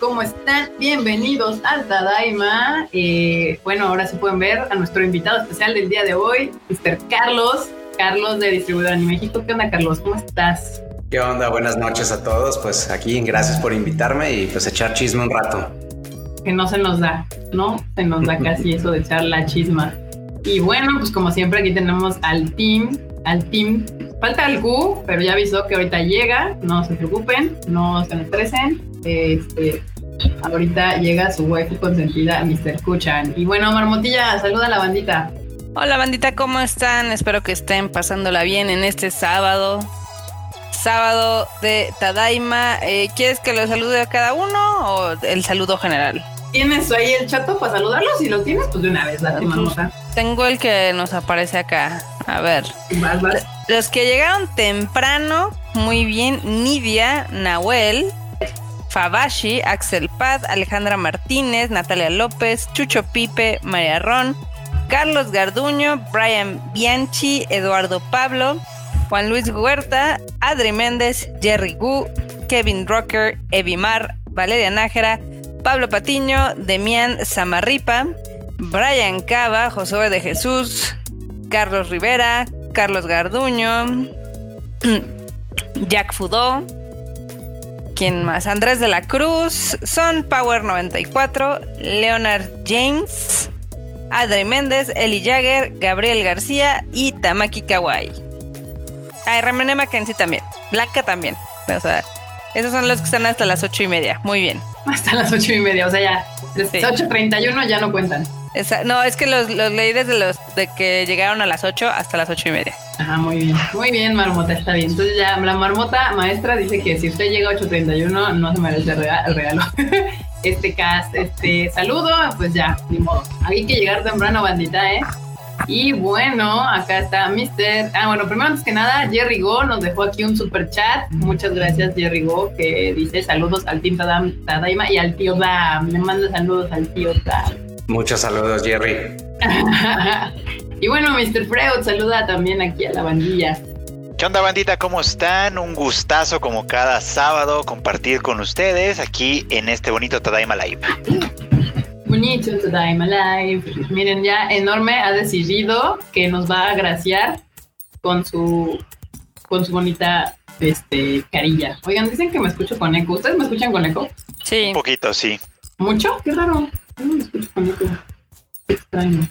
¿cómo están? Bienvenidos al Tadaima. Eh, bueno, ahora sí pueden ver a nuestro invitado especial del día de hoy, Mr. Carlos, Carlos de Distribuidora en México. ¿Qué onda, Carlos? ¿Cómo estás? ¿Qué onda? Buenas noches a todos. Pues aquí, gracias por invitarme y pues echar chisme un rato. Que no se nos da, ¿no? Se nos da casi eso de echar la chisma. Y bueno, pues como siempre aquí tenemos al team, al team. Falta el Q, pero ya avisó que ahorita llega, no se preocupen, no se estresen. Este, ahorita llega su waifu consentida, Mr. Kuchan. Y bueno, Marmotilla, saluda a la bandita. Hola bandita, ¿cómo están? Espero que estén pasándola bien en este sábado sábado de Tadaima. Eh, ¿Quieres que lo salude a cada uno o el saludo general? ¿Tienes ahí el chato para saludarlos? Si lo tienes, pues de una vez, date Tengo el que nos aparece acá. A ver. Los que llegaron temprano, muy bien. Nidia, Nahuel, Fabashi, Axel Paz, Alejandra Martínez, Natalia López, Chucho Pipe, María Ron, Carlos Garduño, Brian Bianchi, Eduardo Pablo, Juan Luis Huerta, Adri Méndez, Jerry Gu, Kevin Rocker, Evimar, Valeria Nájera, Pablo Patiño, Demian Samarripa, Brian Cava, Josué de Jesús, Carlos Rivera, Carlos Garduño, Jack Fudó, ¿quién más? Andrés de la Cruz, Son Power 94, Leonard James, Adri Méndez, Eli Jagger, Gabriel García y Tamaki Kawai. Ay, Remené Mackenzie también. Blanca también. O sea, esos son los que están hasta las ocho y media. Muy bien. Hasta las ocho y media, o sea, ya. Desde sí. 8.31 ya no cuentan. no, es que los, los leí desde los de que llegaron a las 8 hasta las ocho y media. Ajá, muy bien. Muy bien, Marmota, está bien. Entonces ya la Marmota maestra dice que si usted llega a 8.31 no se merece el regalo. este cast, este saludo, pues ya, ni modo. Hay que llegar temprano, bandita, ¿eh? Y bueno, acá está Mr. Ah, bueno, primero antes que nada, Jerry Go nos dejó aquí un super chat. Muchas gracias, Jerry Go, que dice saludos al Team Tadaima y al tío Dam. Me manda saludos al tío Dam. Muchos saludos, Jerry. y bueno, Mr. Freud saluda también aquí a la bandilla. ¿Qué onda bandita? ¿Cómo están? Un gustazo como cada sábado compartir con ustedes aquí en este bonito Tadaima Live. Bonito Tadaima Live. Miren, ya Enorme ha decidido que nos va a agraciar con su con su bonita este carilla. Oigan, dicen que me escucho con eco. ¿Ustedes me escuchan con eco? Sí. Un poquito, sí. ¿Mucho? Qué raro. no me escucho con eco. extraño.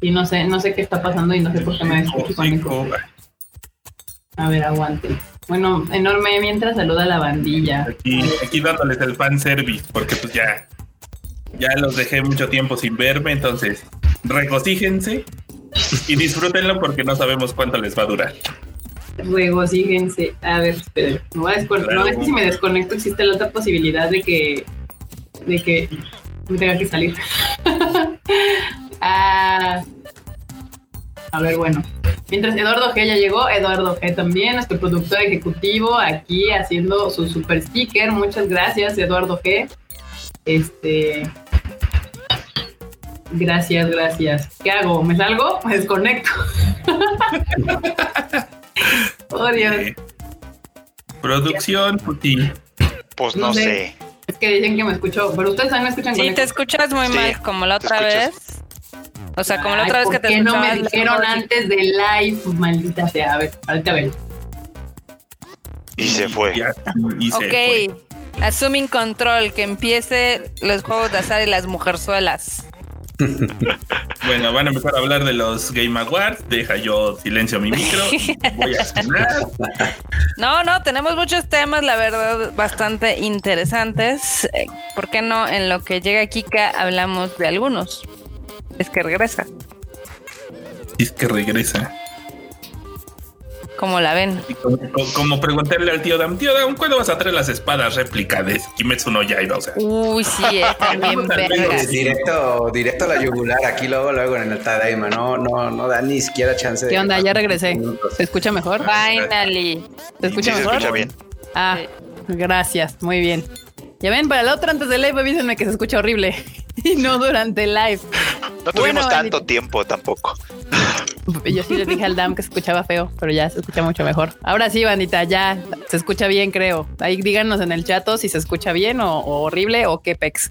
Y no sé, no sé qué está pasando y no sé por qué me escucho con eco. A ver, aguante. Bueno, enorme, mientras saluda a la bandilla. Aquí, aquí dándoles el fan service, porque pues ya, ya los dejé mucho tiempo sin verme, entonces regocíjense y disfrútenlo porque no sabemos cuánto les va a durar. Regocíjense. A ver, esperen. No, no, es que si me desconecto existe la otra posibilidad de que, de que me tenga que salir. ah, a ver, bueno. Mientras Eduardo G ya llegó, Eduardo G también, nuestro productor ejecutivo, aquí haciendo su super sticker. Muchas gracias, Eduardo G. Este. Gracias, gracias. ¿Qué hago? ¿Me salgo? Me desconecto. oh, Dios. Producción, Putin. Pues no, sé. Es que dicen que me escucho, pero ustedes también me escuchan. Sí, te escuchas muy mal, como la otra vez. O sea, como la otra vez que te ¿Por qué no me dijeron antes del live? Maldita sea. A ver, ahorita ven. Y se fue. y se ok. Assuming control, que empiece los juegos de azar y las mujerzuelas. bueno, van a empezar a hablar de los Game Awards. Deja yo silencio mi micro. Voy a cenar. No, no, tenemos muchos temas, la verdad, bastante interesantes. Eh, ¿Por qué no en lo que llega Kika hablamos de algunos? Es que regresa. Es que regresa. Como la ven. Como, preguntarle al tío Dam, tío Dam, ¿cuándo vas a traer las espadas réplica de Kimetsu no Yaiba? O sea. Uy, sí, es eh, también directo, directo a la yugular, aquí luego, luego en el Tadaima, no, no, no da ni siquiera chance ¿Qué onda? Ya regresé. ¿Se escucha mejor? Finally. ¿Se escucha mejor? Se escucha bien. Ah, gracias, muy bien. Ya ven, para el otro antes del live avísenme que se escucha horrible y no durante el live. No tuvimos tanto tiempo tampoco. Yo sí le dije al Dam que se escuchaba feo, pero ya se escucha mucho mejor. Ahora sí, bandita, ya se escucha bien, creo. Ahí díganos en el chat si se escucha bien o, horrible o qué pex.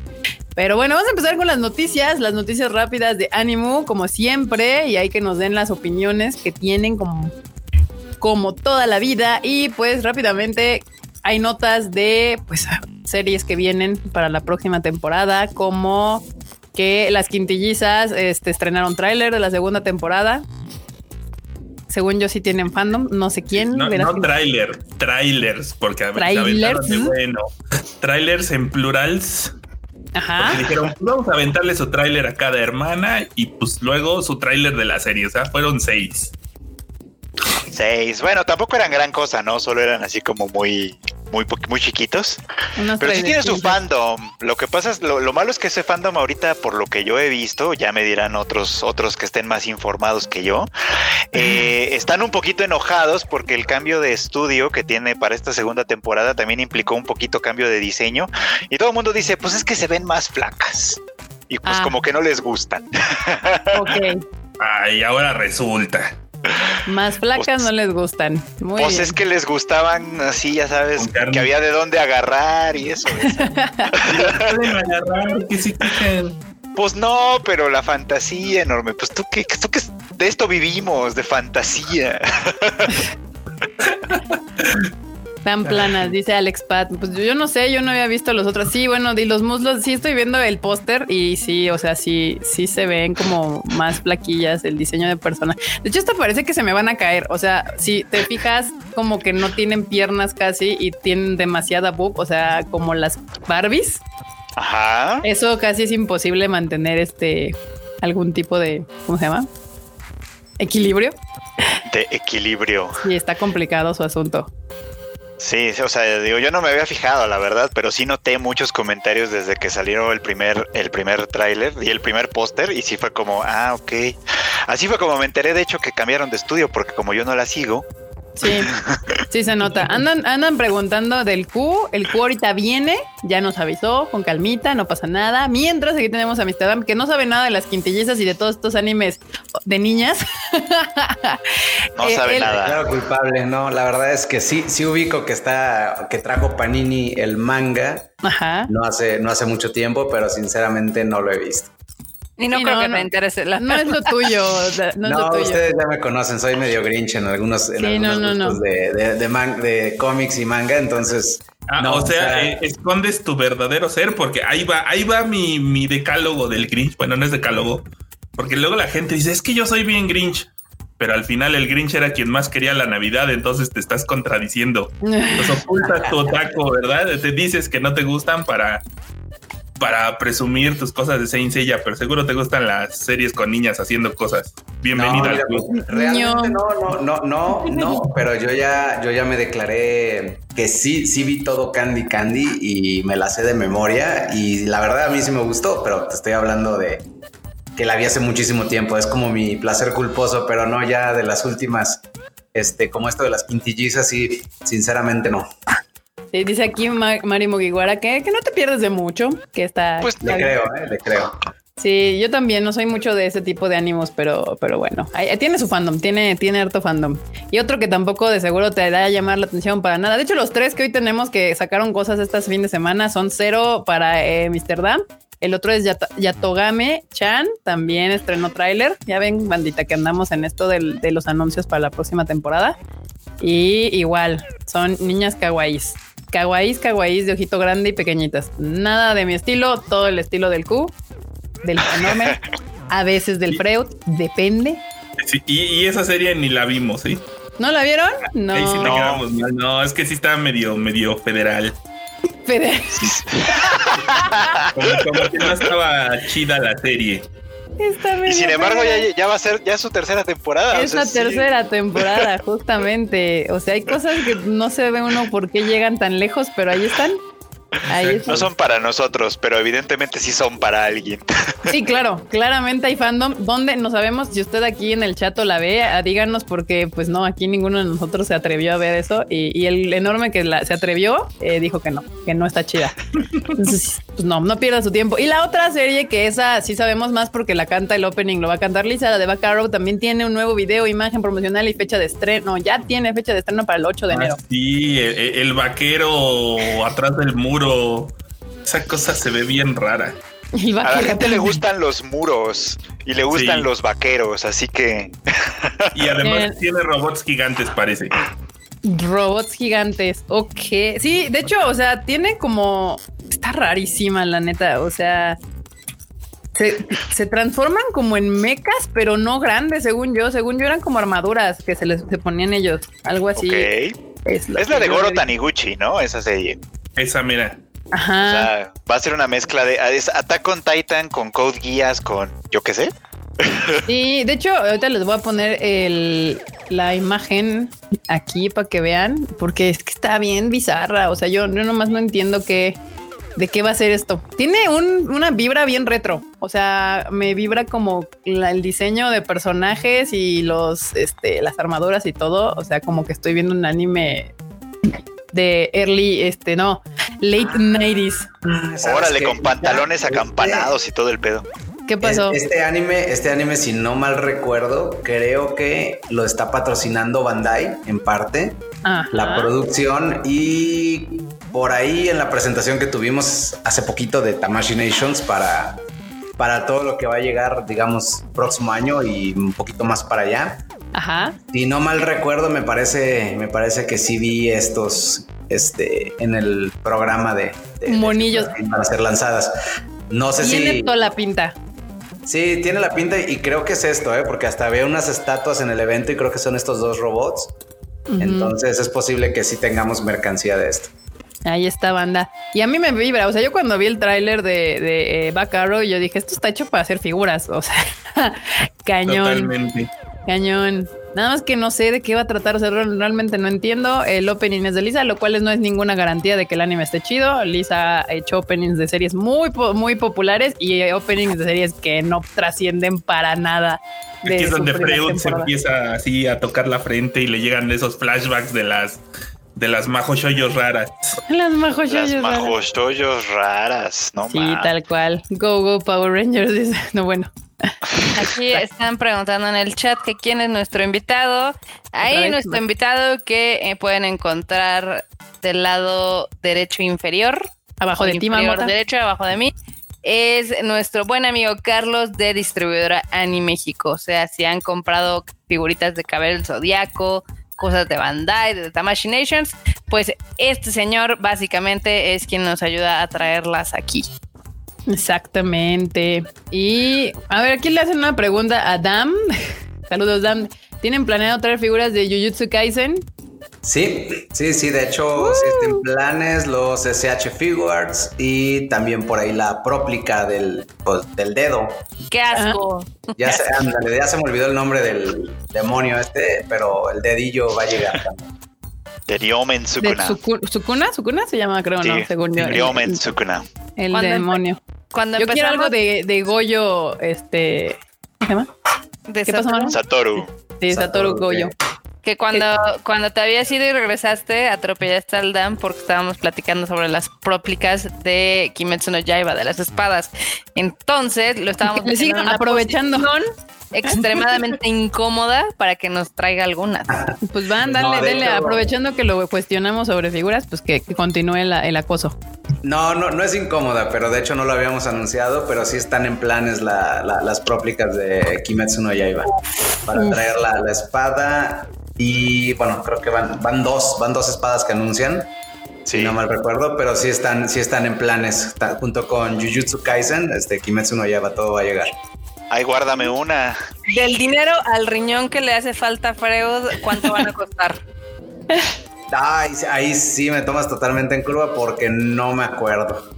Pero bueno, vamos a empezar con las noticias, las noticias rápidas de Animu, como siempre, y hay que nos den las opiniones que tienen como, como toda la vida. Y pues rápidamente hay notas de pues series que vienen para la próxima temporada, como que las quintillizas este, estrenaron tráiler de la segunda temporada. Según yo sí tienen fandom, no sé quién. No, no tráiler, trailers, porque trailers, bueno, trailers en plurals. Ajá. dijeron, vamos a aventarle su tráiler a cada hermana y pues luego su tráiler de la serie, o sea, fueron seis. Seis. Bueno, tampoco eran gran cosa, ¿no? Solo eran así como muy, muy, muy chiquitos. pero sí tiene su fandom. Lo que pasa es, lo, malo es que ese fandom ahorita, por lo que yo he visto, ya me dirán otros, otros que estén más informados que yo, eh, están un poquito enojados porque el cambio de estudio que tiene para esta segunda temporada también implicó un poquito cambio de diseño. Y todo el mundo dice, pues es que se ven más flacas. Y pues ah. como que no les gustan. ok. Ay, ahora resulta. Más flacas pues, no les gustan. Muy pues es que les gustaban así, ya sabes, que había de dónde agarrar y eso. agarrar, que sí Pues no, pero la fantasía enorme. Pues tú qué, tú qué, de esto vivimos, de fantasía. Tan planas, dice Alex Pat. Pues yo no sé, yo no había visto los otros. Sí, bueno, y los muslos, sí estoy viendo el póster y sí, o sea, sí, sí se ven como más plaquillas el diseño de persona. De hecho, hasta parece que se me van a caer. O sea, si te fijas, como que no tienen piernas casi y tienen demasiada boob, o sea, como las Barbies. Ajá. Eso casi es imposible mantener este algún tipo de, ¿cómo se llama? Equilibrio. De equilibrio. Y está complicado su asunto. Sí, o sea, digo, yo no me había fijado, la verdad, pero sí noté muchos comentarios desde que salieron el primer, el primer tráiler y el primer póster, y sí fue como, ah, ok. Así fue como me enteré, de hecho, que cambiaron de estudio, porque como yo no la sigo, Sí, sí se nota. Andan, andan preguntando del Q. El Q ahorita viene, ya nos avisó, con calmita, no pasa nada. Mientras aquí tenemos a Mr. que no sabe nada de las quintillizas y de todos estos animes de niñas. No sabe nada. Claro, culpable, no. La verdad es que sí, sí ubico que está, que trajo Panini el manga. Ajá. No hace, no hace mucho tiempo, pero sinceramente no lo he visto. Y no creo que me interese. No es lo tuyo. No, ustedes ya me conocen. Soy medio grinch en algunos, en algunos de, de, cómics y manga. Entonces. Ah, o sea, eh, escondes tu verdadero ser porque ahí va, ahí va mi, mi decálogo del Grinch. Bueno, no es decálogo, porque luego la gente dice es que yo soy bien Grinch, pero al final el Grinch era quien más quería la Navidad, entonces te estás contradiciendo. Pues ocultas tu taco, ¿verdad? Te dices que no te gustan para para presumir tus cosas de Saint Seiya, pero seguro te gustan las series con niñas haciendo cosas. Bienvenida al club. Realmente no, no, no, no, no, pero yo ya, yo ya me declaré que sí, sí vi todo Candy Candy y me la sé de memoria y la verdad a mí sí me gustó, pero te estoy hablando de que la vi hace muchísimo tiempo. Es como mi placer culposo, pero no ya de las últimas, este, como esto de las quintillizas y sinceramente no dice aquí Mari Mugiwara que, que no te pierdes de mucho, que está... Pues le creo, eh, le creo. Sí, yo también no soy mucho de ese tipo de ánimos, pero, pero bueno, tiene su fandom, tiene, tiene harto fandom. Y otro que tampoco de seguro te da a llamar la atención para nada. De hecho, los tres que hoy tenemos que sacaron cosas estas fin de semana son cero para eh, Mr. Dam. El otro es Yatogame Chan, también estrenó tráiler. Ya ven, bandita, que andamos en esto de los anuncios para la próxima temporada. Y igual, son niñas kawaiis kawaiis, kawaiis de ojito grande y pequeñitas. Nada de mi estilo, todo el estilo del Q, del enorme, a veces del Freud, depende. y, esa serie ni la vimos, ¿sí? ¿No la vieron? No. no. es que sí está medio, medio federal. Federal. como que no estaba chida la serie y sin embargo, ya, va a ser ya su tercera temporada. Es la tercera temporada, justamente. O sea, hay cosas que no se ve uno por qué llegan tan lejos, pero ahí están. No son para nosotros, pero evidentemente sí son para alguien. Sí, claro, claramente hay fandom. ¿Dónde? No sabemos si usted aquí en el chat la ve, ah, díganos porque pues no, aquí ninguno de nosotros se atrevió a ver eso y, el enorme que se atrevió eh, dijo que no, que no está chida. Entonces, pues no, no pierda su tiempo. Y la otra serie que esa sí sabemos más porque la canta el opening, lo va a cantar Lisa, la de Back también tiene un nuevo video, imagen promocional y fecha de estreno. Ya tiene fecha de estreno para el 8 de ah, enero. Sí, el vaquero atrás del muro. Esa cosa se ve bien rara. A la gente le gustan los muros y le gustan los vaqueros, así que. Y además tiene robots gigantes, parece. Robots gigantes, ok. Sí, de hecho, o sea, tiene como. Está rarísima, la neta. O sea, se, transforman como en mecas, pero no grandes, según yo. Según yo, eran como armaduras que se les ponían ellos. Algo así. Es la, es la de Goro Taniguchi, ¿no? Esa serie. Esa, mira. Ajá. O sea, va a ser una mezcla de Attack on Titan con Code Guías con yo qué sé. Sí, de hecho, ahorita les voy a poner el, la imagen aquí para que vean, porque es que está bien bizarra. O sea, yo, yo nomás no entiendo qué, de qué va a ser esto. Tiene una vibra bien retro. O sea, me vibra como el diseño de personajes y los, este, las armaduras y todo. O sea, como que estoy viendo un anime de early, este, no, late 90s. Órale, con pantalones acampanados y todo el pedo. ¿Qué pasó? Este anime, este anime, si no mal recuerdo, creo que lo está patrocinando Bandai en parte. La producción y por ahí en la presentación que tuvimos hace poquito de Tamashi Nations para, para todo lo que va a llegar, digamos, próximo año y un poquito más para allá. Ajá. Si no mal recuerdo, me parece, me parece que sí vi estos este, en el programa de, monillos para ser lanzadas. No sé si tiene toda la pinta. Sí, tiene la pinta y creo que es esto, ¿eh? porque hasta veo unas estatuas en el evento y creo que son estos dos robots. Entonces es posible que sí tengamos mercancía de esto. Ahí está, banda. Y a mí me vibra. O sea, yo cuando vi el tráiler de, de eh, yo dije, esto está hecho para hacer figuras. O sea, cañón. Totalmente. Cañón. Nada más que no sé de qué va a tratar, o sea, realmente no entiendo. El opening es de Lisa, lo cual no es ninguna garantía de que el anime esté chido. Lisa ha hecho openings de series muy, muy populares y openings de series que no trascienden para nada. Aquí es donde Freud se empieza así a tocar la frente y le llegan esos flashbacks de las de las majoshoyos raras. Las majoshoyos raras. raras, no Sí, tal cual. Go, go, Power Rangers. Dice. No, bueno. Aquí están preguntando en el chat que quién es nuestro invitado. Ahí nuestro invitado que eh, pueden encontrar del lado derecho inferior. Abajo de ti, mamá. Derecho, abajo de mí. Es nuestro buen amigo Carlos de distribuidora Ani México. O sea, si han comprado figuritas de Cabello Zodíaco, cosas de Bandai, de Tamashi Nations, pues este señor básicamente es quien nos ayuda a traerlas aquí. Exactamente. Y a ver, aquí le hacen una pregunta a Dam. Saludos, Dam. ¿Tienen planeado traer figuras de Jujutsu Kaisen? Sí, sí, sí. De hecho, existen planes, los SH Figures y también por ahí la próplica del, pues, del dedo. ¡Qué asco! Ya se, ya se me olvidó el nombre del demonio este, pero el dedillo va a llegar también. De Ryomen Sukuna. ¿Sukuna? ¿Sukuna se llama, creo, no? Según yo. Ryomen Sukuna. El demonio. Cuando yo quiero algo de, de Goyo, este. ¿Qué se llama? ¿Qué Satoru? Satoru. Sí, Satoru, Goyo. Que cuando, cuando te habías ido y regresaste, atropellaste al Dan porque estábamos platicando sobre las próplicas de Kimetsu no Yaiba, de las espadas. Entonces, lo estábamos aprovechando extremadamente incómoda para que nos traiga algunas. Pues van, dale, dale, aprovechando que lo cuestionamos sobre figuras, pues que, continúe el acoso. No, no, no es incómoda, pero de hecho no lo habíamos anunciado, pero sí están en planes las próplicas de Kimetsu no Yaiba para traer la, espada y bueno, creo que van, van dos, van dos espadas que anuncian. Si no mal recuerdo, pero sí están, sí están en planes junto con Jujutsu Kaisen, este Kimetsu no Yaiba, todo va a llegar. Ay, guárdame una. Del dinero al riñón que le hace falta a Freud, ¿cuánto van a costar? Ay, ahí sí me tomas totalmente en curva porque no me acuerdo.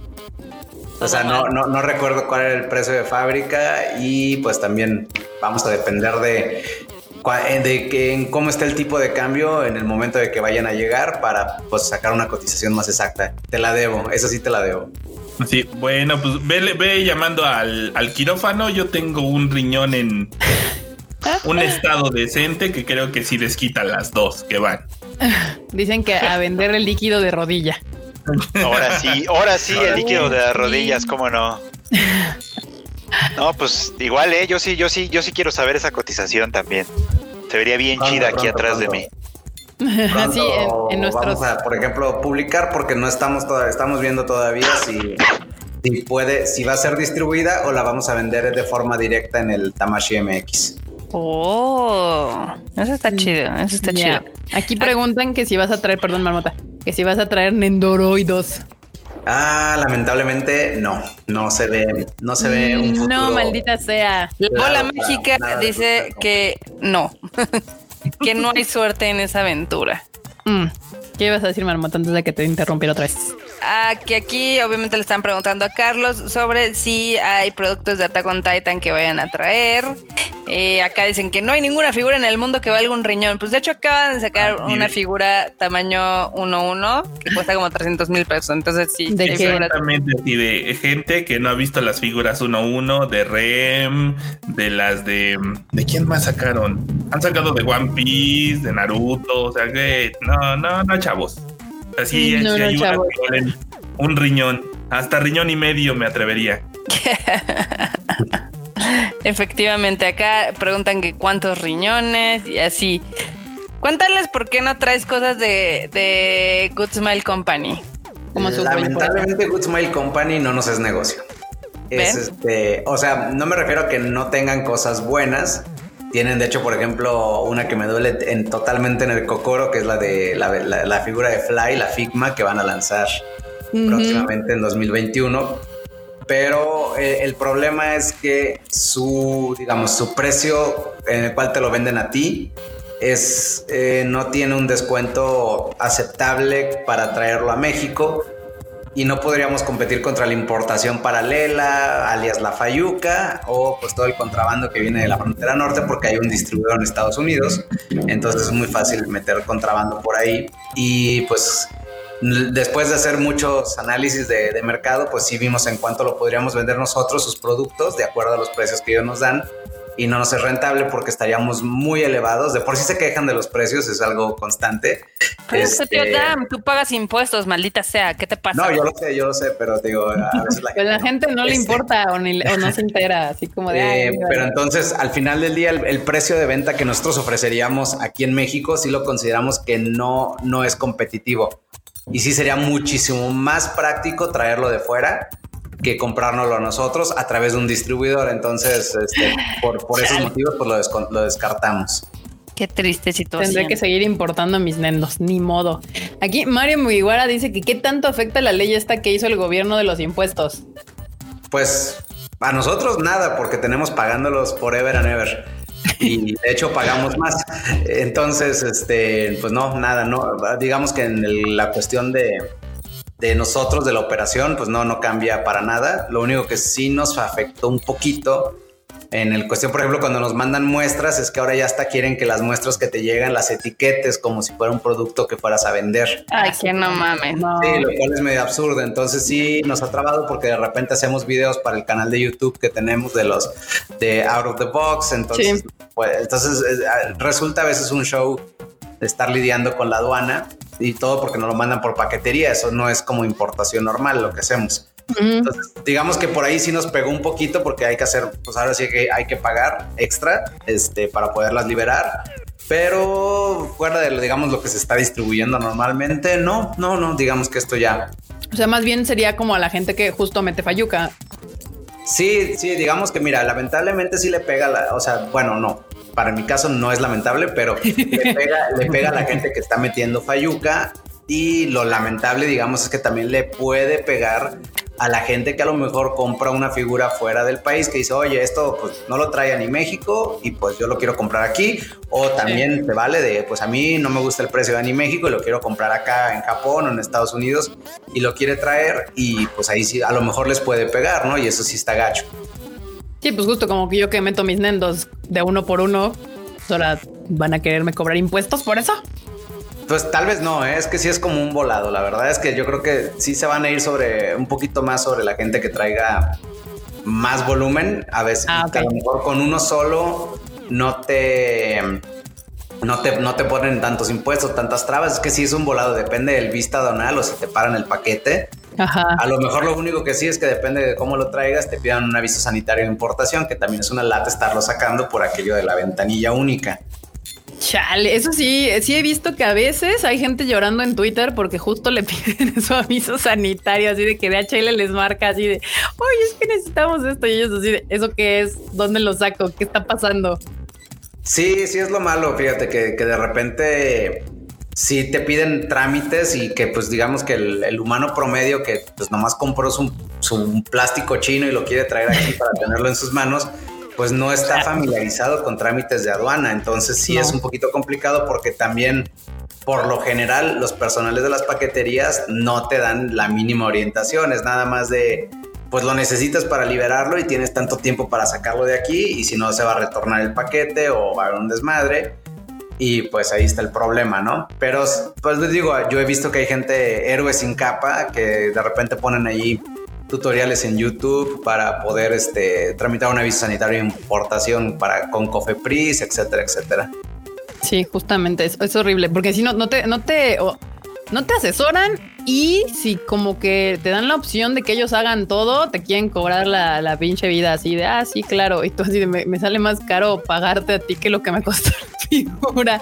O sea, no, no, no recuerdo cuál era el precio de fábrica y pues también vamos a depender de, de que, en cómo está el tipo de cambio en el momento de que vayan a llegar para pues sacar una cotización más exacta. Te la debo, eso sí te la debo. Sí, bueno, pues ve, ve llamando al, al quirófano. Yo tengo un riñón en un estado decente que creo que sí les quita las dos que van. Dicen que a vender el líquido de rodilla. Ahora sí, ahora sí, el líquido de las rodillas, ¿cómo no? No, pues igual, eh, yo sí, yo sí, yo sí quiero saber esa cotización también. Se vería bien chida aquí atrás de mí. Así en, nuestros... Vamos a, por ejemplo, publicar porque no estamos todavía, estamos viendo todavía si, si puede, si va a ser distribuida o la vamos a vender de forma directa en el Tamashi MX. Oh, eso está chido, eso está chido. Aquí preguntan que si vas a traer, perdón, Marmota, que si vas a traer Nendoroid 2. Ah, lamentablemente no, no se ve, no se ve un futuro. No, maldita sea. La bola mágica dice que no, que no hay suerte en esa aventura. Mm. ¿Qué ibas a decir, Marmota, antes de que te interrumpiera otra vez? Ah, que aquí obviamente le están preguntando a Carlos sobre si hay productos de Attack on Titan que vayan a traer. Eh, acá dicen que no hay ninguna figura en el mundo que valga un riñón. Pues de hecho acaban de sacar ah, una figura tamaño 1-1 que cuesta como 300 mil pesos. Entonces sí. ¿De Exactamente, sí, de gente que no ha visto las figuras 1-1, de Rem, de las de... ¿De quién más sacaron? Han sacado de One Piece, de Naruto, o sea que... No, no, no, chavos. Así, no, hay un riñón. Hasta riñón y medio me atrevería. Efectivamente, acá preguntan que cuántos riñones y así. Cuéntales por qué no traes cosas de, de Good Smile Company. Como Lamentablemente Good Smile Company no nos es negocio. Es este, o sea, no me refiero a que no tengan cosas buenas. Tienen, de hecho, por ejemplo, una que me duele en, totalmente en el cocoro, que es la de la, figura de Fly, la Figma, que van a lanzar próximamente en 2021 pero eh, el problema es que su, digamos, su precio en el cual te lo venden a ti es, eh, no tiene un descuento aceptable para traerlo a México y no podríamos competir contra la importación paralela, alias la Fayuca, o pues todo el contrabando que viene de la frontera norte, porque hay un distribuidor en Estados Unidos, entonces es muy fácil meter contrabando por ahí y pues después de hacer muchos análisis de, mercado, pues sí vimos en cuánto lo podríamos vender nosotros, sus productos, de acuerdo a los precios que ellos nos dan. Y no nos es rentable porque estaríamos muy elevados. De por sí se quejan de los precios, es algo constante. Pero este, tío tú pagas impuestos, maldita sea. ¿Qué te pasa? No, yo lo sé, yo lo sé, pero digo, a veces la, gente, la gente no le este, importa o, no se entera, así como de. Eh, pero entonces, al final del día, el, precio de venta que nosotros ofreceríamos aquí en México, sí lo consideramos que no, no es competitivo y sí sería muchísimo más práctico traerlo de fuera que comprárnoslo nosotros a través de un distribuidor. Entonces, este, por, por esos motivos, pues lo, descartamos. Qué triste situación. Tendré que seguir importando mis nendos, ni modo. Aquí Mario Mugiwara dice que qué tanto afecta la ley esta que hizo el gobierno de los impuestos. Pues a nosotros nada, porque tenemos pagándolos forever and ever y de hecho pagamos más. Entonces, este, pues no, nada, no, digamos que en la cuestión de, de nosotros, de la operación, pues no, no cambia para nada. Lo único que sí nos afectó un poquito en el cuestión, por ejemplo, cuando nos mandan muestras, es que ahora ya hasta quieren que las muestras que te llegan las etiquetes como si fuera un producto que fueras a vender. Ay, que no mames. Sí, lo cual es medio absurdo. Entonces sí nos ha trabado porque de repente hacemos videos para el canal de YouTube que tenemos de los de Out of the Box. Entonces, pues, entonces eh, resulta a veces un show de estar lidiando con la aduana y todo porque nos lo mandan por paquetería. Eso no es como importación normal lo que hacemos. Entonces, digamos que por ahí sí nos pegó un poquito porque hay que hacer, pues ahora sí que hay que pagar extra este, para poderlas liberar. Pero fuera de, digamos, lo que se está distribuyendo normalmente, no, no, no, digamos que esto ya. O sea, más bien sería como a la gente que justo mete fayuca. Sí, sí, digamos que mira, lamentablemente sí le pega la, o sea, bueno, no, para mi caso no es lamentable, pero le pega, le pega a la gente que está metiendo fayuca y lo lamentable, digamos, es que también le puede pegar a la gente que a lo mejor compra una figura fuera del país que dice, oye, esto pues no lo trae ni México y pues yo lo quiero comprar aquí. O también te vale de, pues a mí no me gusta el precio de ni México y lo quiero comprar acá en Japón o en Estados Unidos y lo quiere traer y pues ahí sí, a lo mejor les puede pegar, ¿no? Y eso sí está gacho. Sí, pues justo como que yo que meto mis nendos de uno por uno, pues ahora van a quererme cobrar impuestos por eso. pues tal vez no, ¿eh? es que sí es como un volado. La verdad es que yo creo que sí se van a ir sobre un poquito más sobre la gente que traiga más volumen. A veces ah, a lo mejor con uno solo no te no te, no te ponen tantos impuestos, tantas trabas. Es que sí es un volado, depende del vista donal o si te paran el paquete. A lo mejor lo único que sí es que depende de cómo lo traigas, te pidan un aviso sanitario de importación, que también es una lata estarlo sacando por aquello de la ventanilla única. Chale, eso sí, sí he visto que a veces hay gente llorando en Twitter porque justo le piden su aviso sanitario, así de que DHL les marca así de, oye, es que necesitamos esto y ellos así de, ¿eso qué es? ¿Dónde lo saco? ¿Qué está pasando? Sí, sí es lo malo, fíjate que, de repente sí te piden trámites y que pues digamos que el, humano promedio que pues nomás compró su, su, plástico chino y lo quiere traer aquí para tenerlo en sus manos, pues no está familiarizado con trámites de aduana. Entonces sí es un poquito complicado porque también por lo general los personales de las paqueterías no te dan la mínima orientación, es nada más de pues lo necesitas para liberarlo y tienes tanto tiempo para sacarlo de aquí y si no se va a retornar el paquete o va a haber un desmadre y pues ahí está el problema, ¿no? Pero pues les digo, yo he visto que hay gente héroes sin capa que de repente ponen ahí tutoriales en YouTube para poder este, tramitar un aviso sanitario de importación para, con Cofepris, etcétera, etcétera. Sí, justamente, es, es horrible, porque si no, no te, no te, no te asesoran y si como que te dan la opción de que ellos hagan todo, te quieren cobrar la, pinche vida así de, ah, sí, claro, y tú así de, me, sale más caro pagarte a ti que lo que me costó la figura.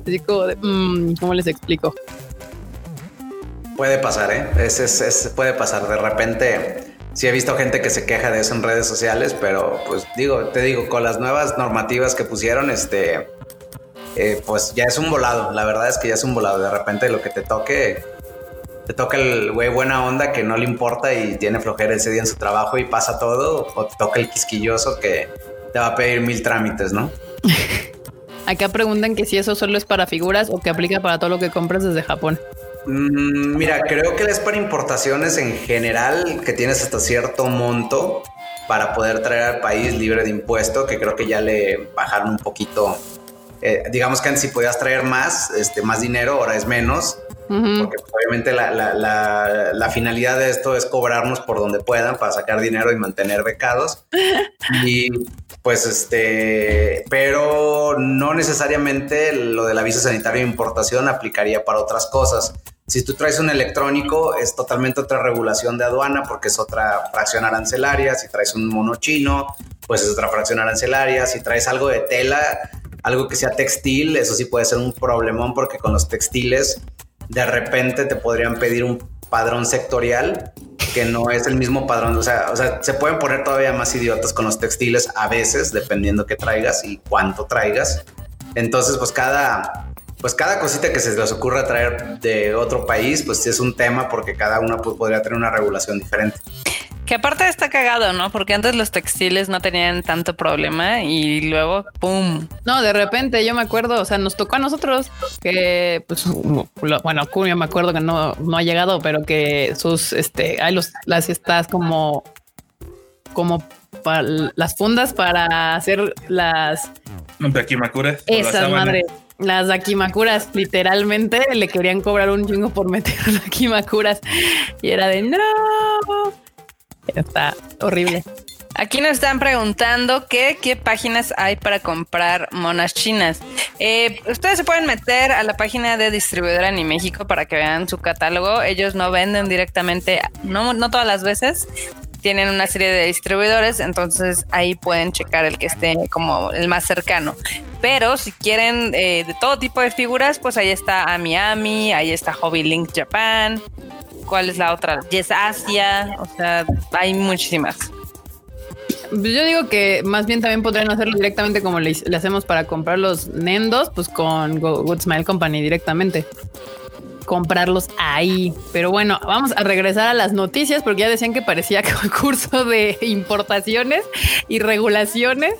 Así como de, mm, ¿cómo les explico? Puede pasar, ¿eh? Es, es, puede pasar. De repente, sí he visto gente que se queja de eso en redes sociales, pero pues digo, te digo, con las nuevas normativas que pusieron, este, eh, pues ya es un volado. La verdad es que ya es un volado. De repente lo que te toque, te toca el güey buena onda que no le importa y tiene flojera ese día en su trabajo y pasa todo, o te toca el quisquilloso que te va a pedir mil trámites, ¿no? Acá preguntan que si eso solo es para figuras o que aplica para todo lo que compras desde Japón. Mm, mira, creo que es para importaciones en general, que tienes hasta cierto monto para poder traer al país libre de impuesto, que creo que ya le bajaron un poquito eh, digamos que antes si podías traer más, este, más dinero, ahora es menos. Porque pues, obviamente la, finalidad de esto es cobrarnos por donde puedan para sacar dinero y mantener becados. y pues este, pero no necesariamente lo del aviso sanitario de importación aplicaría para otras cosas. Si tú traes un electrónico, es totalmente otra regulación de aduana porque es otra fracción arancelaria. Si traes un mono chino, pues es otra fracción arancelaria. Si traes algo de tela, algo que sea textil, eso sí puede ser un problemón porque con los textiles de repente te podrían pedir un padrón sectorial que no es el mismo padrón. O sea, o sea, se pueden poner todavía más idiotas con los textiles a veces, dependiendo qué traigas y cuánto traigas. Entonces, pues cada, pues cada cosita que se les ocurra traer de otro país, pues es un tema porque cada una pues, podría tener una regulación diferente. Que aparte está cagado, ¿no? Porque antes los textiles no tenían tanto problema y luego, ¡pum! No, de repente yo me acuerdo, o sea, nos tocó a nosotros que, pues, bueno, yo me acuerdo que no, no ha llegado, pero que sus, este, hay los, las estas como, como para las fundas para hacer las... Dakimakuras. Esas madres. Las Dakimakuras, literalmente le querían cobrar un chingo por meter Dakimakuras y era de no Está horrible. Aquí nos están preguntando qué páginas hay para comprar monas chinas. Eh, ustedes se pueden meter a la página de distribuidora en México para que vean su catálogo. Ellos no venden directamente, no, no todas las veces. Tienen una serie de distribuidores, entonces ahí pueden checar el que esté como el más cercano. Pero si quieren eh, de todo tipo de figuras, pues ahí está a Miami, ahí está Hobby Link Japan, ¿Cuál es la otra? Yes Asia, o sea, hay muchísimas. Yo digo que más bien también podrían hacerlo directamente como le, hacemos para comprar los Nendos, pues con Good Smile Company directamente. Comprarlos ahí. Pero bueno, vamos a regresar a las noticias porque ya decían que parecía curso de importaciones y regulaciones.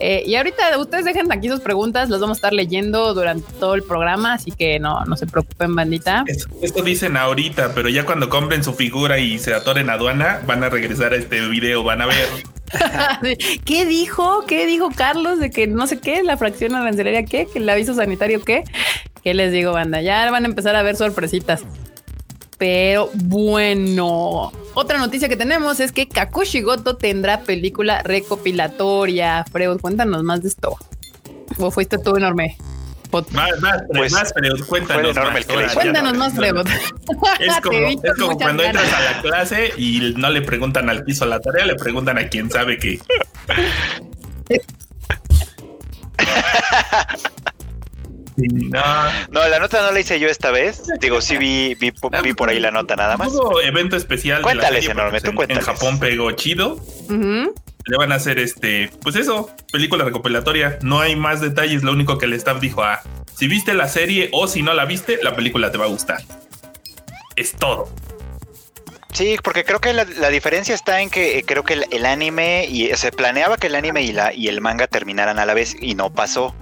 Eh, y ahorita ustedes dejen aquí sus preguntas, las vamos a estar leyendo durante todo el programa, así que no, no se preocupen, bandita. Esto, dicen ahorita, pero ya cuando compren su figura y se atoren aduana, van a regresar a este video, van a ver. ¿Qué dijo? ¿Qué dijo Carlos de que no sé qué, la fracción arancelaria qué, que el aviso sanitario qué? ¿Qué les digo, banda? Ya van a empezar a ver sorpresitas. Pero bueno, otra noticia que tenemos es que Kakushi Goto tendrá película recopilatoria. Freud, cuéntanos más de esto. ¿O fuiste tú enorme? Más, más, pues, más, Freud, cuéntanos más. Cuéntanos más, Freud. Es como, es como cuando entras a la clase y no le preguntan al piso la tarea, le preguntan a quien sabe que. No. no, la nota no la hice yo esta vez. Digo, sí vi, vi, por ahí la nota nada más. Hubo evento especial. Cuéntales, enorme, tú en, en, Japón pegó chido. Le van a hacer este, pues eso, película recopilatoria. No hay más detalles. Lo único que el staff dijo, ah, si viste la serie o si no la viste, la película te va a gustar. Es todo. Sí, porque creo que la, diferencia está en que eh, creo que el, anime y se planeaba que el anime y la y el manga terminaran a la vez y no pasó.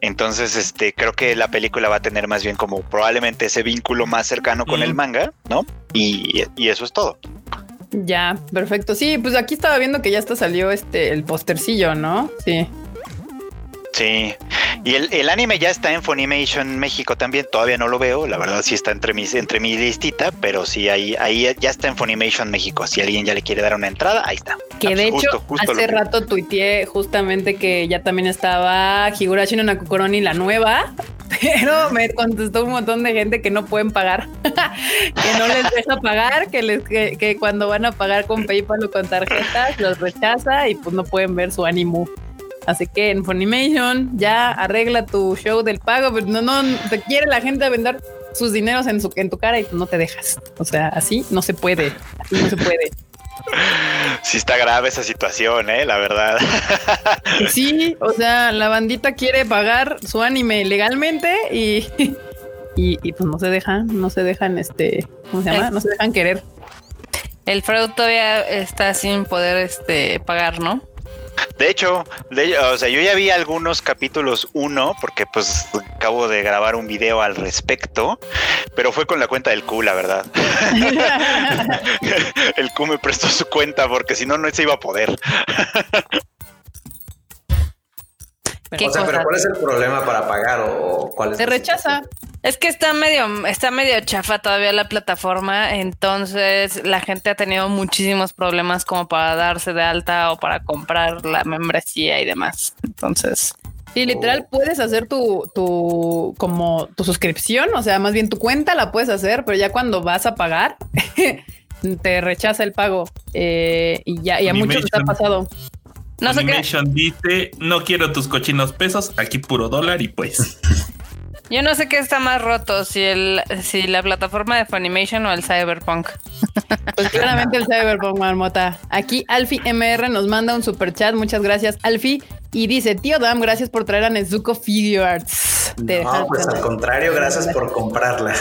Entonces, este, creo que la película va a tener más bien como probablemente ese vínculo más cercano con el manga, ¿no? Y, y, eso es todo. Ya, perfecto. Sí, pues aquí estaba viendo que ya hasta salió este el postercillo, ¿no? Sí. Sí, y el, anime ya está en Funimation México también, todavía no lo veo, la verdad sí está entre mis, entre mi listita, pero sí ahí, ahí ya está en Funimation México, si alguien ya le quiere dar una entrada, ahí está. Que de hecho, hace rato tuiteé justamente que ya también estaba Higurashi no Nakukoroni, la nueva, pero me contestó un montón de gente que no pueden pagar, que no les deja pagar, que, les, que, que cuando van a pagar con PayPal o con tarjetas los rechaza y pues no pueden ver su ánimo. Así que en Funimation ya arregla tu show del pago, pero no, no te quiere la gente vender sus dineros en, su, en tu cara y no te dejas. O sea, así no se puede, así no se puede. Sí está grave esa situación, eh, la verdad. Sí, o sea, la bandita quiere pagar su anime legalmente y, y, pues no se dejan, no se dejan, este, ¿cómo se llama? No se dejan querer. El fraude todavía está sin poder este pagar, ¿no? De hecho, o sea, yo ya vi algunos capítulos uno, porque pues acabo de grabar un video al respecto, pero fue con la cuenta del Q, la verdad. el Q me prestó su cuenta porque si no, no se iba a poder. o sea, pero ¿cuál es el problema para pagar o cuál es? Se rechaza. Es que está medio, está medio chafa todavía la plataforma, entonces la gente ha tenido muchísimos problemas como para darse de alta o para comprar la membresía y demás. Entonces. Sí, literal, puedes hacer tu, tu, como tu suscripción, o sea, más bien tu cuenta la puedes hacer, pero ya cuando vas a pagar, te rechaza el pago. Eh, y ya, y a muchos les ha pasado. No sé qué. dice, no quiero tus cochinos pesos, aquí puro dólar y pues. Yo no sé qué está más roto, si el, si la plataforma de Funimation o el Cyberpunk. Pues claramente el Cyberpunk, Marmota. Aquí Alfie MR nos manda un super chat. Muchas gracias, Alfie. Y dice, tío Dam, gracias por traer a Nezuko Figure Arts. No, pues al contrario, gracias por comprarla.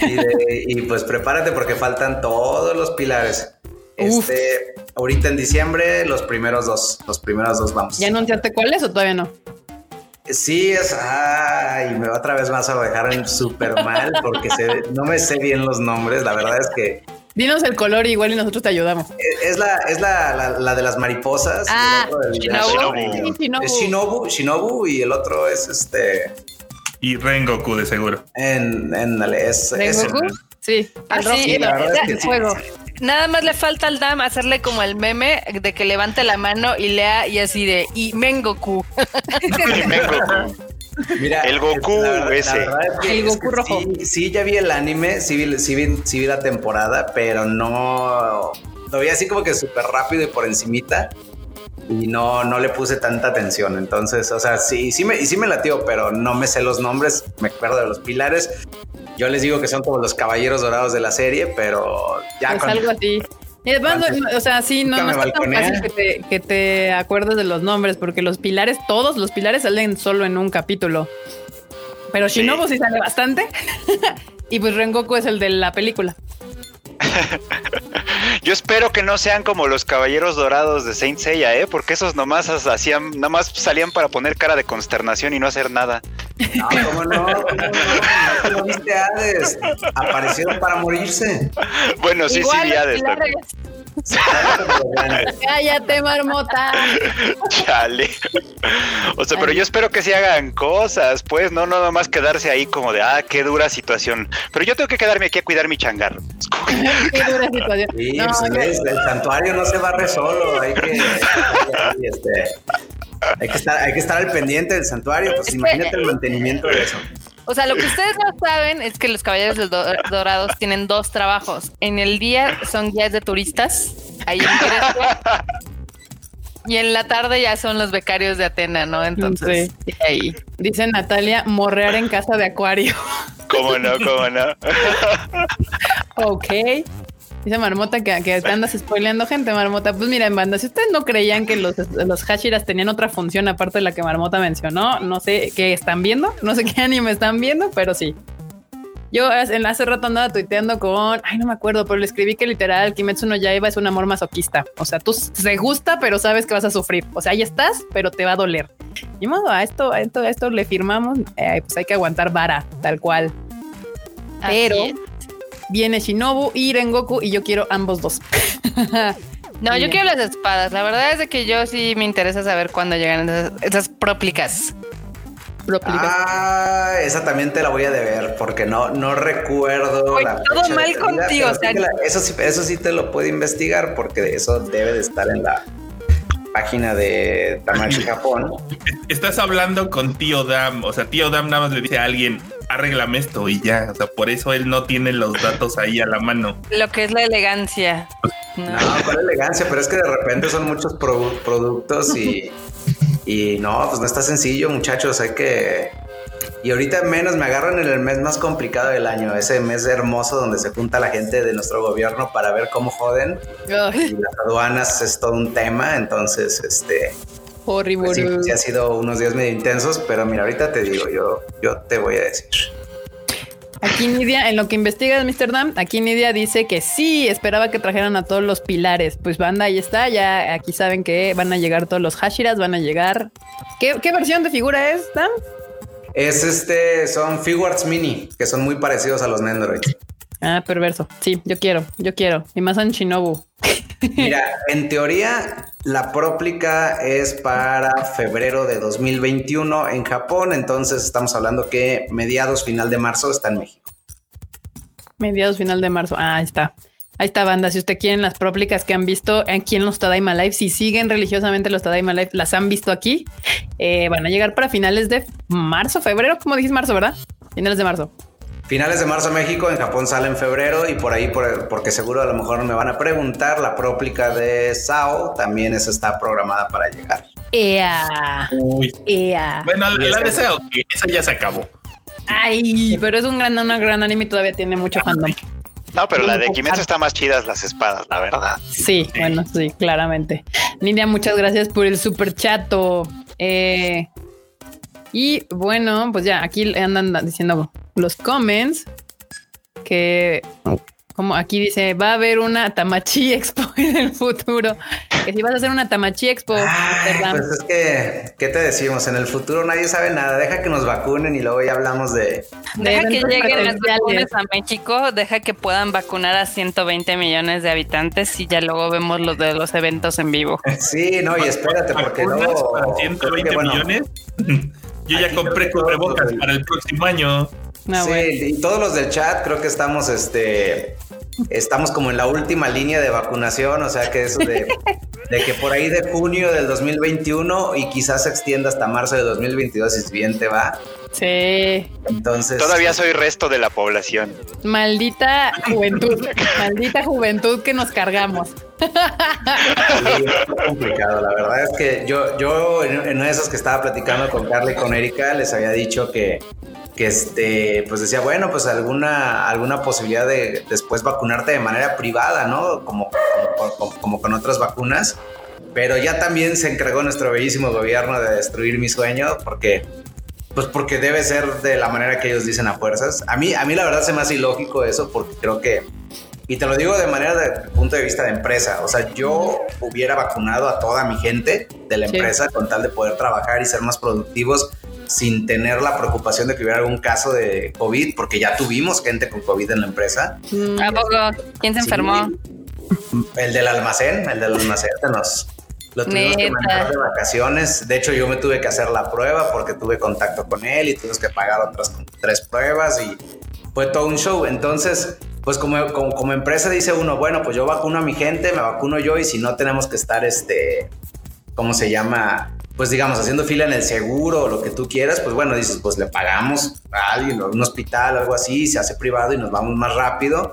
y, pues prepárate porque faltan todos los pilares. Este, ahorita en diciembre, los primeros dos, los primeros dos vamos. ¿Ya anunciaste cuáles o todavía no? Sí, es. Ay, me va otra vez más a dejar súper mal porque no me sé bien los nombres. La verdad es que. Dinos el color igual y nosotros te ayudamos. E, es, la, es la, la, de las mariposas. Ah, Shinobu. Es Shinobu, Shinobu y el otro es este. Y Rengoku, de seguro. En, en, es, ¿Rengoku? Sí, al sí, el juego. Nada más le falta al Dam hacerle como el meme de que levante la mano y lea y así de y Mengoku. Mira, el Goku ese. el Goku rojo. Sí, ya vi el anime, sí vi, sí vi, la temporada, pero no lo vi así como que súper rápido y por encimita y no, no le puse tanta atención. Entonces, o sea, sí, sí me, y sí me latió, pero no me sé los nombres, me acuerdo de los pilares. Yo les digo que son como los caballeros dorados de la serie, pero ya. Es algo así. o sea, sí, no, no es tan fácil que te, que te acuerdes de los nombres, porque los pilares, todos los pilares salen solo en un capítulo. Pero Shinobu sí, sí sale bastante. y pues Rengoku es el de la película. Yo espero que no sean como los caballeros dorados de Saint Seiya, ¿eh? Porque esos nomás hacían, nada más salían para poner cara de consternación y no hacer nada. No, ¿cómo no? ¿Cómo no? viste Hades? Aparecieron para morirse. Bueno, sí, sí, vi Hades. Cállate, marmota. Chale. O sea, pero yo espero que se hagan cosas, pues, no, no nomás quedarse ahí como de, ah, qué dura situación. Pero yo tengo que quedarme aquí a cuidar mi changar. qué dura situación. Sí, pues, el santuario no se barre solo, hay que, este, hay que estar, hay que estar al pendiente del santuario, pues imagínate el mantenimiento de eso. O sea, lo que ustedes no saben es que los caballeros del Dorados tienen dos trabajos. En el día son guías de turistas, ahí en Grecia, y en la tarde ya son los becarios de Atena, ¿no? Entonces, ahí. Dice Natalia, morrear en casa de acuario. ¿Cómo no? ¿Cómo no? ok. Dice Marmota que, que andas spoileando gente, Marmota. Pues mira, en banda, si ustedes no creían que los, los Hashiras tenían otra función aparte de la que Marmota mencionó, no sé qué están viendo, no sé qué anime están viendo, pero sí. Yo en hace rato andaba tuiteando con, ay, no me acuerdo, pero le escribí que literal Kimetsu no Yaiba es un amor masoquista. O sea, tú se gusta, pero sabes que vas a sufrir. O sea, ahí estás, pero te va a doler. Y modo, a esto, a esto, a esto le firmamos, eh, pues hay que aguantar vara, tal cual. Pero viene Shinobu y Rengoku y yo quiero ambos dos. no, yo quiero las espadas. La verdad es de que yo sí me interesa saber cuándo llegan esas, esas próplicas. Ah, esa también te la voy a deber porque no, no recuerdo la Todo mal contigo. eso, sí, eso sí te lo puedo investigar porque eso debe de estar en la página de Tamashi Japón. Estás hablando con Tío Dam, o sea, Tío Dam nada más le dice a alguien, arréglame esto y ya, o sea, por eso él no tiene los datos ahí a la mano. Lo que es la elegancia. No, no elegancia, pero es que de repente son muchos productos y, y no, pues no está sencillo, muchachos, hay que... Y ahorita menos me agarran en el mes más complicado del año, ese mes hermoso donde se junta la gente de nuestro gobierno para ver cómo joden. Y las aduanas es todo un tema, entonces, este, Horrible. Pues sí, ha sido unos días medio intensos, pero mira, ahorita te digo, yo, yo te voy a decir. Aquí Nidia, en lo que investiga Amsterdam, aquí Nidia dice que sí, esperaba que trajeran a todos los pilares. Pues banda, ahí está, ya aquí saben que van a llegar todos los Hashiras, van a llegar. ¿Qué, versión de figura es, Dan? Es este, son Figuarts Mini, que son muy parecidos a los Nendoroids. Ah, perverso. Sí, yo quiero, yo quiero. Y más en Shinobu. Mira, en teoría, la próplica es para febrero de 2021 en Japón, entonces estamos hablando que mediados final de marzo está en México. Mediados final de marzo. Ah, ahí está. Ahí está, banda. Si usted quiere las próplicas que han visto aquí en los Tadaima Live, si siguen religiosamente los Tadaima Live, las han visto aquí, eh, van a llegar para finales de marzo, febrero, como dijiste marzo, ¿verdad? Finales de marzo. Finales de marzo México, en Japón sale en febrero y por ahí, porque seguro a lo mejor me van a preguntar, la próplica de Sao también esa está programada para llegar. Ea. Ea. Bueno, la, de Sao, esa ya se acabó. Ay, pero es un gran, una gran anime y todavía tiene mucho fandom. No, pero la de Kimetsu está más chidas las espadas, la verdad. Sí, bueno, sí, claramente. Nidia, muchas gracias por el super chato. Eh, y bueno, pues ya aquí andan diciendo los comments que como aquí dice, va a haber una Tamachi Expo en el futuro. Que si vas a hacer una Tamachi Expo. pues es que, ¿qué te decimos? En el futuro nadie sabe nada. Deja que nos vacunen y luego ya hablamos de. Deja que lleguen las vacunas a México, deja que puedan vacunar a 120 millones de habitantes y ya luego vemos los de los eventos en vivo. Sí, no, y espérate, porque luego. 120 millones. Yo ya compré cubrebocas para el próximo año. Ah, sí, y todos los del chat creo que estamos, este, estamos como en la última línea de vacunación, o sea que eso de, de, que por ahí de junio del 2021 y quizás se extienda hasta marzo de 2022 si bien te va. Sí. Entonces. Todavía soy resto de la población. Maldita juventud. maldita juventud que nos cargamos. es complicado. La verdad es que yo, yo en, en esos que estaba platicando con Carla y con Erika, les había dicho que que este, pues decía, bueno, pues alguna, alguna posibilidad de después vacunarte de manera privada, ¿no? Como, como, con otras vacunas. Pero ya también se encargó nuestro bellísimo gobierno de destruir mi sueño porque, pues porque debe ser de la manera que ellos dicen a fuerzas. A mí, a mí la verdad se me hace ilógico eso porque creo que, y te lo digo de manera de punto de vista de empresa, o sea, yo hubiera vacunado a toda mi gente de la empresa con tal de poder trabajar y ser más productivos sin tener la preocupación de que hubiera algún caso de COVID, porque ya tuvimos gente con COVID en la empresa. ¿A poco? ¿Quién se enfermó? El del almacén, el del almacén nos lo tuvimos que mandar de vacaciones. De hecho, yo me tuve que hacer la prueba porque tuve contacto con él y tuvimos que pagar otras tres pruebas y fue todo un show. Entonces, pues como, como, empresa dice uno, bueno, pues yo vacuno a mi gente, me vacuno yo y si no tenemos que estar, este, ¿cómo se llama? Pues digamos, haciendo fila en el seguro o lo que tú quieras, pues bueno, dices, pues le pagamos a alguien, a un hospital, algo así, se hace privado y nos vamos más rápido.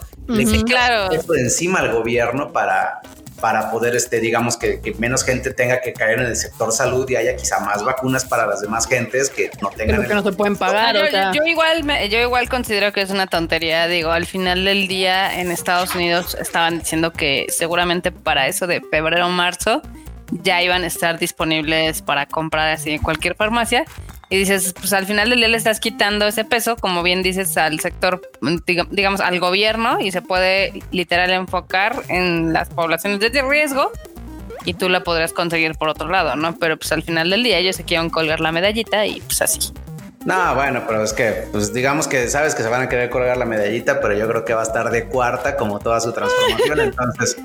claro. Esto encima al gobierno para, para poder, este, digamos, que, menos gente tenga que caer en el sector salud y haya quizá más vacunas para las demás gentes que no tengan. que no se pueden pagar. Yo, igual, yo igual considero que es una tontería. Digo, al final del día en Estados Unidos estaban diciendo que seguramente para eso de febrero o marzo ya iban a estar disponibles para comprar así en cualquier farmacia y dices, pues al final del día le estás quitando ese peso, como bien dices, al sector, digamos, al gobierno y se puede literal enfocar en las poblaciones de riesgo y tú la podrías conseguir por otro lado, ¿no? Pero pues al final del día ellos se quieren colgar la medallita y pues así. No, bueno, pero es que, pues digamos que sabes que se van a querer colgar la medallita, pero yo creo que va a estar de cuarta como toda su transformación, entonces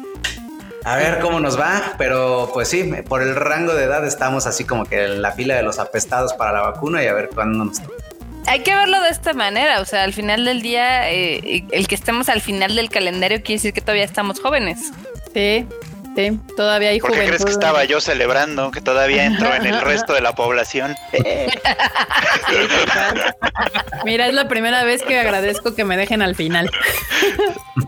a ver cómo nos va, pero pues sí, por el rango de edad estamos así como que en la fila de los apestados para la vacuna y a ver cuándo nos hay que verlo de esta manera, o sea, al final del día, eh, el que estemos al final del calendario quiere decir que todavía estamos jóvenes. Sí, sí, todavía hay ¿Por qué crees que estaba yo celebrando que todavía entro en el resto de la población? Mira, es la primera vez que agradezco que me dejen al final.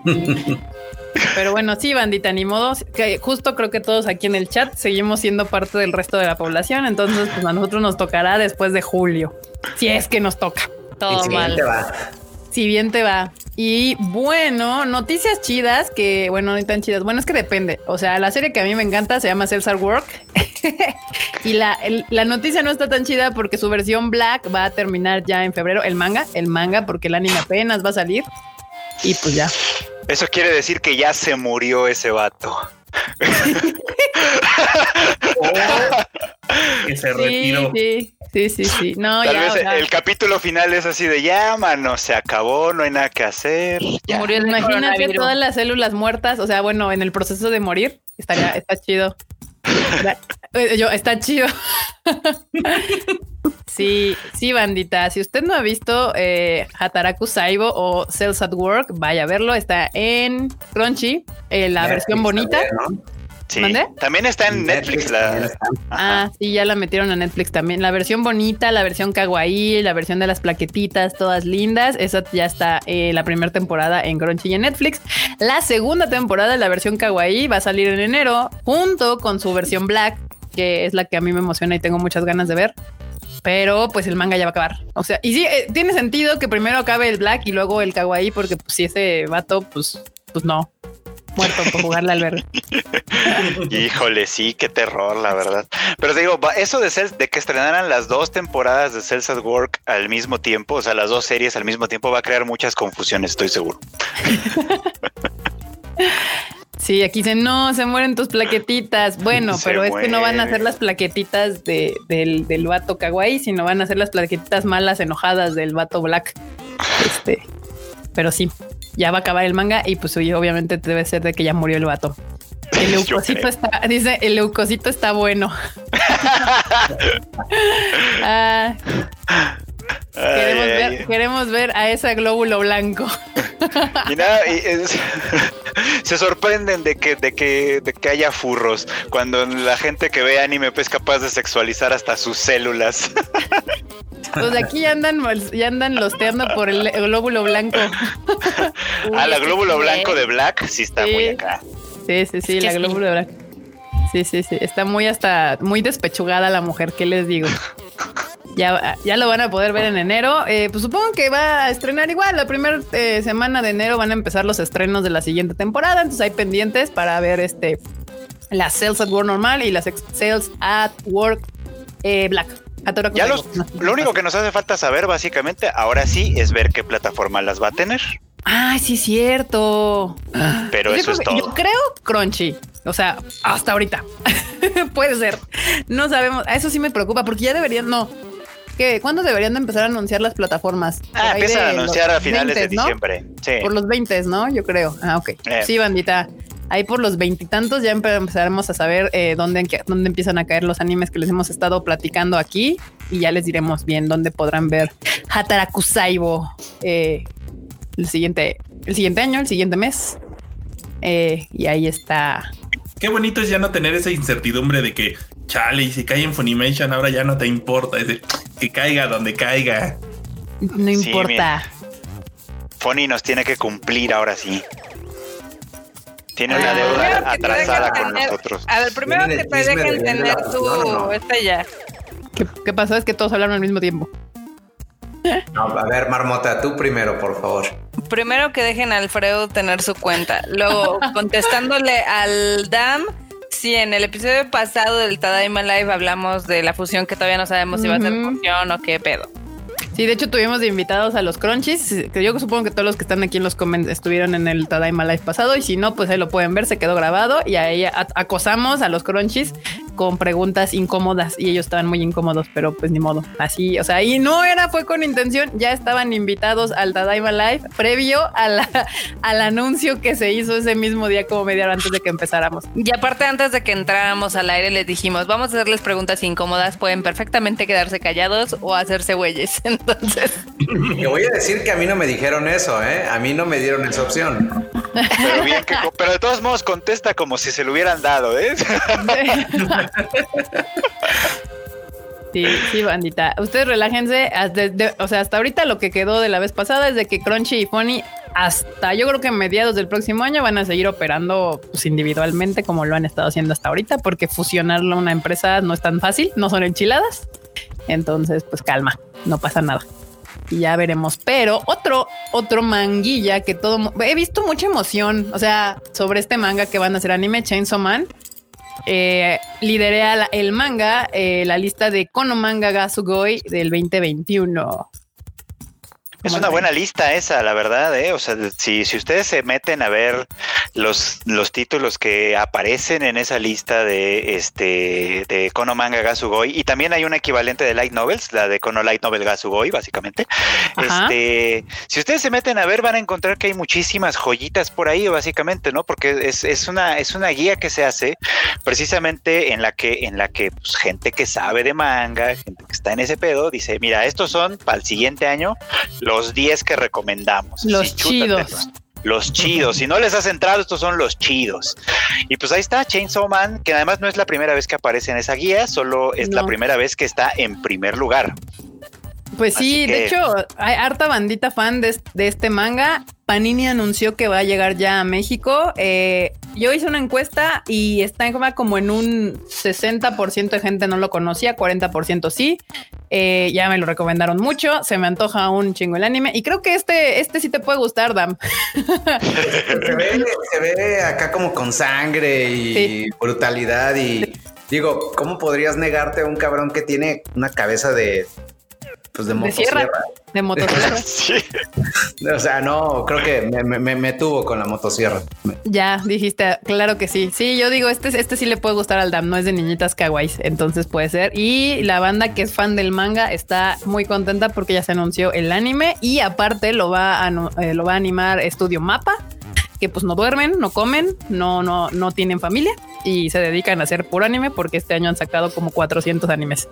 Pero bueno, sí, bandita, ni modo. Que justo creo que todos aquí en el chat seguimos siendo parte del resto de la población. Entonces, pues a nosotros nos tocará después de julio. Si es que nos toca. Todo si mal. Bien te va. Si bien te va. Y bueno, noticias chidas que, bueno, no tan chidas. Bueno, es que depende. O sea, la serie que a mí me encanta se llama Cells Work. y la, la noticia no está tan chida porque su versión Black va a terminar ya en febrero. El manga, el manga, porque el anime apenas va a salir. Y pues ya. Eso quiere decir que ya se murió ese vato. que se retiró. Sí, sí, sí, sí. No, Tal vez el capítulo final es así de ya, mano, se acabó, no hay nada que hacer. Murió Imagínate todas las células muertas, o sea, bueno, en el proceso de morir, estaría, está chido. Yo, está chido. Sí, sí, bandita. Si usted no ha visto eh, Hataraku Saibo o Cells at Work, vaya a verlo. Está en Crunchy, eh, la versión bonita. Sí, también está en Netflix. la... Ah, sí, ya la metieron a Netflix también. La versión bonita, la versión kawaii, la versión de las plaquetitas, todas lindas. Esa ya está eh, la primera temporada en Crunchy y en Netflix. La segunda temporada, la versión kawaii, va a salir en enero junto con su versión black, que es la que a mí me emociona y tengo muchas ganas de ver pero pues el manga ya va a acabar. O sea, y sí, eh, tiene sentido que primero acabe el Black y luego el Kawaii, porque pues, si ese vato, pues, pues no, muerto por jugarle al verde. Híjole, sí, qué terror, la verdad. Pero digo, eso de, de que estrenaran las dos temporadas de Cells at Work al mismo tiempo, o sea, las dos series al mismo tiempo, va a crear muchas confusiones, estoy seguro. Sí, aquí dicen, no, se mueren tus plaquetitas. Bueno, pero es que no van a ser las plaquetitas de, del, del vato kawaii, sino van a ser las plaquetitas malas, enojadas del vato black. Este, pero sí, ya va a acabar el manga y pues obviamente debe ser de que ya murió el vato. El leucocito está, dice, el leucocito está bueno. ah, Queremos, ver, queremos ver a ese glóbulo blanco. Y nada, se sorprenden de que, de que, de que haya furros cuando la gente que ve anime es capaz de sexualizar hasta sus células. Pues aquí ya andan, ya andan losteando por el glóbulo blanco. ah, la glóbulo blanco de Black sí está muy acá. Sí, sí, sí, la glóbulo de Black. Sí, sí, sí. Está muy hasta muy despechugada la mujer, ¿qué les digo? Ya, ya lo van a poder ver en enero. Eh, pues supongo que va a estrenar igual. La primera eh, semana de enero van a empezar los estrenos de la siguiente temporada. Entonces hay pendientes para ver este las Sales at Work normal y las Sales at Work eh, Black. Ya lo único que nos hace falta saber básicamente ahora sí es ver qué plataforma las va a tener. Ay, sí, cierto. Pero eso es todo. Yo creo Crunchy. O sea, hasta ahorita. Puede ser. No sabemos. A eso sí me preocupa porque ya deberían, no. ¿Qué? ¿Cuándo deberían de empezar a anunciar las plataformas? Ah, empiezan a anunciar a finales de diciembre. Sí. Por los 20, ¿no? Yo creo. Ah, ok. Eh. Sí, bandita. ahí por los veintitantos ya empezaremos a saber eh, dónde, dónde empiezan a caer los animes que les hemos estado platicando aquí y ya les diremos bien dónde podrán ver Hatarakusaibo eh, el siguiente, el siguiente año, el siguiente mes. Eh, y ahí está. Qué bonito es ya no tener esa incertidumbre de que, chale, y si cae en Funimation ahora ya no te importa. Es que caiga donde caiga. No importa. Funny nos tiene que cumplir ahora sí. Tiene una deuda atrasada con nosotros. A ver, primero que te dejen tener tu estrella. ¿Qué, pasó? Es que todos hablaron al mismo tiempo. a ver, Marmota, tú primero, por favor. Primero que dejen a Alfredo tener su cuenta. Luego, contestándole al DAM, si en el episodio pasado del Tadaima Live hablamos de la fusión que todavía no sabemos si va a ser fusión o qué pedo. Sí, de hecho tuvimos de invitados a los Crunchies, que yo supongo que todos los que están aquí en los comments estuvieron en el Tadaima Live pasado y si no, pues ahí lo pueden ver, se quedó grabado y ahí acosamos a los Crunchies con preguntas incómodas y ellos estaban muy incómodos, pero pues ni modo. Así, o sea, y no era, fue con intención, ya estaban invitados al Tadaima Live previo a la, al anuncio que se hizo ese mismo día como media hora antes de que empezáramos. Y aparte antes de que entráramos al aire les dijimos, vamos a hacerles preguntas incómodas, pueden perfectamente quedarse callados o hacerse güeyes. Entonces... Te voy a decir que a mí no me dijeron eso, ¿eh? A mí no me dieron esa opción. Pero, de todos modos contesta como si se lo hubieran dado, ¿eh? Sí, sí, bandita. Ustedes relájense. o sea, hasta ahorita lo que quedó de la vez pasada es de que Crunchy y Funny hasta yo creo que mediados del próximo año van a seguir operando pues, individualmente como lo han estado haciendo hasta ahorita, porque fusionarlo a una empresa no es tan fácil, no son enchiladas. Entonces, pues calma, no pasa nada. Y ya veremos. Pero otro, otro manguilla que todo he visto mucha emoción, o sea, sobre este manga que van a hacer anime Chainsaw Man eh, lideré el manga, eh, la lista de Kono Manga Gasugoi del 2021. Es una buena lista esa, la verdad, ¿eh? O sea, si, si ustedes se meten a ver los, los títulos que aparecen en esa lista de este de Kono Manga Gasugoi, y también hay un equivalente de Light Novels, la de Kono Light Novel Gasugoi, básicamente. Este, si ustedes se meten a ver, van a encontrar que hay muchísimas joyitas por ahí, básicamente, ¿no? Porque es, es una, es una guía que se hace precisamente en la que, en la que pues, gente que sabe de manga, gente que está en ese pedo, dice, mira, estos son para el siguiente año los 10 que recomendamos. Los chidos. Los chidos. Si no les has entrado, estos son los chidos. Y pues ahí está Chainsaw Man, que además no es la primera vez que aparece en esa guía, solo es la primera vez que está en primer lugar. Pues sí, de hecho, hay harta bandita fan de, este manga. Panini anunció que va a llegar ya a México. Eh, yo hice una encuesta y está como en un 60% de gente no lo conocía, 40% sí. Eh, ya me lo recomendaron mucho. Se me antoja un chingo el anime y creo que este, este sí te puede gustar, Dam. se, ve, acá como con sangre y brutalidad y digo, ¿cómo podrías negarte a un cabrón que tiene una cabeza de pues de, motosierra. De motosierra. O sea, no, creo que me, tuvo con la motosierra. Ya dijiste, claro que sí. Sí, yo digo, este, este sí le puede gustar al Dam, no es de niñitas kawaiis, entonces puede ser. Y la banda que es fan del manga está muy contenta porque ya se anunció el anime y aparte lo va a, eh, lo va a animar Estudio Mapa que pues no duermen, no comen, no, no, no tienen familia y se dedican a hacer puro anime porque este año han sacado como 400 animes.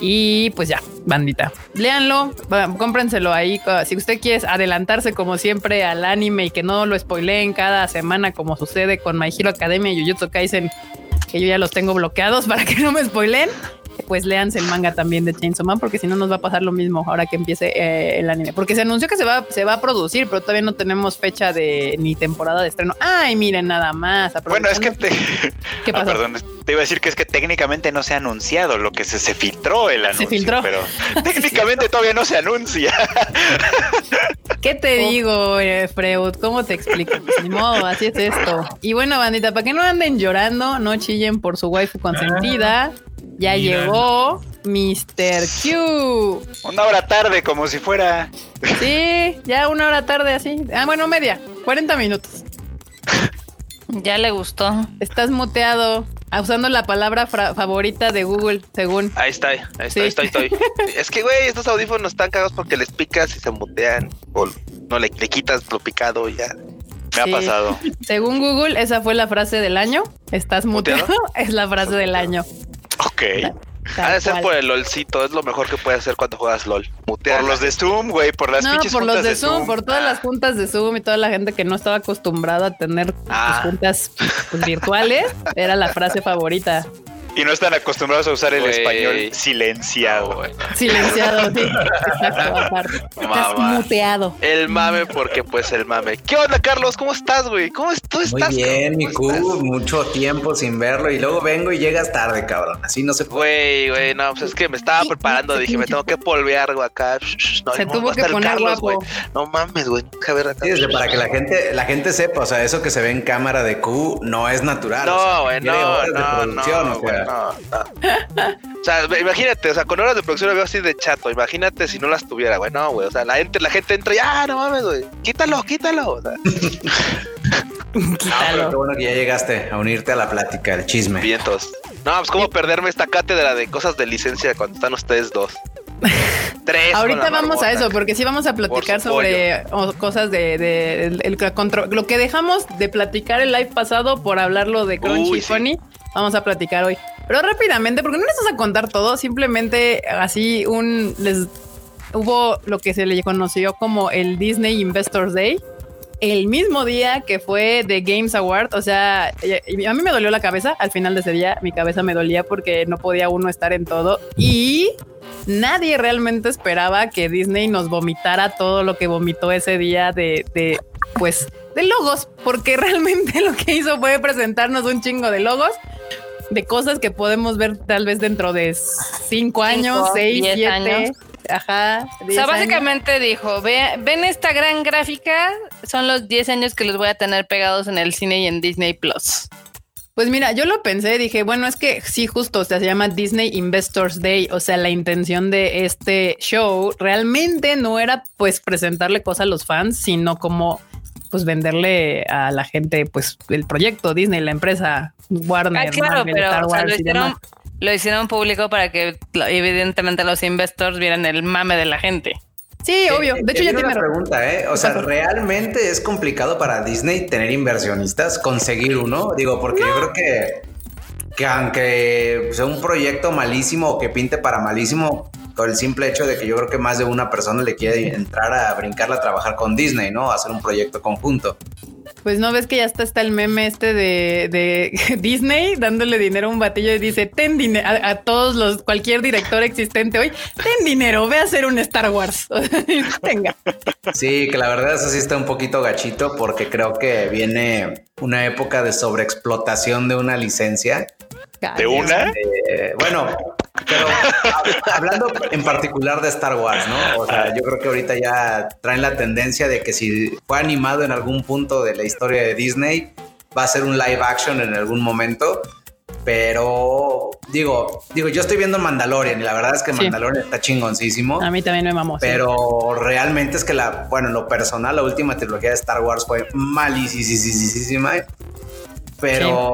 Y pues ya, bandita, léanlo, cómprenselo ahí. Si usted quiere adelantarse como siempre al anime y que no lo spoileen cada semana como sucede con My Hero Academia y Jujutsu Kaisen, que yo ya los tengo bloqueados para que no me spoileen, pues léanse el manga también de Chainsaw Man, porque si no nos va a pasar lo mismo ahora que empiece eh, el anime. Porque se anunció que se va, se va a producir, pero todavía no tenemos fecha de ni temporada de estreno. Ay, miren, nada más. Bueno, es que te... ¿Qué ah, perdón, te iba a decir que es que técnicamente no se ha anunciado, lo que se, se filtró el anuncio. Se filtró. Pero técnicamente todavía no se anuncia. ¿Qué te oh. digo, eh, Freud? ¿Cómo te explico? Pues, ni modo, así es esto. Y bueno, bandita, para que no anden llorando, no chillen por su waifu consentida. Ya llegó Mr. Q. Una hora tarde, como si fuera. Sí, ya una hora tarde así. Ah, bueno, media. 40 minutos. Ya le gustó. Estás muteado. Usando la palabra favorita de Google, según. Ahí está, ahí está, ahí estoy. es que, güey, estos audífonos están cagados porque les picas y se mutean. O no le, le quitas lo picado y ya. Me ha pasado. Según Google, esa fue la frase del año. Estás muteado. es la frase del año. Ok. Ha de ser por el LOLcito, es lo mejor que puedes hacer cuando juegas LOL. Mutear. Por los de Zoom, güey, por las no, por los de, Zoom, por todas las ah. juntas de Zoom y toda la gente que no estaba acostumbrada a tener pues, ah. juntas pues, virtuales, era la frase favorita. Y no están acostumbrados a usar el español silenciado. silenciado, sí. Estás muteado. El mame, porque pues el mame. ¿Qué onda, Carlos? ¿Cómo estás, güey? ¿Cómo estás? Muy bien, mi cubo. Mucho tiempo sin verlo y luego vengo y llegas tarde, cabrón. Así no se puede. Güey, güey, no, pues es que me estaba preparando. Dije, me tengo que polvear algo acá. se tuvo que poner guapo. No mames, güey. ver acá. Sí, para que la gente, la gente sepa, o sea, eso que se ve en cámara de Q no es natural. No, güey, no, no, no, no, O sea, imagínate, o sea, con horas de producción lo veo así de chato. Imagínate si no las tuviera, güey. No, güey. O sea, la gente, la gente entra y, ah, no mames, güey. Quítalo, quítalo. O sea. qué bueno que ya llegaste a unirte a la plática, el chisme. Vientos. No, pues cómo perderme esta cátedra de cosas de licencia cuando están ustedes dos. Tres. Ahorita vamos a eso, porque sí vamos a platicar sobre cosas de, lo que dejamos de platicar el live pasado por hablarlo de Crunchy Funny. Vamos a platicar hoy. Pero rápidamente, porque no les vas a contar todo, simplemente así un les hubo lo que se le conoció como el Disney Investors Day. El mismo día que fue The Games Award, o sea, a mí me dolió la cabeza al final de ese día, mi cabeza me dolía porque no podía uno estar en todo y nadie realmente esperaba que Disney nos vomitara todo lo que vomitó ese día de, de pues, de logos, porque realmente lo que hizo fue presentarnos un chingo de logos de cosas que podemos ver tal vez dentro de cinco años, seis, siete. Años. Ajá. O sea, básicamente dijo, ven esta gran gráfica, son los 10 años que los voy a tener pegados en el cine y en Disney Plus. Pues mira, yo lo pensé, dije, bueno, es que sí, justo, o sea, se llama Disney Investors Day, o sea, la intención de este show realmente no era pues presentarle cosas a los fans, sino como pues venderle a la gente pues el proyecto Disney, la empresa Warner, ah, claro, pero, lo, hicieron, lo hicieron público para que evidentemente los investors vieran el mame de la gente. Sí, obvio. De hecho, ya tiene una pregunta, ¿eh? O sea, ¿realmente es complicado para Disney tener inversionistas, conseguir uno? Digo, porque yo creo que, que aunque sea un proyecto malísimo o que pinte para malísimo, por el simple hecho de que yo creo que más de una persona le quiere entrar a brincarla a trabajar con Disney, ¿no? A hacer un proyecto conjunto. Pues no ves que ya está, está el meme este de, Disney dándole dinero a un batillo y dice, ten dinero a, todos los, cualquier director existente hoy, ten dinero, ve a hacer un Star Wars. Tenga. Sí, que la verdad eso sí está un poquito gachito porque creo que viene una época de sobreexplotación de una licencia. ¿De una? bueno, pero hablando en particular de Star Wars, ¿no? O sea, yo creo que ahorita ya traen la tendencia de que si fue animado en algún punto de la historia de Disney, va a ser un live action en algún momento. Pero digo, digo, yo estoy viendo Mandalorian y la verdad es que Mandalorian está chingoncísimo. A mí también me mamó. Pero realmente es que la, bueno, en lo personal, la última trilogía de Star Wars fue malísima. Pero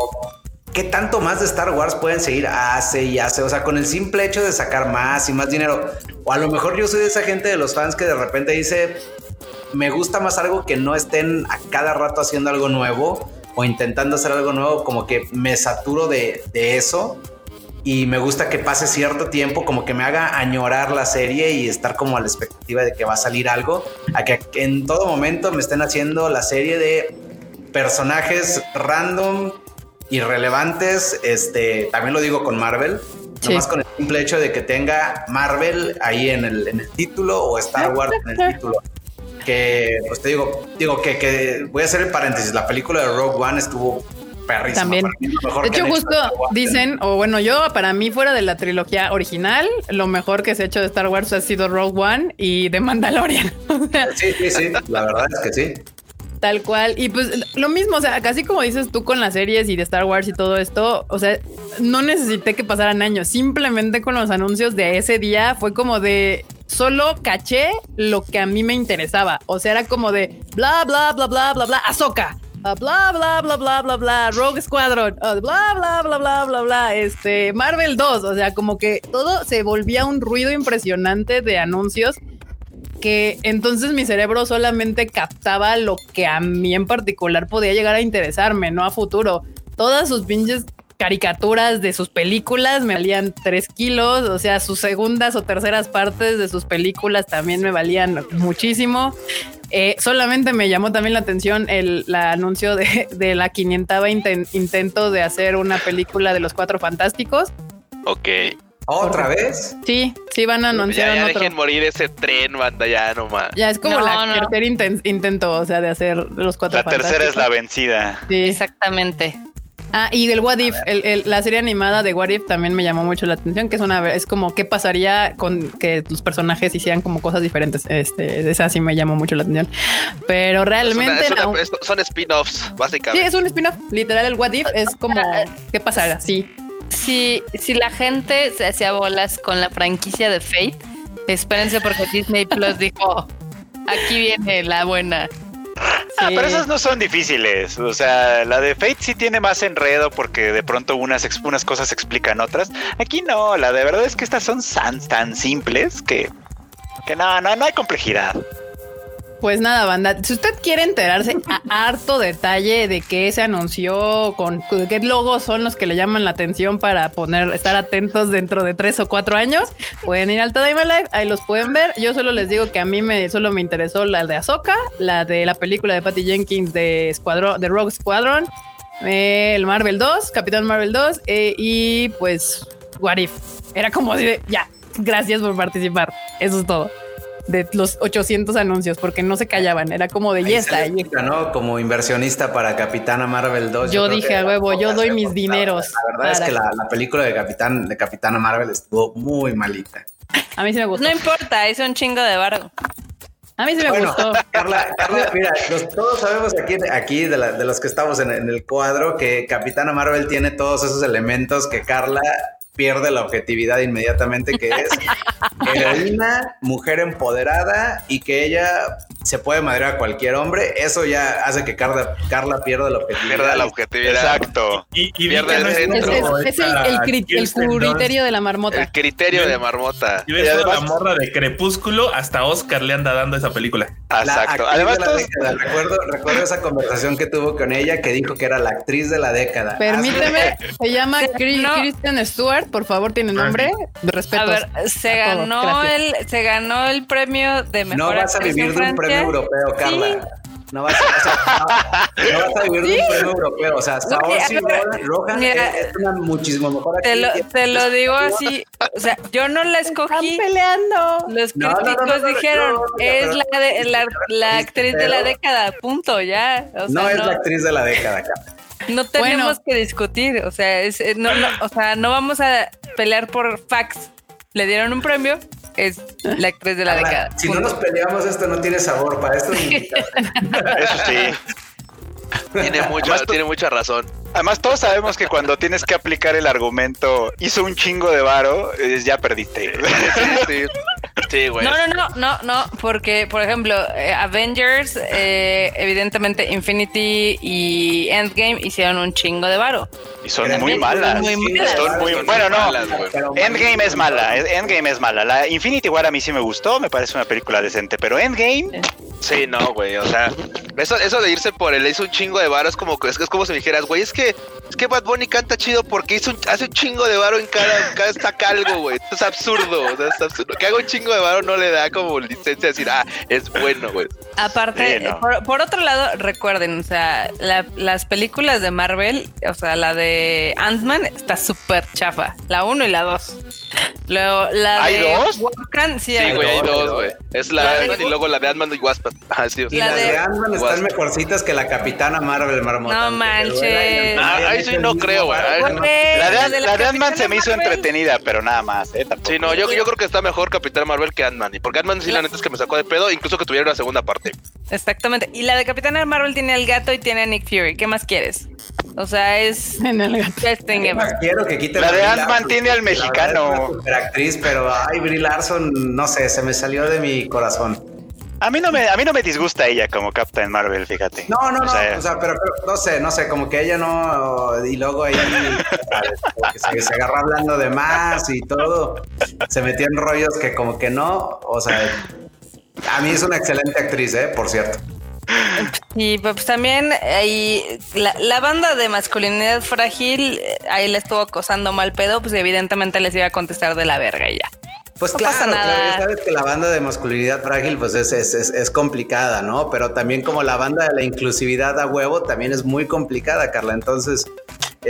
¿qué tanto más de Star Wars pueden seguir hace y hace? O sea, con el simple hecho de sacar más y más dinero. O a lo mejor yo soy de esa gente de los fans que de repente dice, me gusta más algo que no estén a cada rato haciendo algo nuevo o intentando hacer algo nuevo, como que me saturo de, eso y me gusta que pase cierto tiempo, como que me haga añorar la serie y estar como a la expectativa de que va a salir algo, a que en todo momento me estén haciendo la serie de personajes random irrelevantes. Este, también lo digo con Marvel. Nomás con el simple hecho de que tenga Marvel ahí en el, en el título o Star Wars en el título. Que, pues te digo, digo que, que voy a hacer el paréntesis. La película de Rogue One estuvo perrísima. También. de hecho, justo dicen, o bueno, yo para mí fuera de la trilogía original, lo mejor que se ha hecho de Star Wars ha sido Rogue One y de Mandalorian. sí, sí, sí, la verdad es que sí. Tal cual. Y pues lo mismo, o sea, casi como dices tú con las series y de Star Wars y todo esto, o sea, no necesité que pasaran años. Simplemente con los anuncios de ese día fue como de solo caché lo que a mí me interesaba. O sea, era como de bla, bla, bla, bla, bla, bla, Azoka. Bla, bla, bla, bla, bla, bla, Rogue Squadron, bla, bla, bla, bla, bla, bla, este, Marvel 2, o sea, como que todo se volvía un ruido impresionante de anuncios que entonces mi cerebro solamente captaba lo que a mí en particular podía llegar a interesarme, no a futuro. Todas sus pinches caricaturas de sus películas me valían tres kilos, o sea, sus segundas o terceras partes de sus películas también me valían muchísimo. Eh, solamente me llamó también la atención el anuncio de, la 500 intento de hacer una película de los cuatro fantásticos. Ok. ¿Otra vez? Sí, sí van a anunciar. Ya, dejen morir ese tren, banda, ya nomás. Ya es como la tercera intento, o sea, de hacer los cuatro La tercera es la vencida. Sí. Exactamente. Ah, y del What If, la serie animada de What If también me llamó mucho la atención, que es una es como qué pasaría con que los personajes hicieran como cosas diferentes. Este, esa sí me llamó mucho la atención. Pero realmente son spin-offs, básicamente. Sí, es un spin-off. Literal, el What If es como qué pasará. Sí. Si, si la gente se hacía bolas con la franquicia de Fate, espérense porque Disney Plus dijo aquí viene la buena. Ah, pero esas no son difíciles. O sea, la de Fate sí tiene más enredo porque de pronto unas, unas cosas explican otras. Aquí no, la de verdad es que estas son tan, tan simples que, que no, no, no hay complejidad. Pues nada, banda, si usted quiere enterarse a harto detalle de qué se anunció, con qué logos son los que le llaman la atención para estar atentos dentro de tres o cuatro años, pueden ir al Tadaima Live, ahí los pueden ver. Yo solo les digo que a mí me solo me interesó la de Ahsoka, la de la película de Patty Jenkins de Escuadrón, de Rogue Squadron, eh, el Marvel 2, Capitán Marvel 2, eh, y pues What If. Era como de, ya, gracias por participar. Eso es todo de los 800 anuncios porque no se callaban. Era como de ya está. ¿no? Como inversionista para Capitana Marvel 2. Yo, dije a huevo, yo doy mis dineros. La verdad es que la, película de Capitán de Capitana Marvel estuvo muy malita. A mí sí me gustó. No importa, es un chingo de barro. A mí sí me gustó. Carla, Carla mira, todos sabemos aquí, aquí de, de los que estamos en, en, el cuadro que Capitana Marvel tiene todos esos elementos que Carla pierde la objetividad inmediatamente, que es heroína, mujer empoderada y que ella se puede madrear a cualquier hombre. Eso ya hace que Carla, Carla pierda la objetividad. Pierda la objetividad. Exacto. Y, pierde el centro. Es, el, criterio de la marmota. El criterio de marmota. Y, ves la morra de Crepúsculo, hasta Oscar le anda dando esa película. Exacto. Además, recuerdo, recuerdo esa conversación que tuvo con ella que dijo que era la actriz de la década. Permíteme, se llama Kristen Stewart por favor, tiene nombre. Respeto. A ver, se ganó el, se ganó el premio de mejor No vas a vivir de un premio europeo, Carla. No vas, a, no vas a vivir de un premio europeo. O sea, Saoirse Roja es una muchísimo mejor te lo, te lo digo así. O sea, yo no la escogí. Están peleando. Los críticos dijeron, es la, de, la, la actriz de la década, punto, ya. O sea, no es la actriz de la década, Carla. No tenemos que discutir, o sea, es, eh, no, no, o sea, no vamos a pelear por fax. Le dieron un premio, es la actriz de la década. Si no nos peleamos, esto no tiene sabor para esto. Eso sí. Tiene, mucho, tiene mucha razón. Además, todos sabemos que cuando tienes que aplicar el argumento hizo un chingo de varo, ya perdiste. Sí, güey. No, no, no, no, no, porque, por ejemplo, eh, Avengers, eh, evidentemente Infinity y Endgame hicieron un chingo de varo. Y son muy malas. bueno, no. Endgame es mala. Endgame es mala. La Infinity War a mí sí me gustó, me parece una película decente, pero Endgame. Sí, no, güey. O sea, eso, eso de irse por el hizo un chingo de varo es como es, es como si me dijeras, güey, es que es que Bad Bunny canta chido porque hizo hace un chingo de varo en cada, cada saca algo, güey. es absurdo, es absurdo. Que haga un chingo de varo no le da como licencia a decir, ah, es bueno, güey. Aparte, por, otro lado, recuerden, o sea, las películas de Marvel, o sea, la de Ant-Man está súper chafa. La 1 y la 2. Luego, la ¿Hay de dos? sí, sí güey, hay dos, güey. Es la, de Ant-Man y luego la de Ant-Man y Wasp. Ah, sí, y las de, Ant-Man están mejorcitas que la Capitana Marvel, Marmota. No manches. Ah, ahí sí no creo, güey. La de, Ant-Man se me hizo entretenida, pero nada más, ¿eh? Sí, no, yo, yo creo que está mejor Capitana Marvel que Ant-Man. Y porque Ant-Man sí, la neta es que me sacó de pedo, incluso que tuviera una segunda parte. Exactamente. Y la de Capitana Marvel tiene al gato y tiene a Nick Fury. ¿Qué más quieres? O sea, es. En el gato. Quiero que quite la de Ant-Man tiene al mexicano. actriz, pero ay, Brie Larson, no sé, se me salió de mi corazón. A mí no me, a mí no me disgusta ella como Captain Marvel, fíjate. No, no, no, o sea, pero, no sé, no sé, como que ella no, y luego ahí se, se agarró hablando de más y todo, se metió en rollos que como que no, o sea, A mí es una excelente actriz, ¿eh? Por cierto. Y pues también ahí la, banda de masculinidad frágil, eh, ahí le estuvo acosando mal pedo, pues evidentemente les iba a contestar de la verga y ya. Pues claro, claro, sabes que la banda de masculinidad frágil pues es, es, es, complicada, ¿no? Pero también como la banda de la inclusividad a huevo también es muy complicada, Carla. Entonces,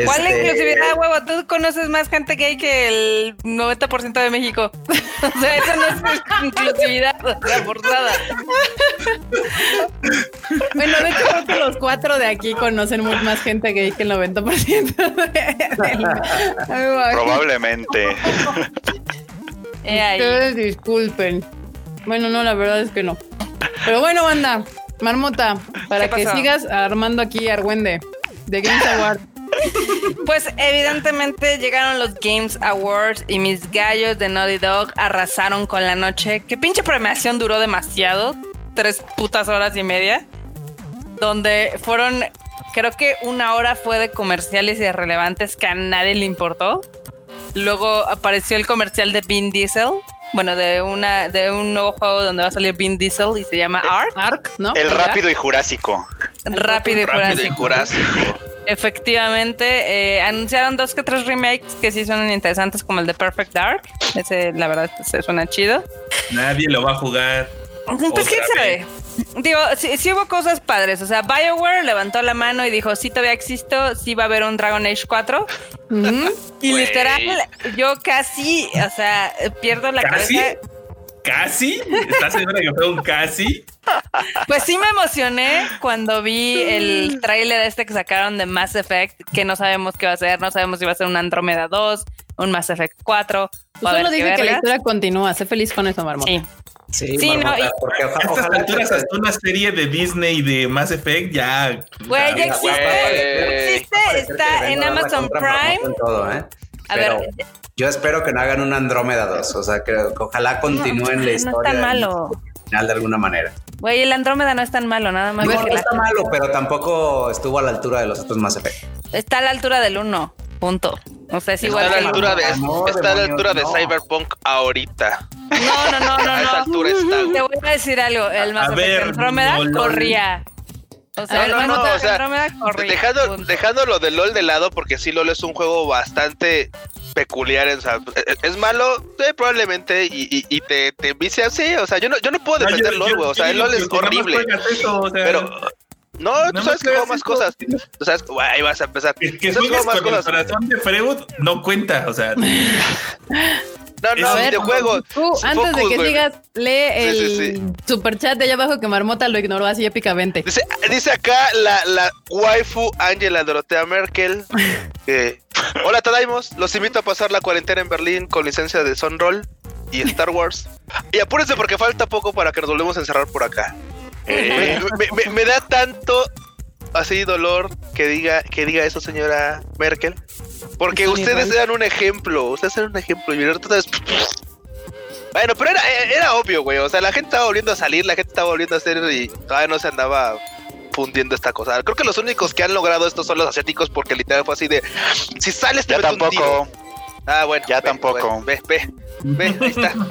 ¿Cuál este, inclusividad, huevo? Tú conoces más gente gay que el 90% de México. o sea, eso no es inclusividad, forzada. bueno, de hecho creo que los cuatro de aquí conocen más gente gay que el 90%. Probablemente. Ustedes disculpen. Bueno, no, la verdad es que no. Pero bueno, banda, marmota, para que sigas armando aquí Argüende de Games Award. Pues evidentemente llegaron los Games Awards y mis gallos de Naughty Dog arrasaron con la noche. Que pinche premiación duró demasiado, tres putas horas y media, donde fueron, creo que una hora fue de comerciales irrelevantes que a nadie le importó. Luego apareció el comercial de Vin Diesel. Bueno, de una de un nuevo juego donde va a salir Vin Diesel y se llama Ark. Ark, ¿no? El rápido y jurásico. Rápido y jurásico. Efectivamente, eh, anunciaron dos que tres remakes que sí son interesantes, como el de Perfect Dark. Ese, la verdad, se suena chido. Nadie lo va a jugar. Pues quién sabe. Digo, sí, hubo cosas padres. O sea, BioWare levantó la mano y dijo: Sí, todavía existo, sí va a haber un Dragon Age 4. Y literal, yo casi, o sea, pierdo la ¿Casi? cabeza. ¿Casi? ¿Estás segura que fue un casi? Pues sí me emocioné cuando vi el tráiler este que sacaron de Mass Effect, que no sabemos qué va a ser, no sabemos si va a ser un Andrómeda 2, un Mass Effect 4. solo dije que la historia continúa, sé feliz con eso, Marmota. Sí. Sí, sí no, porque ojalá, a estas alturas hasta una serie de Disney de Mass Effect ya. Güey, ya existe, existe, está en Amazon Prime. ¿eh? A ver, yo espero que no hagan un Andrómeda 2, o sea, que, ojalá continúen la historia. No es tan malo. Final de alguna manera. Güey, el Andrómeda no es tan malo, nada más. No, no está malo, pero tampoco estuvo a la altura de los otros Mass Effect. Está a la altura del 1, punto. O sea, es igual. Está a la altura, de, está a la altura de Cyberpunk ahorita. No, no, no, no. a esa altura está. Te voy a decir algo. El Effect Andrómeda corría. O sea, no, no, no, o sea, dejando, dejando lo de LOL de lado, porque sí, LOL es un juego bastante peculiar. O sea, es malo, probablemente, y, y, te, te vicia así. O sea, yo no, yo no puedo defender LOL, güey. O sea, el LOL es horrible. pero. No, tú sabes que juego más cosas. Tú sabes, ahí vas a empezar. Que, que juegas más con cosas. el corazón de Freud no cuenta, o sea. No, no, videojuegos. Tú, antes de que digas, lee el super chat de allá abajo que Marmota lo ignoró así épicamente. Dice, dice acá la, la waifu Angela Dorotea Merkel. Hola, Tadaimos. Los invito a pasar la cuarentena en Berlín con licencia de Sunroll y Star Wars. Y apúrense porque falta poco para que nos volvemos a encerrar por acá. Eh. me, da tanto así dolor que diga, que diga eso, señora Merkel. Porque ustedes eran un ejemplo, ustedes eran un ejemplo. Y ahorita Bueno, pero era, era obvio, güey. O sea, la gente estaba volviendo a salir, la gente estaba volviendo a hacer y todavía no se andaba fundiendo esta cosa. Creo que los únicos que han logrado esto son los asiáticos porque literal fue así de si sales te ya tampoco. Ah, bueno, ya tampoco. ve, ve, ve, ahí está.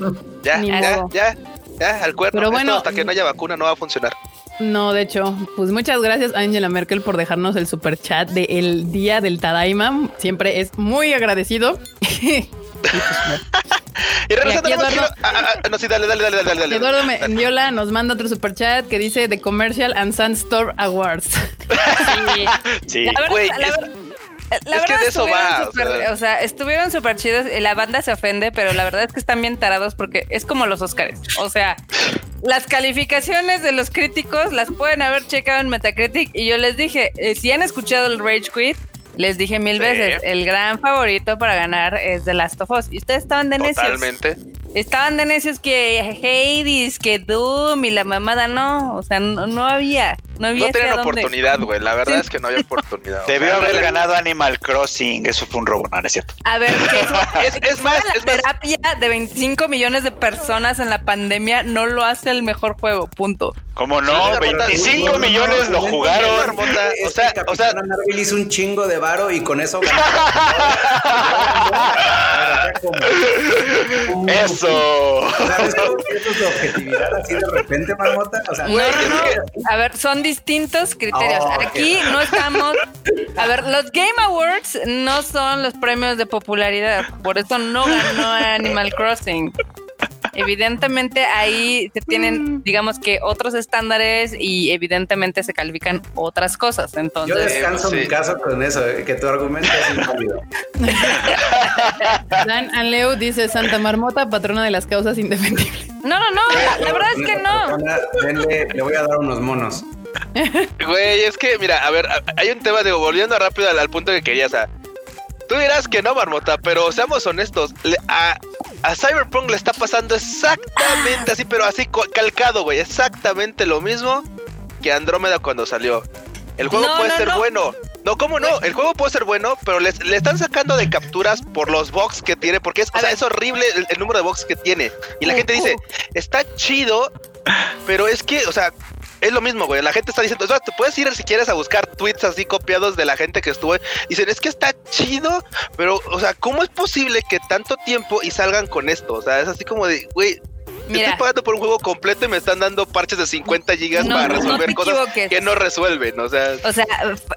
Ya, ya, ya, ya, al cuerpo. Pero bueno, hasta que no haya vacuna no va a funcionar. No, de hecho, pues muchas gracias Angela Merkel por dejarnos el super chat del día del Tadaima. Siempre es muy agradecido. y regresando Eduardo, no, sí, dale, dale, dale, dale, dale. Eduardo Mendiola nos manda otro super chat que dice The Commercial and Sun Store Awards. sí, sí. La verdad, la verdad que de eso va. o, sea. estuvieron súper chidos. La banda se ofende, pero la verdad es que están bien tarados porque es como los Oscars. O sea, las calificaciones de los críticos las pueden haber checado en Metacritic. Y yo les dije, eh, si han escuchado el Rage Quit, les dije mil veces, el gran favorito para ganar es The Last of Us. Y ustedes estaban de necios. Totalmente. Estaban de necios que Hades, que Doom y la mamada no. O sea, no, había. No había. No tenían oportunidad, güey. La verdad es que no había oportunidad. Debió haber ganado Animal Crossing. Eso fue un robo, no, es cierto. A ver, que es, más. La terapia de 25 millones de personas en la pandemia no lo hace el mejor juego. Punto. ¿Cómo no? 25 millones lo jugaron. o sea, o sea, Marvel hizo un chingo de varo y con eso eso. O sea, ¿es de objetividad así de repente, Marmota? O sea, no, no, no. A ver, son distintos criterios. Oh, Aquí no estamos. A ver, los Game Awards no son los premios de popularidad. Por eso no ganó Animal Crossing evidentemente ahí se tienen, mm. digamos que otros estándares y evidentemente se califican otras cosas. Entonces, yo descanso mi caso con eso, eh, que tu argumento es inválido. Dan Anleu dice Santa Marmota, patrona de las causas indefendibles. No, no, no, la, verdad es que no. le voy a dar unos monos. Güey, es que, mira, a ver, hay un tema, digo, volviendo rápido al, punto que querías, a Tú dirás que no, Marmota, pero seamos honestos. a, Cyberpunk le está pasando exactamente así, pero así calcado, güey. Exactamente lo mismo que Andrómeda cuando salió. El juego puede ser bueno. No, ¿cómo no? El juego puede ser bueno, pero le, están sacando de capturas por los box que tiene, porque es, es horrible el, número de box que tiene. Y la gente dice, está chido, pero es que, o sea, es lo mismo, güey. La gente está diciendo, o sea, te puedes ir si quieres a buscar tweets así copiados de la gente que estuvo. Y dicen, es que está chido, pero, o sea, ¿cómo es posible que tanto tiempo y salgan con esto? O sea, es así como de, güey, Estoy pagando por un juego completo y me están dando parches de 50 gigas para resolver cosas que no resuelven. O sea, o sea,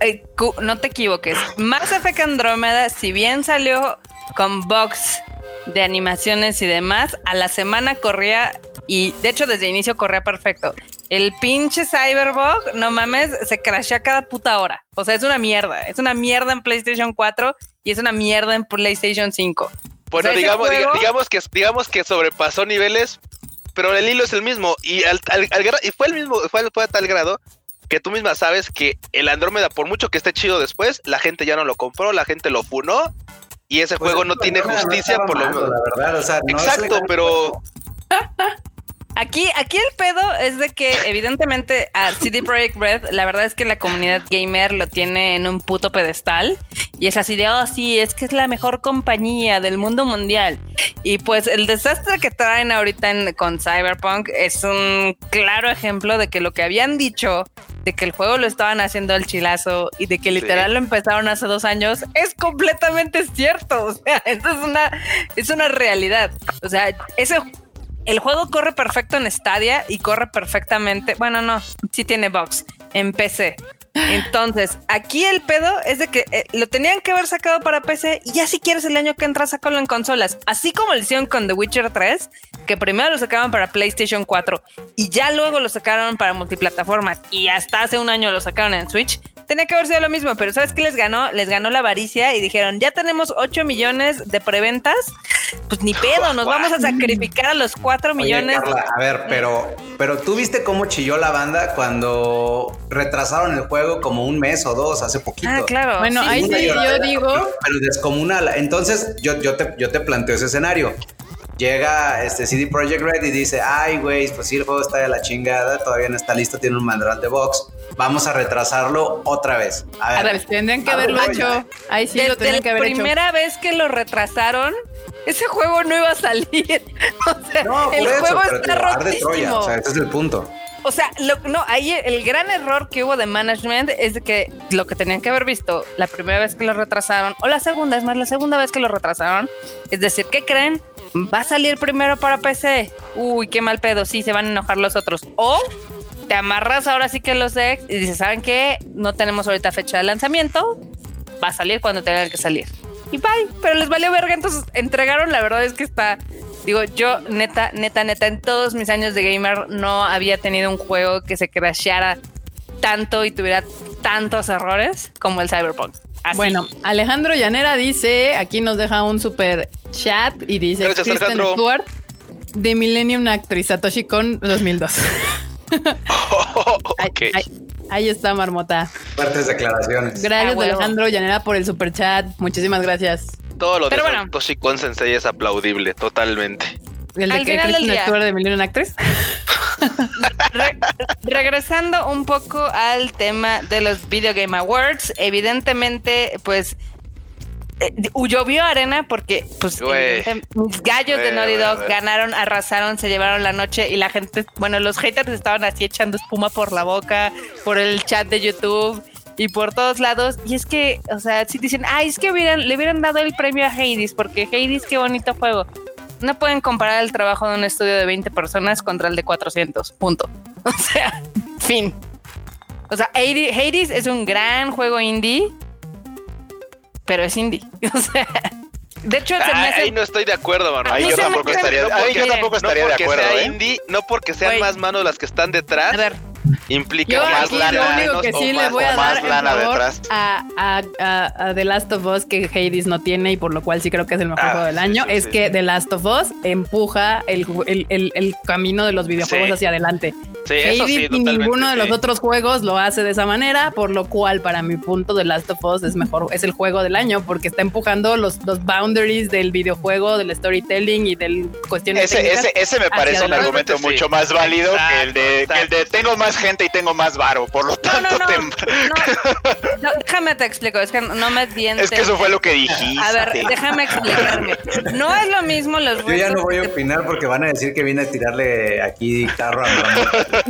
eh, no te equivoques. Mass Effect Andromeda, si bien salió con box de animaciones y demás, a la semana corría y de hecho desde el inicio corría perfecto. El pinche Cyberbug, no mames, se crashea cada puta hora. O sea, es una mierda. Es una mierda en PlayStation 4 y es una mierda en PlayStation 5. Bueno, digamos, digamos, que, digamos que sobrepasó niveles, pero el hilo es el mismo. Y, al, y fue el mismo, fue, fue a tal grado que tú misma sabes que el Andrómeda, por mucho que esté chido después, la gente ya no lo compró, la gente lo funó y ese pues juego no tiene justicia por lo menos. Exacto, pero Aquí, aquí el pedo es de que evidentemente a CD Projekt Red, la verdad es que la comunidad gamer lo tiene en un puto pedestal y es así de, oh sí, es que es la mejor compañía del mundo mundial. Y pues el desastre que traen ahorita con Cyberpunk es un claro ejemplo de que lo que habían dicho de que el juego lo estaban haciendo al chilazo y de que literal lo empezaron hace dos años es completamente cierto. O sea, eso es una, es una realidad. O sea, ese el juego corre perfecto en Stadia y corre perfectamente. Bueno, no, sí tiene bugs en PC. Entonces, aquí el pedo es de que eh, lo tenían que haber sacado para PC y ya si quieres el año que entra, sácalo en consolas. Así como lo hicieron con The Witcher 3, que primero lo sacaban para PlayStation 4 y ya luego lo sacaron para multiplataformas y hasta hace un año lo sacaron en Switch tenía que haber sido lo mismo, pero ¿sabes qué les ganó? Les ganó la avaricia y dijeron, ya tenemos 8 millones de preventas, pues ni pedo, nos vamos a sacrificar a los 4 millones. a ver, pero, pero tú viste cómo chilló la banda cuando retrasaron el juego como un mes o dos hace poquito. Ah, claro. Bueno, ahí sí yo digo. Pero descomunal. Entonces, yo, yo, te, yo te planteo ese escenario llega este CD Projekt Red y dice, ay, güey, pues sí, el juego está de la chingada, todavía no está listo, tiene un manual de box, vamos a retrasarlo otra vez. A ver, tendrían que haberlo hecho. Ahí sí lo tendrían que haber hecho. La primera vez que lo retrasaron, ese juego no iba a salir. o sea, no, el juego está rotísimo. o sea, ese es el punto. O sea, no, ahí el gran error que hubo de management es de que lo que tenían que haber visto la primera vez que lo retrasaron, o la segunda, es más, la segunda vez que lo retrasaron, es decir, ¿qué creen? Va a salir primero para PC. Uy, qué mal pedo, sí, se van a enojar los otros. O te amarras ahora sí que los ex y dices, ¿saben qué? No tenemos ahorita fecha de lanzamiento, va a salir cuando tenga que salir. Y bye, pero les valió verga, entonces entregaron, la verdad es que está Digo, yo neta, neta, neta, en todos mis años de gamer no había tenido un juego que se crasheara tanto y tuviera tantos errores como el Cyberpunk. Bueno, Alejandro Llanera dice, aquí nos deja un super chat y dice Kristen Stewart de Millennium Actress Satoshi Kon 2002. ahí, está, Marmota. Fuertes declaraciones. Gracias, ah, Alejandro Llanera, por el super chat. Muchísimas gracias. Todo lo de bueno. Toshi Kon Sensei es aplaudible, totalmente. ¿El de que es un actor de Million Actress? regresando un poco al tema de los Video Game Awards, evidentemente, pues eh, llovió arena porque pues mis gallos de Naughty Dog ganaron, arrasaron, se llevaron la noche y la gente, bueno, los haters estaban así echando espuma por la boca, por el chat de YouTube y por todos lados. Y es que, o sea, si dicen, ay, es que hubieran, le hubieran dado el premio a Hades, porque Hades, qué bonito juego. No pueden comparar el trabajo de un estudio de 20 personas contra el de 400. Punto. O sea, fin. O sea, Hades es un gran juego indie, pero es indie. O sea, de hecho, se me hace... ahí no estoy de acuerdo, mano. Ahí yo tampoco estaría, ahí yo tampoco estaría de acuerdo. Sea ¿eh? indie, no porque sean más manos las que están detrás. A ver, implica más lana. Lo único que sí le voy a dar detrás. A, a, a, The Last of Us que Hades no tiene y por lo cual sí creo que es el mejor ah, juego del año, es que The Last of Us empuja el, el, el, camino de los videojuegos hacia adelante. Hades y ninguno de los otros juegos lo hace de esa manera, por lo cual para mi punto The Last of Us es mejor, es el juego del año porque está empujando los, los boundaries del videojuego, del storytelling y del cuestión ese, ese, ese me parece un argumento mucho más válido que el de, que el de tengo más gente y tengo más varo, por lo tanto no, déjame te explico, es que no me entiendes. Es que eso fue lo que dijiste. A ver, déjame explicarme. No es lo mismo los Yo ya no voy a opinar porque van a decir que viene a tirarle aquí carro a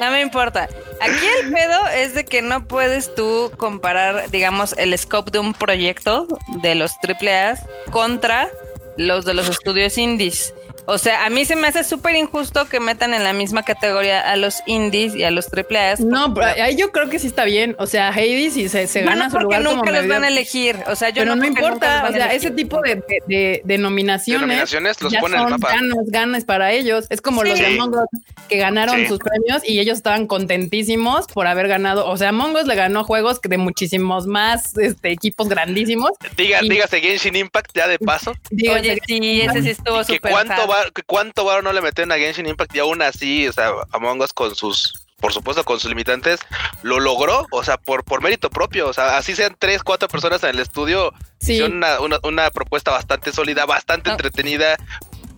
No me importa. Aquí el pedo es de que no puedes tú comparar, digamos, el scope de un proyecto de los AAA contra los de los estudios indies. O sea, a mí se me hace súper injusto que metan en la misma categoría a los indies y a los triple A. No, ahí yo creo que sí está bien. O sea, Hades y se, se gana su lugar nunca los van a elegir. O sea, yo Pero no, importa. O sea, ese tipo de, de, de, nominaciones, los ya son ganas, ganas para ellos. Es como los de Among Us que ganaron sus premios y ellos estaban contentísimos por haber ganado. O sea, Among Us le ganó juegos de muchísimos más este, equipos grandísimos. Diga, dígase Genshin Impact ya de paso. Oye, sí, ese sí estuvo súper. ¿Cuánto cuánto varo no le metieron a Genshin Impact y aún así, o sea, Among Us con sus por supuesto con sus limitantes, lo logró, o sea, por, por mérito propio, o sea, así sean tres, cuatro personas en el estudio, sí. una, una, propuesta bastante sólida, bastante entretenida,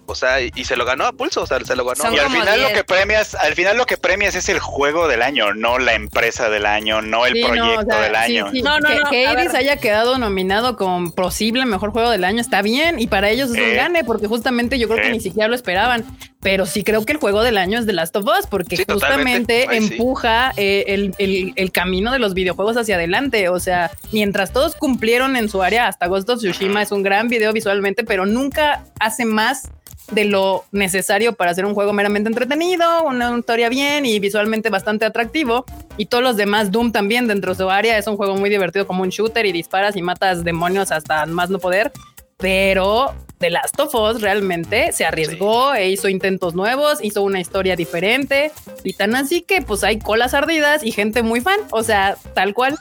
o sea, y, se lo ganó a pulso, o sea, se lo ganó. y al final lo que premias, al final lo que premias es el juego del año, no la empresa del año, no el proyecto del año. no, no, que, que haya quedado nominado como posible mejor juego del año está bien y para ellos es un gane porque justamente yo creo que ni siquiera lo esperaban. Pero sí creo que el juego del año es The Last of Us porque justamente empuja eh, el, el, el, camino de los videojuegos hacia adelante. O sea, mientras todos cumplieron en su área, hasta Ghost of Tsushima es un gran video visualmente, pero nunca hace más de lo necesario para hacer un juego meramente entretenido, una historia bien y visualmente bastante atractivo. Y todos los demás, Doom también dentro de su área, es un juego muy divertido como un shooter y disparas y matas demonios hasta más no poder. Pero The Last of Us realmente se arriesgó e hizo intentos nuevos, hizo una historia diferente y tan así que pues hay colas ardidas y gente muy fan, o sea, tal cual.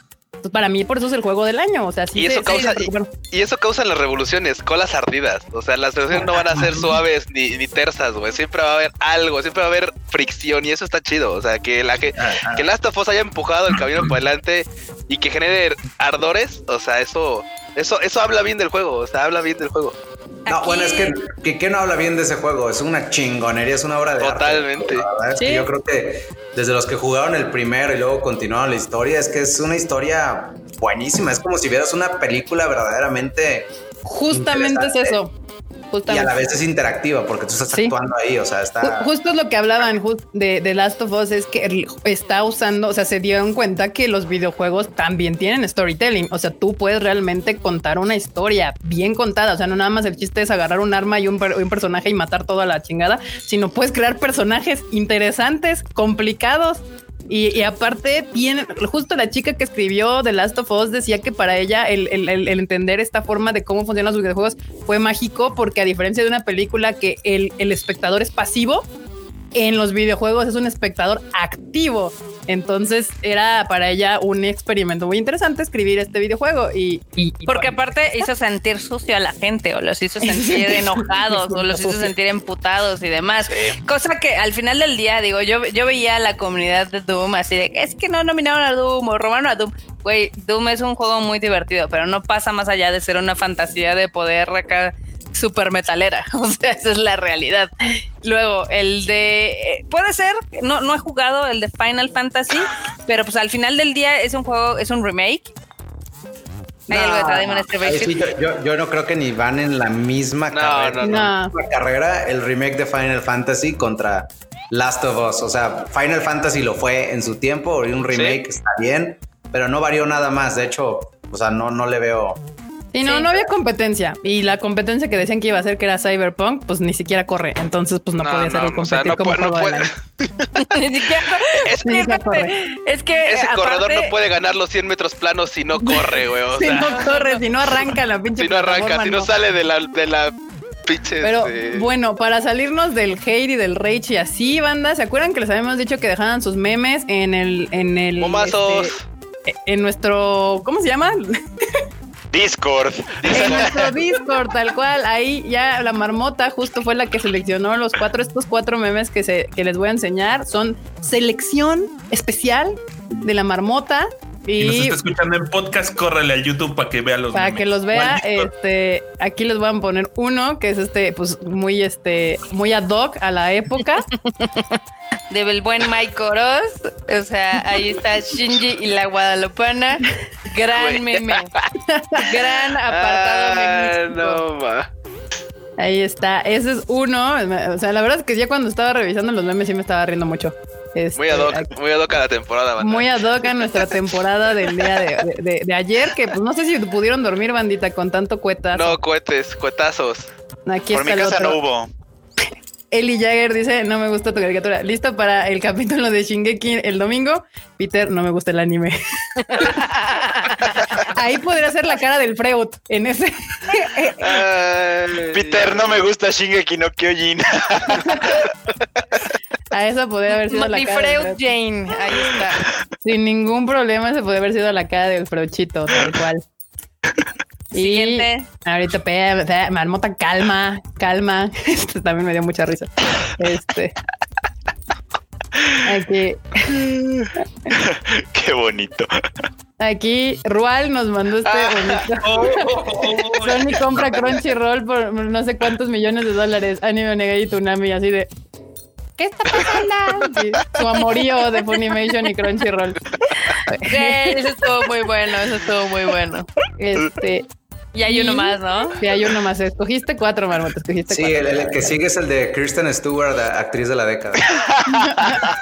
Para mí por eso es el juego del año. O sea, sí y, eso causa, y, eso causa las revoluciones, colas ardidas. O sea, las revoluciones no van a ser suaves ni, ni tersas, güey. Siempre va a haber algo, siempre va a haber fricción y eso está chido. O sea, que la que, que Last of Us haya empujado el camino para adelante y que genere ardores, o sea, eso, eso, eso habla bien del juego. O sea, habla bien del juego. No, bueno, es que, que, no habla bien de ese juego. Es una chingonería, es una obra de Totalmente. Totalmente. Yo creo que desde los que jugaron el primero y luego continuaron la historia, es que es una historia buenísima. Es como si vieras una película verdaderamente. Justamente es eso. Y a la vez es interactiva porque tú estás actuando ahí, o sea, está... Justo es lo que hablaban de, de, Last of Us, es que está usando, o sea, se dieron cuenta que los videojuegos también tienen storytelling, o sea, tú puedes realmente contar una historia bien contada, o sea, no nada más el chiste es agarrar un arma y un, un personaje y matar toda la chingada, sino puedes crear personajes interesantes, complicados, y, aparte, tiene, justo la chica que escribió The Last of Us decía que para ella el, entender esta forma de cómo funcionan los videojuegos fue mágico porque a diferencia de una película que el, el espectador es pasivo, en los videojuegos es un espectador activo. Entonces era para ella un experimento muy interesante escribir este videojuego y, porque aparte hizo sentir sucio a la gente o los hizo sentir enojados o los hizo sentir emputados y demás. Cosa que al final del día digo, yo, yo veía a la comunidad de Doom así de es que no nominaron a Doom o robaron a Doom. Güey, Doom es un juego muy divertido, pero no pasa más allá de ser una fantasía de poder acá super metalera. O sea, esa es la realidad. Luego, el de. Eh, puede ser, no, no he jugado el de Final Fantasy, pero pues al final del día es un juego, es un remake. yo, no creo que ni van en la misma carrera. carrera el remake de Final Fantasy contra Last of Us. O sea, Final Fantasy lo fue en su tiempo, y un remake está bien, pero no varió nada más. De hecho, o sea, no, no le veo y no, no había competencia. Y la competencia que decían que iba a ser que era Cyberpunk, pues ni siquiera corre. Entonces, pues no, podía ser el competir como no puede. ni siquiera, es, que ese corredor no puede ganar los 100 metros planos si no corre, güey. si no corre, si no arranca la pinche. Si no arranca, si no, sale de la, de la pinche. Pero este, bueno, para salirnos del hate y del rage y así, banda, ¿se acuerdan que les habíamos dicho que dejaran sus memes en el. En el Momazos. Este, en nuestro. ¿Cómo se llama? Discord. En nuestro Discord, tal cual. Ahí ya la marmota justo fue la que seleccionó los cuatro, estos cuatro memes que, se, que les voy a enseñar. Son selección especial de la marmota. Y, nos está escuchando en podcast, córrele al YouTube para que vea los Para que los vea, este, aquí les voy a poner uno que es este, pues muy este, muy ad hoc a la época. Del buen Mike Oroz. O sea, ahí está Shinji y la Guadalupana. Gran meme. Gran apartado ah, No, ma. Ahí está. Ese es uno. O sea, la verdad es que ya cuando estaba revisando los memes sí me estaba riendo mucho. Este, muy ad hoc, muy ad hoc a la temporada, bandita. Muy ad hoc a nuestra temporada del día de, de, ayer, que pues no sé si pudieron dormir, bandita, con tanto cuetazo. No, cohetes, cuetazos. Aquí Por mi casa no hubo. Eli Jagger dice, no me gusta tu caricatura. ¿Listo para el capítulo de Shingeki el domingo? Peter, no me gusta el anime. Ahí podría ser la cara del Freud en ese. Peter, no me gusta Shingeki no Kyojin. A eso podría haber sido la cara. Freud Jane, ahí está. Sin ningún problema se puede haber sido la cara del Freuchito, tal cual. Siguiente. Y ahorita, marmota, calma, calma. Esto también me dio mucha risa. Este. Aquí. Qué bonito. Aquí Rual nos mandó este ah. bonito. Oh. Sony compra Crunchyroll por no sé cuántos millones de dólares. Anime Negai y Tunami, así de. ¿Qué está pasando? su amorío de Funimation y Crunchyroll. eso estuvo muy bueno, eso estuvo muy bueno. Este, y hay uno más, ¿no? Sí, hay uno más. Escogiste cuatro, Marmota. Escogiste sí, el, que sigue es el de Kristen Stewart, actriz de la década.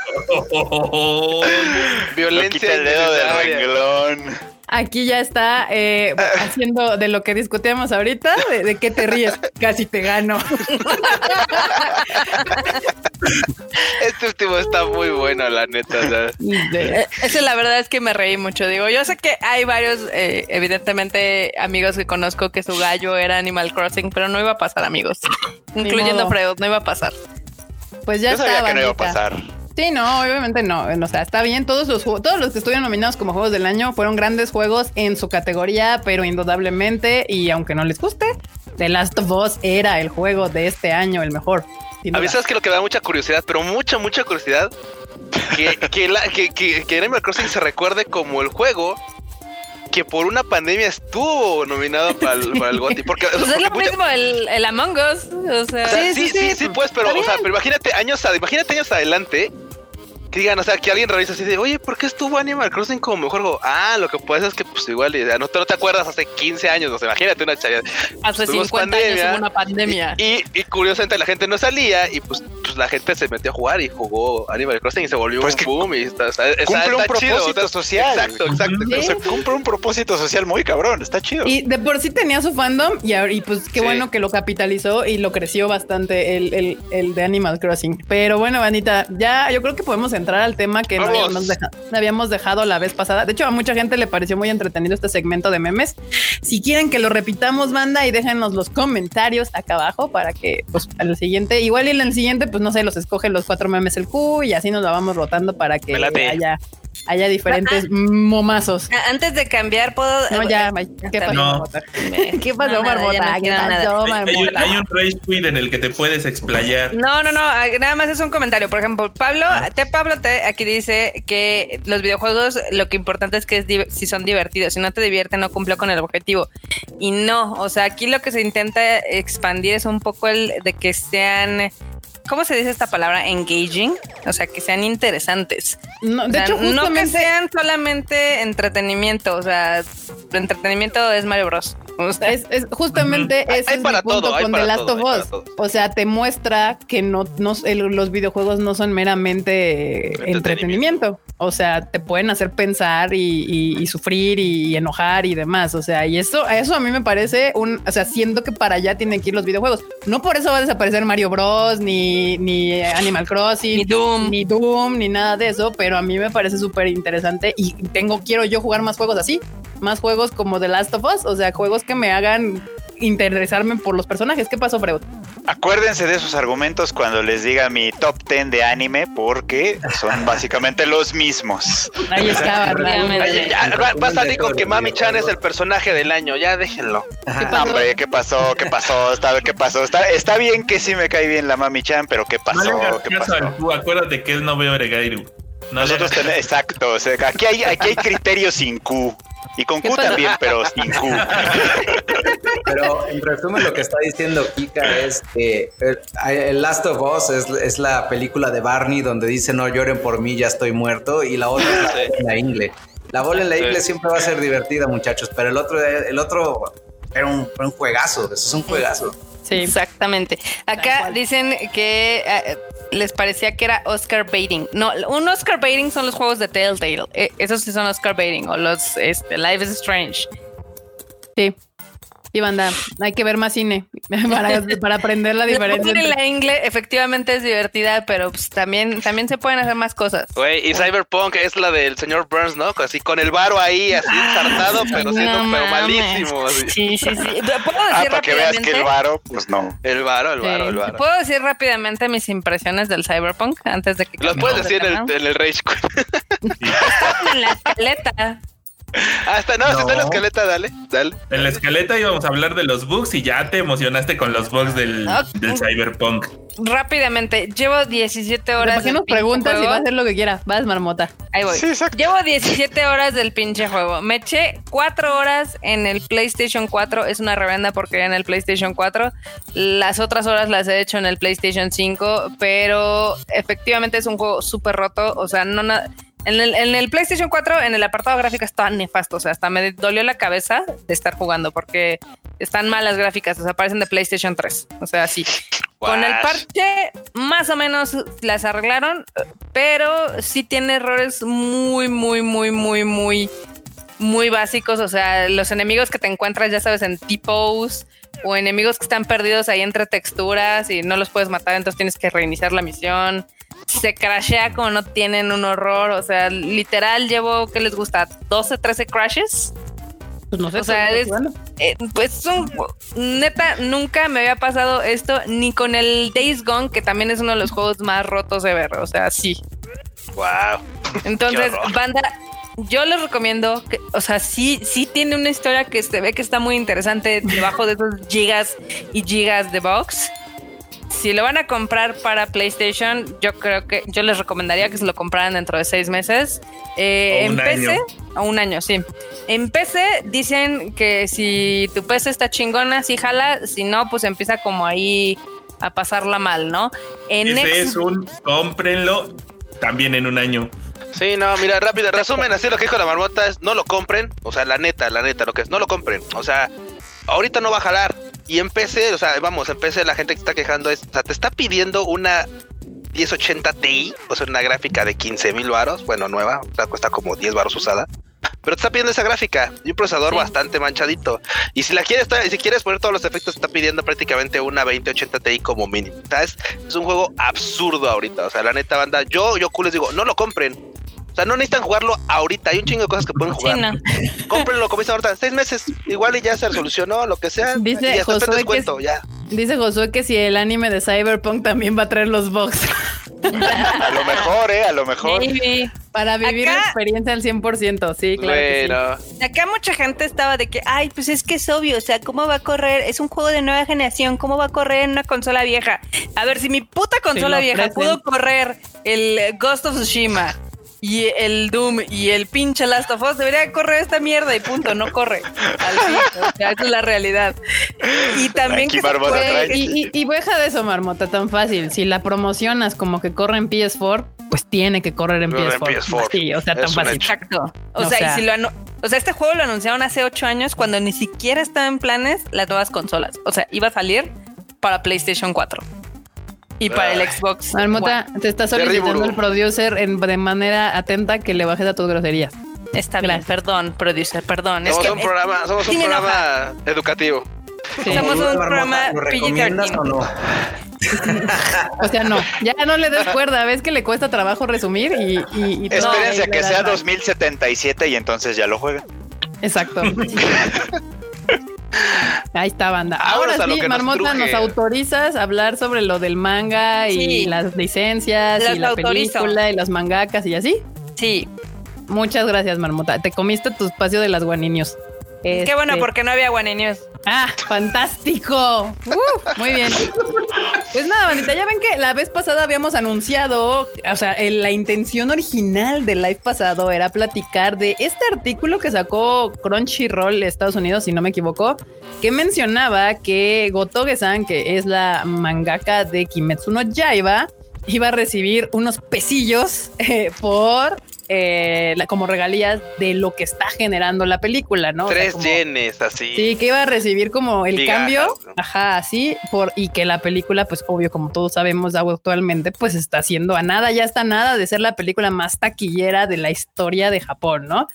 Violencia. el dedo del renglón. Aquí ya está eh, haciendo de lo que discutíamos ahorita, de, qué te ríes, casi te gano. Este último está muy bueno, la neta. Eh, ese la verdad es que me reí mucho. Digo, yo sé que hay varios, eh, evidentemente, amigos que conozco que su gallo era Animal Crossing, pero no iba a pasar, amigos. Incluyendo Freud, no iba a pasar. Pues ya está. que no iba a pasar. Sí, no, obviamente no. O sea, está bien. Todos los todos los que estuvieron nominados como juegos del año fueron grandes juegos en su categoría, pero indudablemente, y aunque no les guste, The Last of Us era el juego de este año, el mejor. A mí sabes que lo que da mucha curiosidad, pero mucha, mucha curiosidad, que, que, la, que, que Animal Crossing se recuerde como el juego que por una pandemia estuvo nominado para el, para el GOTY. Porque, pues es lo mismo el, el, Among Us. O sea, sí, sí, sí, sí, pues, pero, o sea, pero imagínate años, imagínate años adelante digan, o sea, que alguien revisa así de, oye, ¿por qué estuvo Animal Crossing como mejor juego? Ah, lo que pasa es que, pues igual, no te, no te acuerdas hace 15 años, o sea, imagínate una chavia. Hace 50 años hubo una pandemia. Y, y, curiosamente la gente no salía y pues, pues, la gente se metió a jugar y jugó Animal Crossing y se volvió pues un boom y está, cumple un propósito social. Exacto, exacto. cumple un propósito social muy cabrón, está chido. Y de por sí tenía su fandom y, y pues qué bueno que lo capitalizó y lo creció bastante el, el, el de Animal Crossing. Pero bueno, Vanita, ya yo creo que podemos entrar al tema que no habíamos, dejado, la vez pasada. De hecho, a mucha gente le pareció muy entretenido este segmento de memes. Si quieren que lo repitamos, manda y déjenos los comentarios acá abajo para que, pues, al siguiente, igual y en el siguiente, pues no sé, los escoge los cuatro memes el Q y así nos la vamos rotando para que haya haya diferentes ah, momazos. Ah, antes de cambiar, puedo. No, ya, ¿qué pasó, no. ¿Qué pasó, Marmota? ¿Qué pasó, Marmota? Hay, un rage quit en el que te puedes explayar. No, no, no, ah, nada más es un comentario. Por ejemplo, Pablo, te Pablo te, aquí dice que los videojuegos lo que importante es que es si son divertidos. Si no te divierte, no cumplió con el objetivo. Y no, o sea, aquí lo que se intenta expandir es un poco el de que sean ¿cómo se dice esta palabra? Engaging, o sea, que sean interesantes. No, de hecho, no que sean solamente entretenimiento, o sea, entretenimiento es Mario Bros. es, justamente ese es para punto con The Last of Us. O sea, te muestra que no, los videojuegos no son meramente entretenimiento. O sea, te pueden hacer pensar y, sufrir y enojar y demás. O sea, y eso, eso a mí me parece un, o sea, siendo que para allá tienen que ir los videojuegos. No por eso va a desaparecer Mario Bros, ni, ni Animal Crossing, ni Doom, ni Doom, ni nada de eso, pero a mí me parece súper interesante y tengo, quiero yo jugar más juegos así, más juegos como The Last of Us, o sea, juegos que me hagan interesarme por los personajes. ¿Qué pasó, Freud? Acuérdense de esos argumentos cuando les diga mi top 10 de anime, porque son básicamente los mismos. Ahí está, Va a salir con que Mami Chan es el personaje del año, ya déjenlo. ¿Qué Hombre, ¿qué pasó? ¿Qué pasó? Está, ¿Qué pasó? Está, está bien que sí me cae bien la Mami Chan, pero ¿qué pasó? ¿Qué pasó? acuérdate que él no ve Oregairu. Nosotros tenemos, exacto, aquí hay, aquí hay criterios sin Q. Y con Q también, pero sin Q. Pero en resumen lo que está diciendo Kika es que el Last of Us es, la película de Barney donde dice no lloren por mí, ya estoy muerto, y la otra es la, ingle. La bola en la ingle siempre va a ser divertida, muchachos, pero el otro, el otro era un, un juegazo, eso es un juegazo. Sí, exactamente. Acá dicen que eh, les parecía que era Oscar baiting. No, un Oscar baiting son los juegos de Telltale. Eh, esos sí son Oscar baiting o los este, Life is Strange. Sí. Y banda, hay que ver más cine para, aprender la diferencia. La ingle efectivamente es divertida, pero pues, también, también se pueden hacer más cosas. Güey, y Cyberpunk es la del señor Burns, ¿no? Así con el varo ahí, así ensartado, pero siendo pero malísimo. Sí, sí, sí. ¿Puedo ah, decir ah, para que veas que el varo, pues no. El varo, el varo, el varo. ¿Puedo decir rápidamente mis impresiones del Cyberpunk antes de que... Los puedes decir en el, en el Rage en la escaleta. Hasta no, si está en la escaleta, dale, dale. En la escaleta íbamos a hablar de los bugs y ya te emocionaste con los bugs del, del Cyberpunk. Rápidamente, llevo 17 horas. ¿Por qué nos preguntas si va a hacer lo que quiera? Vas, marmota. Ahí voy. llevo 17 horas del pinche juego. Me eché 4 horas en el PlayStation 4. Es una revenda porque en el PlayStation 4. Las otras horas las he hecho en el PlayStation 5. Pero efectivamente es un juego súper roto. O sea, no nada en el, PlayStation 4, en el apartado gráfico está nefasto. O sea, hasta me dolió la cabeza de estar jugando porque están malas gráficas. O sea, parecen de PlayStation 3. O sea, sí. Con el parche, más o menos las arreglaron, pero sí tiene errores muy, muy, muy, muy, muy, muy básicos. O sea, los enemigos que te encuentras, ya sabes, en tipos o enemigos que están perdidos ahí entre texturas y no los puedes matar, entonces tienes que reiniciar la misión se crashea como no tienen un horror. O sea, literal llevo, ¿qué les gusta? ¿12, 13 crashes? Pues no sé. O sea, es, eh, pues neta, nunca me había pasado esto ni con el Days Gone, que también es uno de los juegos más rotos de ver. O sea, sí. Wow. Entonces, banda, yo les recomiendo que, o sea, sí, sí tiene una historia que se ve que está muy interesante debajo de esos gigas y gigas de box si lo van a comprar para PlayStation, yo creo que yo les recomendaría que se lo compraran dentro de seis meses. Eh, en PC, o un año, sí. En PC dicen que si tu PC está chingona, sí jala, si no, pues empieza como ahí a pasarla mal, ¿no? En Ese es un cómprenlo también en un año. Sí, no, mira, rápido, resumen, así lo que dijo la marmota es no lo compren, o sea, la neta, la neta, lo que es, no lo compren, o sea, ahorita no va a jalar, y en PC, o sea, vamos, en PC la gente que está quejando es, o sea, te está pidiendo una 1080 Ti, o sea, una gráfica de 15 mil varos, bueno, nueva, o sea, cuesta como 10 varos usada. Pero te está pidiendo esa gráfica y un procesador bastante manchadito. Y si la quieres, si quieres poner todos los efectos, te está pidiendo prácticamente una 2080 Ti como mínimo. O sea, es, es, un juego absurdo ahorita. O sea, la neta banda, yo, yo les digo, no lo compren. O sea, no necesitan jugarlo ahorita. Hay un chingo de cosas que pueden jugar. Cómprenlo, como dice ahorita, seis meses. Igual y ya se resolucionó, lo que sea. Dice Josué que, ya. Dice Josué que si el anime de Cyberpunk también va a traer los box. a lo mejor, ¿eh? A lo mejor. Para vivir la experiencia al 100%, sí, claro. Acá mucha gente estaba de que, ay, pues es que es obvio, o sea, ¿cómo va a correr? Es un juego de nueva generación, ¿cómo va a correr en una consola vieja? A ver, si mi puta consola vieja pudo correr el Ghost of Tsushima, y el Doom y el pinche Last of Us debería correr esta mierda y punto, no corre. Al esa es la realidad. Y también que y, y, de eso, Marmota, tan fácil. Si la promocionas como que corre en PS4, pues tiene que correr en PS4. Sí, o sea, tan fácil. Exacto. O, sea, y si lo O sea, este juego lo anunciaron hace ocho años cuando ni siquiera estaba en planes las nuevas consolas. O sea, iba a salir para PlayStation 4 y para el Xbox. Marmota, te está solicitando el producer en, de manera atenta que le bajes a tus groserías. Está bien, perdón, producer, perdón. Somos un programa, somos un programa educativo. Somos un programa ¿Lo o no? o sea, no, ya no le des cuerda, ves que le cuesta trabajo resumir y... y, Espérense a que sea 2077 y entonces ya lo jueguen. Exacto. Ahí está, banda. Ahora sí, Marmota, nos, autorizas a hablar sobre lo del manga y las licencias y la película y los mangakas y así. Sí. Muchas gracias, Marmota. Te comiste tu espacio de las guaninios. Qué bueno, este, porque no había guaninios. Ah, fantástico. Uh, muy bien. Pues nada, bandita, ya ven que la vez pasada habíamos anunciado, o sea, la intención original del live pasado era platicar de este artículo que sacó Crunchyroll Estados Unidos, si no me equivoco, que mencionaba que Gotoge-san, que es la mangaka de Kimetsu no Yaiba, iba a recibir unos pesillos eh, por eh, como regalías de lo que está generando la película, ¿no? Tres yenes, así. Sí, que iba a recibir como el cambio, ajá, así, por, y que la película, pues obvio, como todos sabemos actualmente, pues está haciendo a nada, ya está nada de ser la película más taquillera de la historia de Japón, ¿no?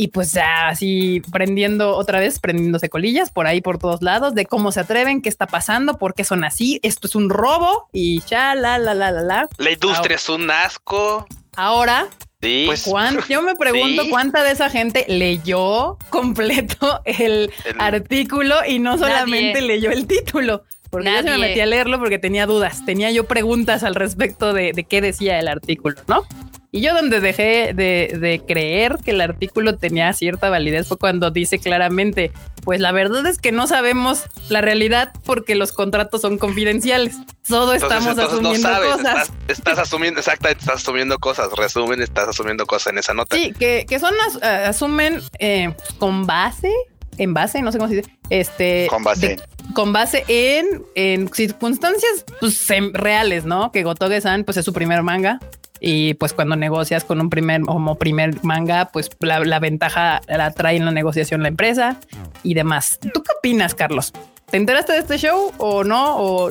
Y pues ya así prendiendo otra vez, prendiéndose colillas por ahí por todos lados de cómo se atreven, qué está pasando, por qué son así, esto es un robo y ya la la la la la. La industria es un asco. Ahora Sí. Pues, yo me pregunto cuánta de esa gente leyó completo el, artículo y no solamente leyó el título. Porque yo se me metí a leerlo porque tenía dudas, tenía yo preguntas al respecto de, de qué decía el artículo, ¿no? Y yo donde dejé de, creer que el artículo tenía cierta validez fue cuando dice claramente, pues la verdad es que no sabemos la realidad porque los contratos son confidenciales. Todo estamos asumiendo cosas. Estás, asumiendo, exactamente, estás asumiendo cosas. Resumen, estás asumiendo cosas en esa nota. Sí, que, son, uh, asumen eh, con base, en base, no sé cómo se dice, este... Con base. con base en, en circunstancias pues, reales, ¿no? Que Gotoge-san pues es su primer manga, y pues cuando negocias con un primer como primer manga, pues la, ventaja la trae en la negociación la empresa y demás. ¿Tú qué opinas, Carlos? ¿Te enteraste de este show o no? O...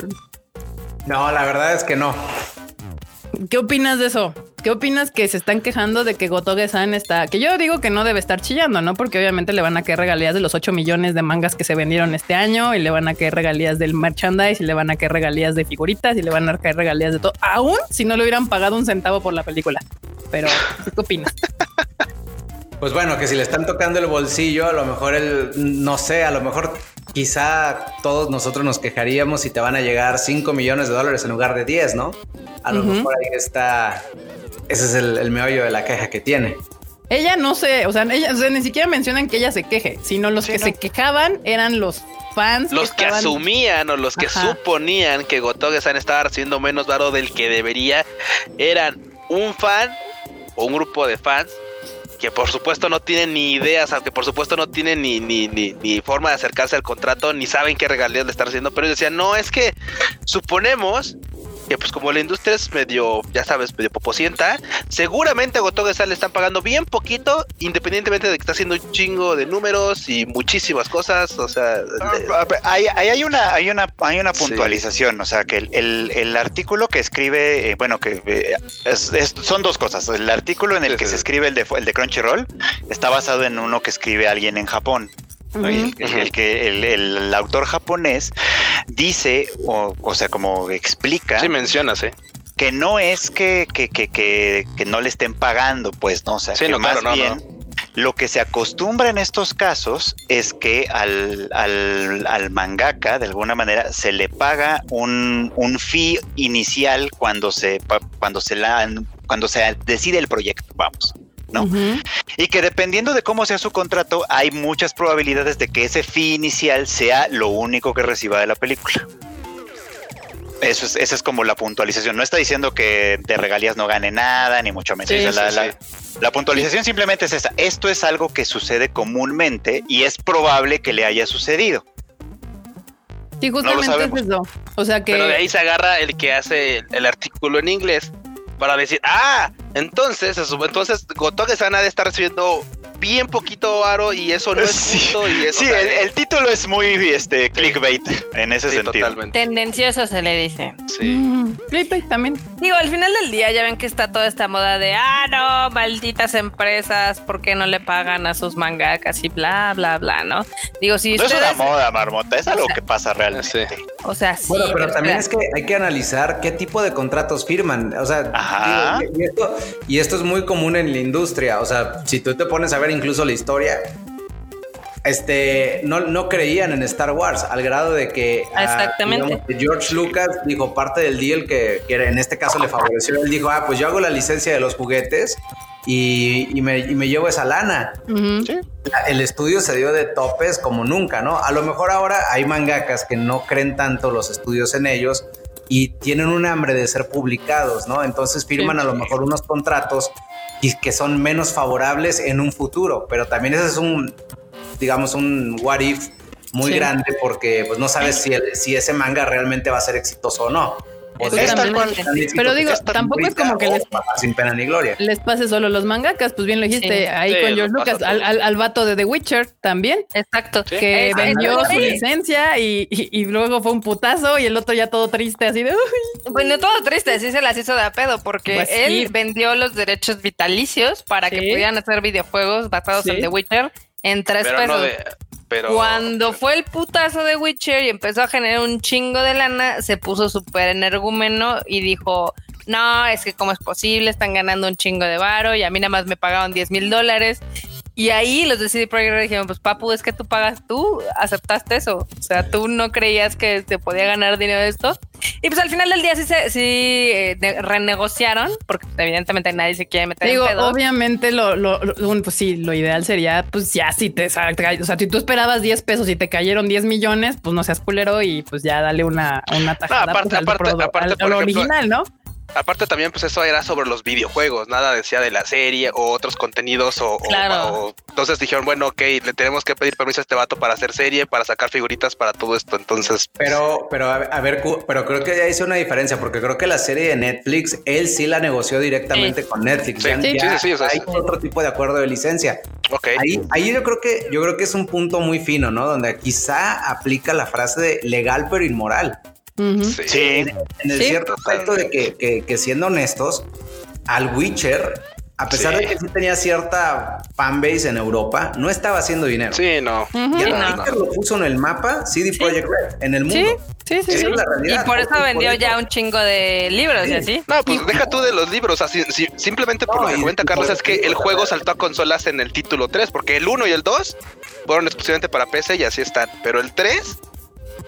No, la verdad es que no. ¿Qué opinas de eso? ¿Qué opinas que se están quejando de que Gotoge-san está? Que yo digo que no debe estar chillando, ¿no? Porque obviamente le van a caer regalías de los 8 millones de mangas que se vendieron este año y le van a caer regalías del merchandise y le van a caer regalías de figuritas y le van a caer regalías de todo. Aún si no le hubieran pagado un centavo por la película. Pero, ¿qué opinas? Pues bueno, que si le están tocando el bolsillo, a lo mejor el, no sé, a lo mejor quizá todos nosotros nos quejaríamos si te van a llegar 5 millones de dólares en lugar de 10, ¿no? A lo mejor ahí está, ese es el, meollo de la queja que tiene. Ella no sé, o sea, ella, ni siquiera mencionan que ella se queje, sino los que se quejaban eran los fans. Los que, asumían o los que suponían que Gotoge-san estaba recibiendo menos varo del que debería, eran un fan o un grupo de fans que por supuesto no tienen ni ideas, aunque por supuesto no tienen ni, ni, ni, ni, forma de acercarse al contrato, ni saben qué regalías le están haciendo, pero ellos decían, no, es que suponemos que pues como la industria es medio, ya sabes, medio popocienta, seguramente a Gotoge le están pagando bien poquito, independientemente de que está haciendo un chingo de números y muchísimas cosas, o sea... Ah, ahí, hay una, hay una, hay una puntualización, o sea, que el, el, artículo que escribe, eh, bueno, que eh, son dos cosas, el artículo en el que se escribe el de, el de Crunchyroll está basado en uno que escribe alguien en Japón el, que el, autor japonés dice, o, sea, como explica. Sí, mencionas, ¿eh? Que no es que, que, que, que, no le estén pagando, pues, ¿no? O sea, que más bien. Lo que se acostumbra en estos casos es que al, al, al mangaka, de alguna manera, se le paga un, un fee inicial cuando se, cuando se, la, cuando se decide el proyecto, vamos. ¿No? Y que dependiendo de cómo sea su contrato, hay muchas probabilidades de que ese fee inicial sea lo único que reciba de la película. Eso es, esa es como la puntualización. No está diciendo que de regalías no gane nada, ni mucho menos. la, puntualización simplemente es esa. Esto es algo que sucede comúnmente y es probable que le haya sucedido. Sí, justamente es eso. O sea que. Pero de ahí se agarra el que hace el artículo en inglés para decir, ah, entonces, entonces Gotoge Sana de estar recibiendo bien poquito aro y eso no es justo y eso, Sí, el, título es muy este clickbait en ese sentido. Tendencioso se le dice. Sí. Mm, clickbait también. Digo, al final del día ya ven que está toda esta moda de, ah, no, malditas empresas, ¿por qué no le pagan a sus mangakas y bla, bla, bla, ¿no? Digo, si no es una moda, Marmota, es algo que pasa realmente. O sea, sí. Bueno, pero también es que hay que analizar qué tipo de contratos firman. O sea, y, esto, es muy común en la industria. O sea, si tú te pones a ver incluso la historia, este, no, no creían en Star Wars al grado de que ah. George Lucas dijo parte del deal que, que, en este caso le favoreció. Él dijo, ah, pues yo hago la licencia de los juguetes y, me, llevo esa lana. El estudio se dio de topes como nunca, ¿no? A lo mejor ahora hay mangakas que no creen tanto los estudios en ellos y tienen un hambre de ser publicados, ¿no? Entonces firman a lo mejor unos contratos y que son menos favorables en un futuro, pero también ese es un, digamos, un what if muy grande porque pues no sabes si, si ese manga realmente va a ser exitoso o no. Pero digo, tampoco es como que les, sin pena ni gloria. Les pase solo los mangakas, pues bien lo dijiste ahí con George Lucas, al, al, vato de The Witcher también. Exacto. Que vendió su licencia y, y, luego fue un putazo y el otro ya todo triste, así de. Bueno, todo triste, sí se las hizo de a pedo, porque pues él vendió los derechos vitalicios para que pudieran hacer videojuegos basados en The Witcher en tres pesos. Cuando fue el putazo de Witcher y empezó a generar un chingo de lana, se puso súper energúmeno y dijo, no, es que cómo es posible, están ganando un chingo de varo y a mí nada más me pagaron 10 mil dólares y ahí los de CD Projekt dijeron, pues papu, es que tú pagas, tú aceptaste eso. O sea, tú no creías que te podía ganar dinero de esto. Y pues al final del día sí se sí, eh, renegociaron, porque evidentemente nadie se quiere meter Digo, en pedo. obviamente lo, lo, pues sí, lo ideal sería, pues ya si te, o sea, si tú esperabas 10 pesos y te cayeron 10 millones, pues no seas culero y pues ya dale una, una tajada aparte, pues, aparte, aparte, al, original, ¿no? Aparte también, pues eso era sobre los videojuegos, nada decía de la serie o otros contenidos o, entonces dijeron, bueno, ok, le tenemos que pedir permiso a este vato para hacer serie, para sacar figuritas, para todo esto. Entonces, pero, pero a ver, pero creo que ya hizo una diferencia porque creo que la serie de Netflix, él sí la negoció directamente con Netflix. Sí, sí, sí, hay otro tipo de acuerdo de licencia. Ok. Ahí, ahí yo creo que yo creo que es un punto muy fino, ¿no? Donde quizá aplica la frase de legal pero inmoral. Sí. En, el cierto aspecto de que, siendo honestos, al Witcher, a pesar de que sí tenía cierta fanbase en Europa, no estaba haciendo dinero. Sí, no. y al Witcher lo puso en el mapa CD Projekt Red, en el mundo. Sí, sí, sí. y por eso vendió ya un chingo de libros y así. No, pues deja tú de los libros. Así, simplemente por lo que cuenta Carlos es que el juego saltó a consolas en el título 3, porque el 1 y el 2 fueron exclusivamente para PC y así están. Pero el 3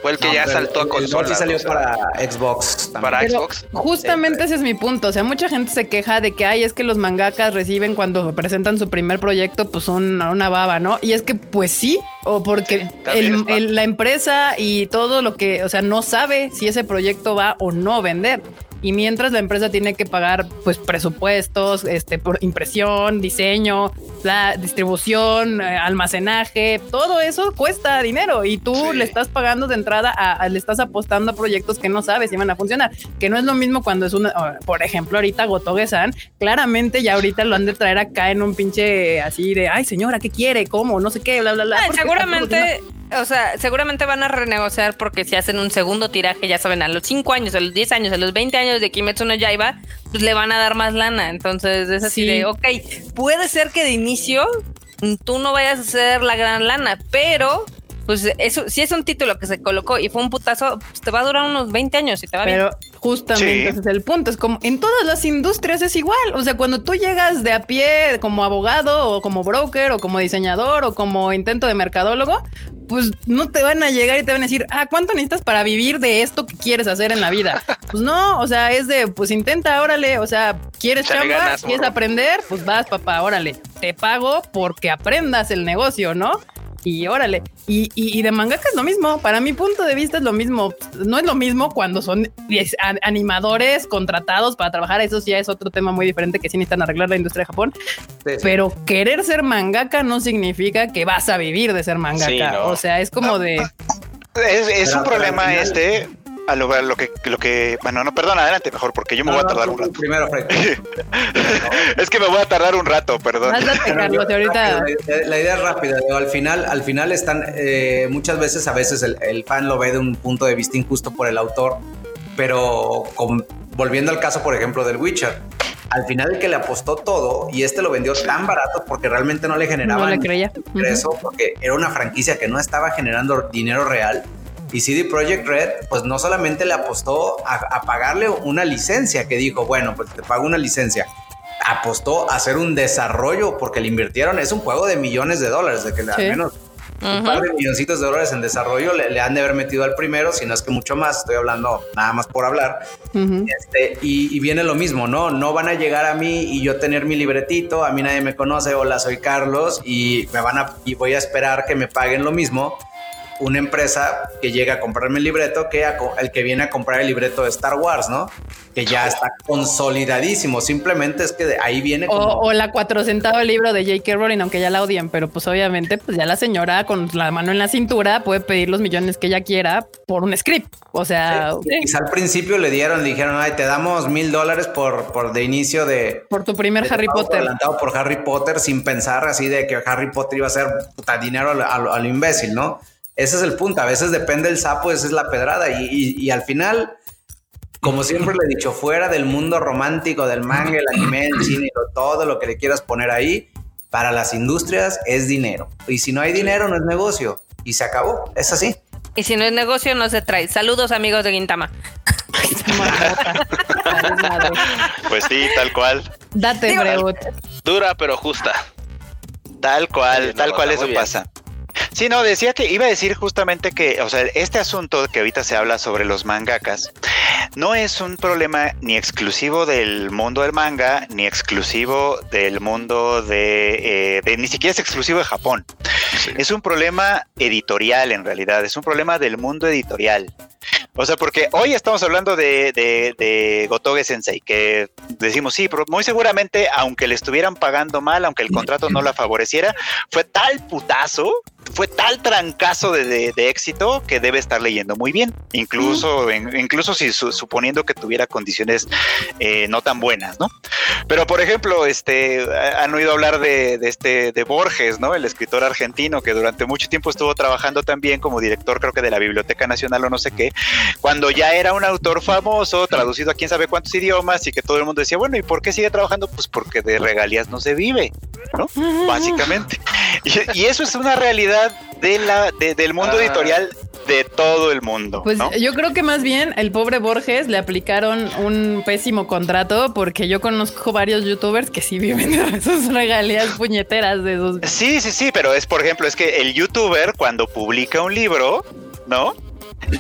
fue el que ya saltó a consola. Sí salió para Xbox. Para Xbox. Justamente ese es mi punto. O sea, mucha gente se queja de que ay, es que los mangakas reciben cuando presentan su primer proyecto, pues una, una baba, ¿no? Y es que, pues sí, o porque la empresa y todo lo que, o sea, no sabe si ese proyecto va o no vender y mientras la empresa tiene que pagar pues presupuestos, este por impresión, diseño, la distribución, eh, almacenaje, todo eso cuesta dinero y tú le estás pagando de entrada a, le estás apostando a proyectos que no sabes si van a funcionar, que no es lo mismo cuando es una, por ejemplo, ahorita Gotoge-san, claramente ya ahorita lo han de traer acá en un pinche así de, ay señora, ¿qué quiere? ¿Cómo? No sé qué, bla, bla, bla. Ah, seguramente o sea, seguramente van a renegociar porque si hacen un segundo tiraje, ya saben, a los 5 años, a los 10 años, a los 20 años de Kimetsu no Yaiba, pues le van a dar más lana. Entonces es así de, ok, puede ser que de inicio tú no vayas a hacer la gran lana, pero pues eso, si es un título que se colocó y fue un putazo, pues te va a durar unos 20 años y te va Pero justamente ese es el punto. Es como en todas las industrias es igual. O sea, cuando tú llegas de a pie como abogado o como broker o como diseñador o como intento de mercadólogo, pues no te van a llegar y te van a decir, ah, ¿cuánto necesitas para vivir de esto que quieres hacer en la vida? Pues no, o sea, es de, pues intenta, órale, o sea, ¿quieres chamba? ¿Quieres aprender? Pues vas, papá, órale, te pago porque aprendas el negocio, ¿no? Y órale. Y, y, de mangaka es lo mismo. Para mi punto de vista es lo mismo. No es lo mismo cuando son animadores contratados para trabajar. Eso sí es otro tema muy diferente que sí necesitan arreglar la industria de Japón. Pero querer ser mangaka no significa que vas a vivir de ser mangaka. O sea, es como de. Es, un problema este a lo, que, lo que, bueno, no, perdón, adelante mejor, porque yo me voy a tardar un rato. Primero, es que me voy a tardar un rato, perdón. ahorita. La, idea es rápida, al final, al final están, eh, muchas veces, a veces el, fan lo ve de un punto de vista injusto por el autor, pero volviendo al caso, por ejemplo, del Witcher, al final el que le apostó todo y este lo vendió tan barato porque realmente no le generaba no le ingreso porque era una franquicia que no estaba generando dinero real y CD Projekt Red, pues no solamente le apostó a, pagarle una licencia, que dijo, bueno, pues te pago una licencia. Apostó a hacer un desarrollo porque le invirtieron, es un juego de millones de dólares, de que al menos un par de milloncitos de dólares en desarrollo le, han de haber metido al primero, si no es que mucho más, estoy hablando nada más por hablar. este, y, y, viene lo mismo, ¿no? No van a llegar a mí y yo tener mi libretito, a mí nadie me conoce, hola, soy Carlos, y me van a, y voy a esperar que me paguen lo mismo una empresa que llega a comprarme el libreto que el que viene a comprar el libreto de Star Wars, ¿no? Que ya está consolidadísimo. Simplemente es que de ahí viene. O, la 400 libro de J.K. Rowling, aunque ya la odien, pero pues obviamente, pues ya la señora con la mano en la cintura puede pedir los millones que ella quiera por un script. O sea, quizá al principio le dieron, dijeron, ay, te damos mil dólares por, por de inicio de. Por tu primer Harry Potter. Adelantado por Harry Potter sin pensar así de que Harry Potter iba a ser puta dinero a lo imbécil, ¿no? Ese es el punto. A veces depende el sapo, esa es la pedrada. Y, al final, como siempre le he dicho, fuera del mundo romántico del manga, el anime, el cine, todo lo que le quieras poner ahí, para las industrias es dinero. Y si no hay dinero, no es negocio. Y se acabó. Es así. Y si no es negocio, no se trae. Saludos, amigos de Guintama. pues sí, tal cual. Date, Breut. Dura, pero justa. Tal cual, tal cual eso pasa. Sí, no, decía que iba a decir justamente que, o sea, este asunto que ahorita se habla sobre los mangakas no es un problema ni exclusivo del mundo del manga, ni exclusivo del mundo de, eh, ni siquiera es exclusivo de Japón. Es un problema editorial en realidad, es un problema del mundo editorial. O sea, porque hoy estamos hablando de, de, de Gotoge Sensei, que decimos, sí, pero muy seguramente, aunque le estuvieran pagando mal, aunque el contrato no la favoreciera, fue tal putazo fue tal trancazo de, éxito que debe estar leyendo muy bien, incluso, incluso si suponiendo que tuviera condiciones eh, no tan buenas, ¿no? Pero por ejemplo, este, han oído hablar de, este de Borges, ¿no? El escritor argentino que durante mucho tiempo estuvo trabajando también como director, creo que de la Biblioteca Nacional o no sé qué, cuando ya era un autor famoso, traducido a quién sabe cuántos idiomas y que todo el mundo decía, bueno, ¿y por qué sigue trabajando? Pues porque de regalías no se vive, ¿no? Básicamente. y eso es una realidad de la, del mundo ah. editorial de todo el mundo. Pues yo creo que más bien el pobre Borges le aplicaron un pésimo contrato porque yo conozco varios youtubers que sí viven de sus regalías puñeteras de esos. Sí, sí, sí, pero es por ejemplo, es que el youtuber cuando publica un libro, ¿no?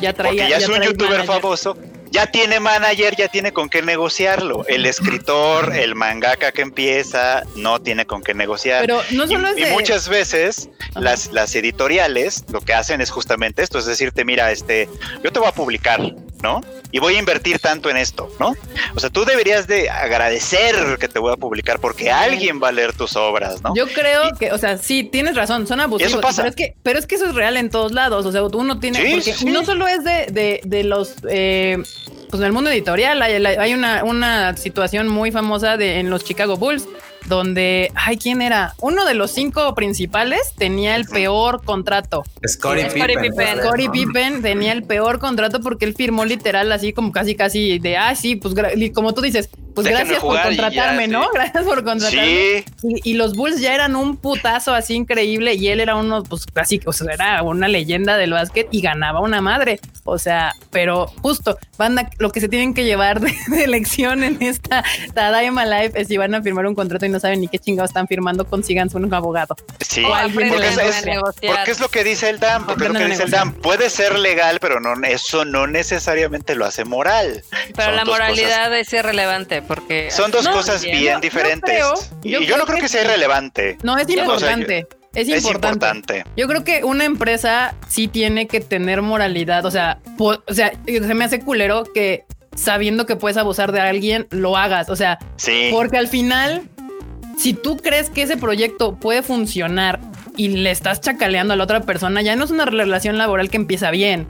Ya traía. Porque ya, es un youtuber famoso ya tiene manager, ya tiene con qué negociarlo. El escritor, el mangaka que empieza, no tiene con qué negociar. Pero no solo y, y muchas veces las, las editoriales lo que hacen es justamente esto, es decirte, mira, este, yo te voy a publicar, ¿no? Y voy a invertir tanto en esto, ¿no? O sea, tú deberías de agradecer que te voy a publicar porque alguien va a leer tus obras, ¿no? Yo creo que, o sea, sí, tienes razón, son abusivos. Eso pasa. Pero es que, pero es que eso es real en todos lados. O sea, uno tiene, porque no solo es de, de, de los eh, pues en el mundo editorial hay, hay una, una, situación muy famosa de, en los Chicago Bulls donde, ay, ¿quién era? Uno de los cinco principales tenía el peor contrato. Scottie Pippen. Scottie Pippen tenía el peor contrato porque él firmó literal así como casi casi de, ah, sí, pues como tú dices, pues gracias por contratarme, ¿no? Gracias por contratarme. Sí. Y, los Bulls ya eran un putazo así increíble y él era uno, pues casi, o sea, era una leyenda del básquet y ganaba una madre. O sea, pero justo, banda, lo que se tienen que llevar de, elección en esta Tadaima Life es si van a firmar un contrato y no saben ni qué chingados están firmando, consíganse un abogado. Sí, porque es, lo que dice el DAM, porque es lo que dice el DAM. Puede ser legal, pero no, eso no necesariamente lo hace moral. Pero la moralidad es irrelevante porque... Son dos cosas bien diferentes. y yo, no creo que, sea irrelevante. No, es importante. es, importante. Yo creo que una empresa sí tiene que tener moralidad. O sea, o sea, se me hace culero que sabiendo que puedes abusar de alguien, lo hagas. O sea, porque al final, si tú crees que ese proyecto puede funcionar y le estás chacaleando a la otra persona, ya no es una relación laboral que empieza bien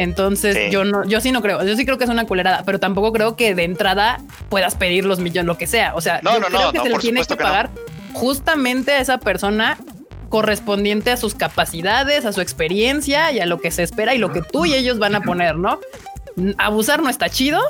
Entonces yo no, yo sí no creo, yo sí creo que es una culerada, pero tampoco creo que de entrada puedas pedir los millones, lo que sea. O sea, no, yo no, creo no, que no, se le tiene que pagar justamente a esa persona correspondiente a sus capacidades, a su experiencia y a lo que se espera y lo que tú y ellos van a poner, ¿no? Abusar no está chido,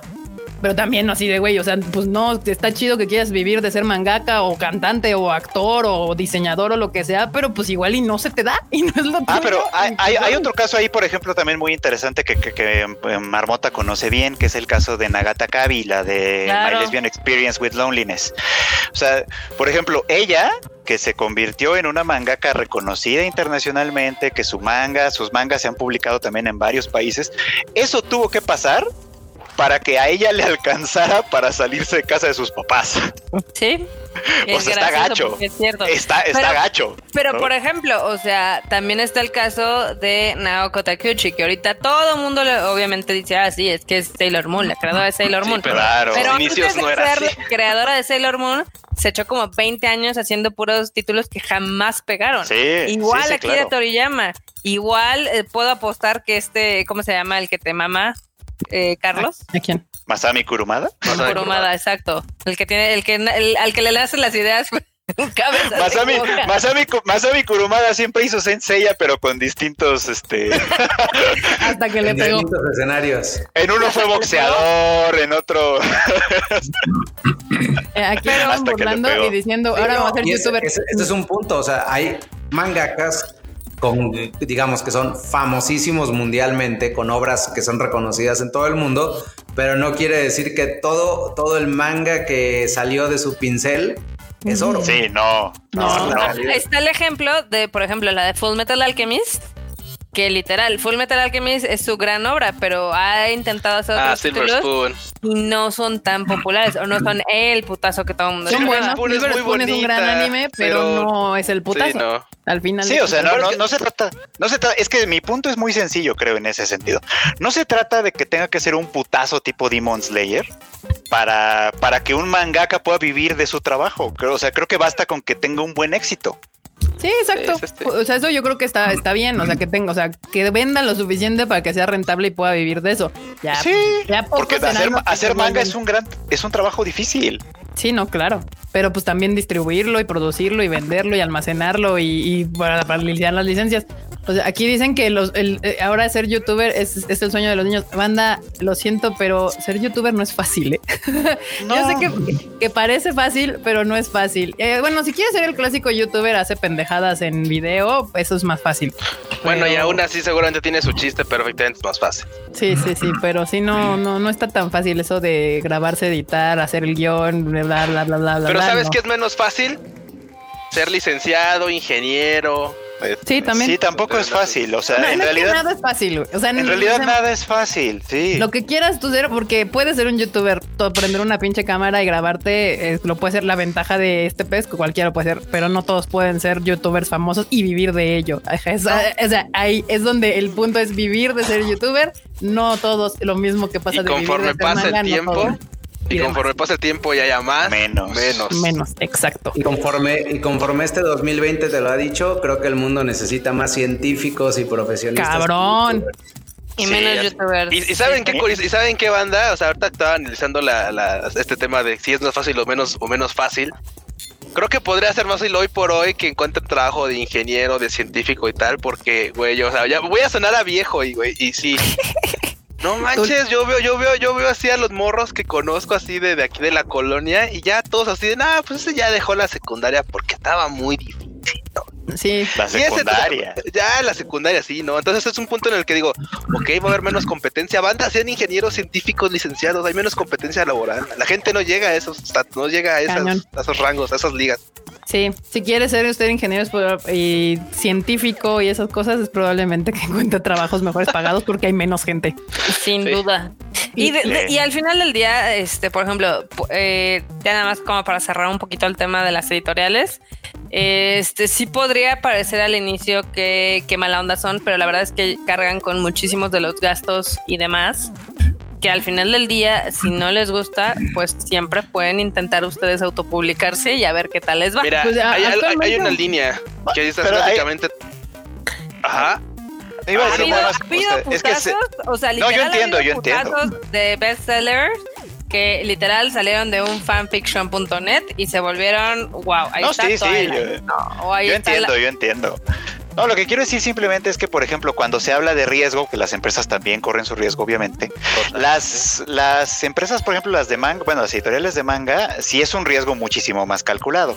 pero también así de güey, o sea, pues no, está chido que quieras vivir de ser mangaka o cantante o actor o diseñador o lo que sea, pero pues igual y no se te da y no es lo Ah, tuyo. pero hay, hay- otro caso ahí, por ejemplo, también muy interesante que, que- que, eh, Marmota conoce bien, que es el caso de Nagata Kabi, la de Claro. My Lesbian Experience with Loneliness. O sea, por ejemplo, ella que se convirtió en una mangaka reconocida internacionalmente, que su manga, sus mangas se han publicado también en varios países, eso tuvo que pasar para que a ella le alcanzara para salirse de casa de sus papás. Sí. O sea, está gacho. Es cierto. Está, está Pero- gacho. Pero ¿no? por ejemplo, o sea, también está el caso de Naoko Takeuchi, que ahorita todo el mundo le- obviamente dice, ah, sí, es que es Sailor Moon, la creadora de Sailor Sí, Moon. pero Claro. Pero inicios de no era ser así. creadora de Sailor Moon, se echó como 20 años haciendo puros títulos que jamás pegaron. Sí, Igual sí, sí, Akira claro. Toriyama. Igual eh, puedo apostar que este, ¿cómo se llama? El que te mama, eh, Carlos. ¿A quién? Masami Kurumada. Masami Kurumada, exacto. El que tiene, el que el- al que le hacen las ideas. de Masami. Masami, Masami Kurumada siempre hizo Senseiya, pero con distintos, este, Hasta que le pegó. distintos escenarios. en uno fue boxeador, en otro, Eh, Aquí estaban hasta que le burlando y diciendo, Sí, ahora no, vamos a ser youtuber. ese es un punto. O sea, hay mangakas con, digamos, que son famosísimos mundialmente, con obras que son reconocidas en todo el mundo, pero no quiere decir que todo, todo el manga que salió de su pincel es oro. sí, no, no, No. no. Está el ejemplo de, por ejemplo, la de Full Metal Alchemist, que literal, Full Metal Alchemist es su gran obra, pero ha intentado hacer Ah, otros Silver títulos Spoon. y no son tan populares o no son el putazo que todo el mundo Son Silver espera. buenos. Spoon es muy Spoon es un gran anime, pero, pero- no es el putazo. Sí, no. Al final. Sí, o sea, no, no, no se trata, no se trata, es que mi punto es muy sencillo, creo, en ese sentido. No se trata de que tenga que ser un putazo tipo Demon Slayer para, para que un mangaka pueda vivir de su trabajo. Creo, o sea, creo que basta con que tenga un buen éxito. Sí, exacto. Es este. O sea, eso yo creo que está, está bien. O sea, que tenga, o sea, que venda lo suficiente para que sea rentable y pueda vivir de eso. Ya, Sí, ya pocos Porque hacer, manga es un gran, es un trabajo difícil. Sí, no, claro. Pero pues también distribuirlo y producirlo y venderlo y almacenarlo y, y para, para licenciar las licencias. O sea, aquí dicen que los, el, eh, ahora ser youtuber es, es el sueño de los niños. Banda, lo siento, pero ser youtuber no es fácil. ¿eh? Yo sé que, que parece fácil, pero no es fácil. Eh, bueno, si quieres ser el clásico youtuber, hace pendejadas en video, eso es más fácil. Bueno, y aún así seguramente tiene su chiste perfectamente es más fácil. Sí, sí, sí, pero sí no, no, no está tan fácil eso de grabarse, editar, hacer el guion, bla, bla, bla, bla, bla. Pero bla, ¿sabes no. qué es menos fácil? Ser licenciado, ingeniero. Sí, también. Sí, tampoco es fácil. O sea, No, en no es que realidad, nada es fácil, güey. O sea, en realidad nada es fácil. Sí. Lo que quieras tú ser, porque puedes ser un youtuber, prender una pinche cámara y grabarte, eh, lo puede ser la ventaja de este pez, que cualquiera lo puede ser, pero no todos pueden ser youtubers famosos y vivir de ello. O sea, ahí es donde el punto es vivir de ser youtuber, no todos lo mismo que pasa Y de vivir conforme de ser pasa el manga, no tiempo, todos. Y Y conforme pasa el tiempo ya haya más. Menos. Menos. Menos, exacto. Y conforme, y conforme este 2020 te lo ha dicho, creo que el mundo necesita más científicos y profesionistas. Cabrón. Y Sí, menos youtubers. ¿Y, y saben Sí. qué y saben qué banda? O sea, ahorita estaba analizando la, la- este tema de si es más fácil o menos o menos fácil. Creo que podría ser más fácil hoy por hoy que encuentren trabajo de ingeniero, de científico y tal, porque, güey, yo, o sea, ya voy a sonar a viejo y, güey, y sí. No manches, yo veo, yo veo, yo veo así a los morros que conozco así de, de aquí de la colonia y ya todos así de, nah, pues ese ya dejó la secundaria porque estaba muy difícil. ¿no?". Sí. La ese- secundaria. ya la secundaria, sí, ¿no? Entonces es un punto en el que digo, ok, va a haber menos competencia. Banda, sean ingenieros científicos licenciados, hay menos competencia laboral. La gente no llega a esos, no llega a, esas- a esos rangos, a esas ligas. Sí, si quiere ser usted ingeniero y científico y esas cosas, es probablemente que encuentre trabajos mejores pagados porque hay menos gente. Sin Sí. duda. Y, de- de- Sí. y al final del día, este, por ejemplo, eh, ya nada más como para cerrar un poquito el tema de las editoriales, este sí podría parecer al inicio que, que mala onda son, pero la verdad es que cargan con muchísimos de los gastos y demás. Que al final del día, si no les gusta, pues siempre pueden intentar ustedes autopublicarse y a ver qué tal les va. Mira, Pues, a- hay, hay- hay actualmente- una línea que dice hay- básicamente. Ajá. Iba a decir es que o sea, literal, no, yo entiendo, yo entiendo. de bestsellers que literal salieron de un fanfiction.net y se volvieron wow. Ahí no, está sí, sí. yo, entiendo, yo entiendo. No, lo que quiero decir simplemente es que, por ejemplo, cuando se habla de riesgo, que las empresas también corren su riesgo, obviamente, las, las empresas, por ejemplo, las de manga, bueno, las editoriales de manga, sí es un riesgo muchísimo más calculado.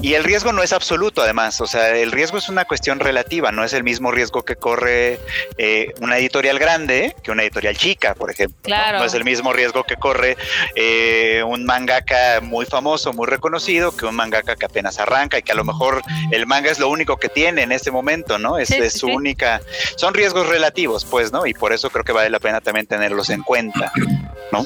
Y el riesgo no es absoluto, además, o sea, el riesgo es una cuestión relativa, no es el mismo riesgo que corre eh, una editorial grande que una editorial chica, por ejemplo. Claro. ¿no? es el mismo riesgo que corre eh, un mangaka muy famoso, muy reconocido, que un mangaka que apenas arranca y que a lo mejor el manga es lo único que tiene en este momento ¿no? Es, su única, son riesgos relativos, pues, ¿no? Y por eso creo que vale la pena también tenerlos en cuenta, ¿no?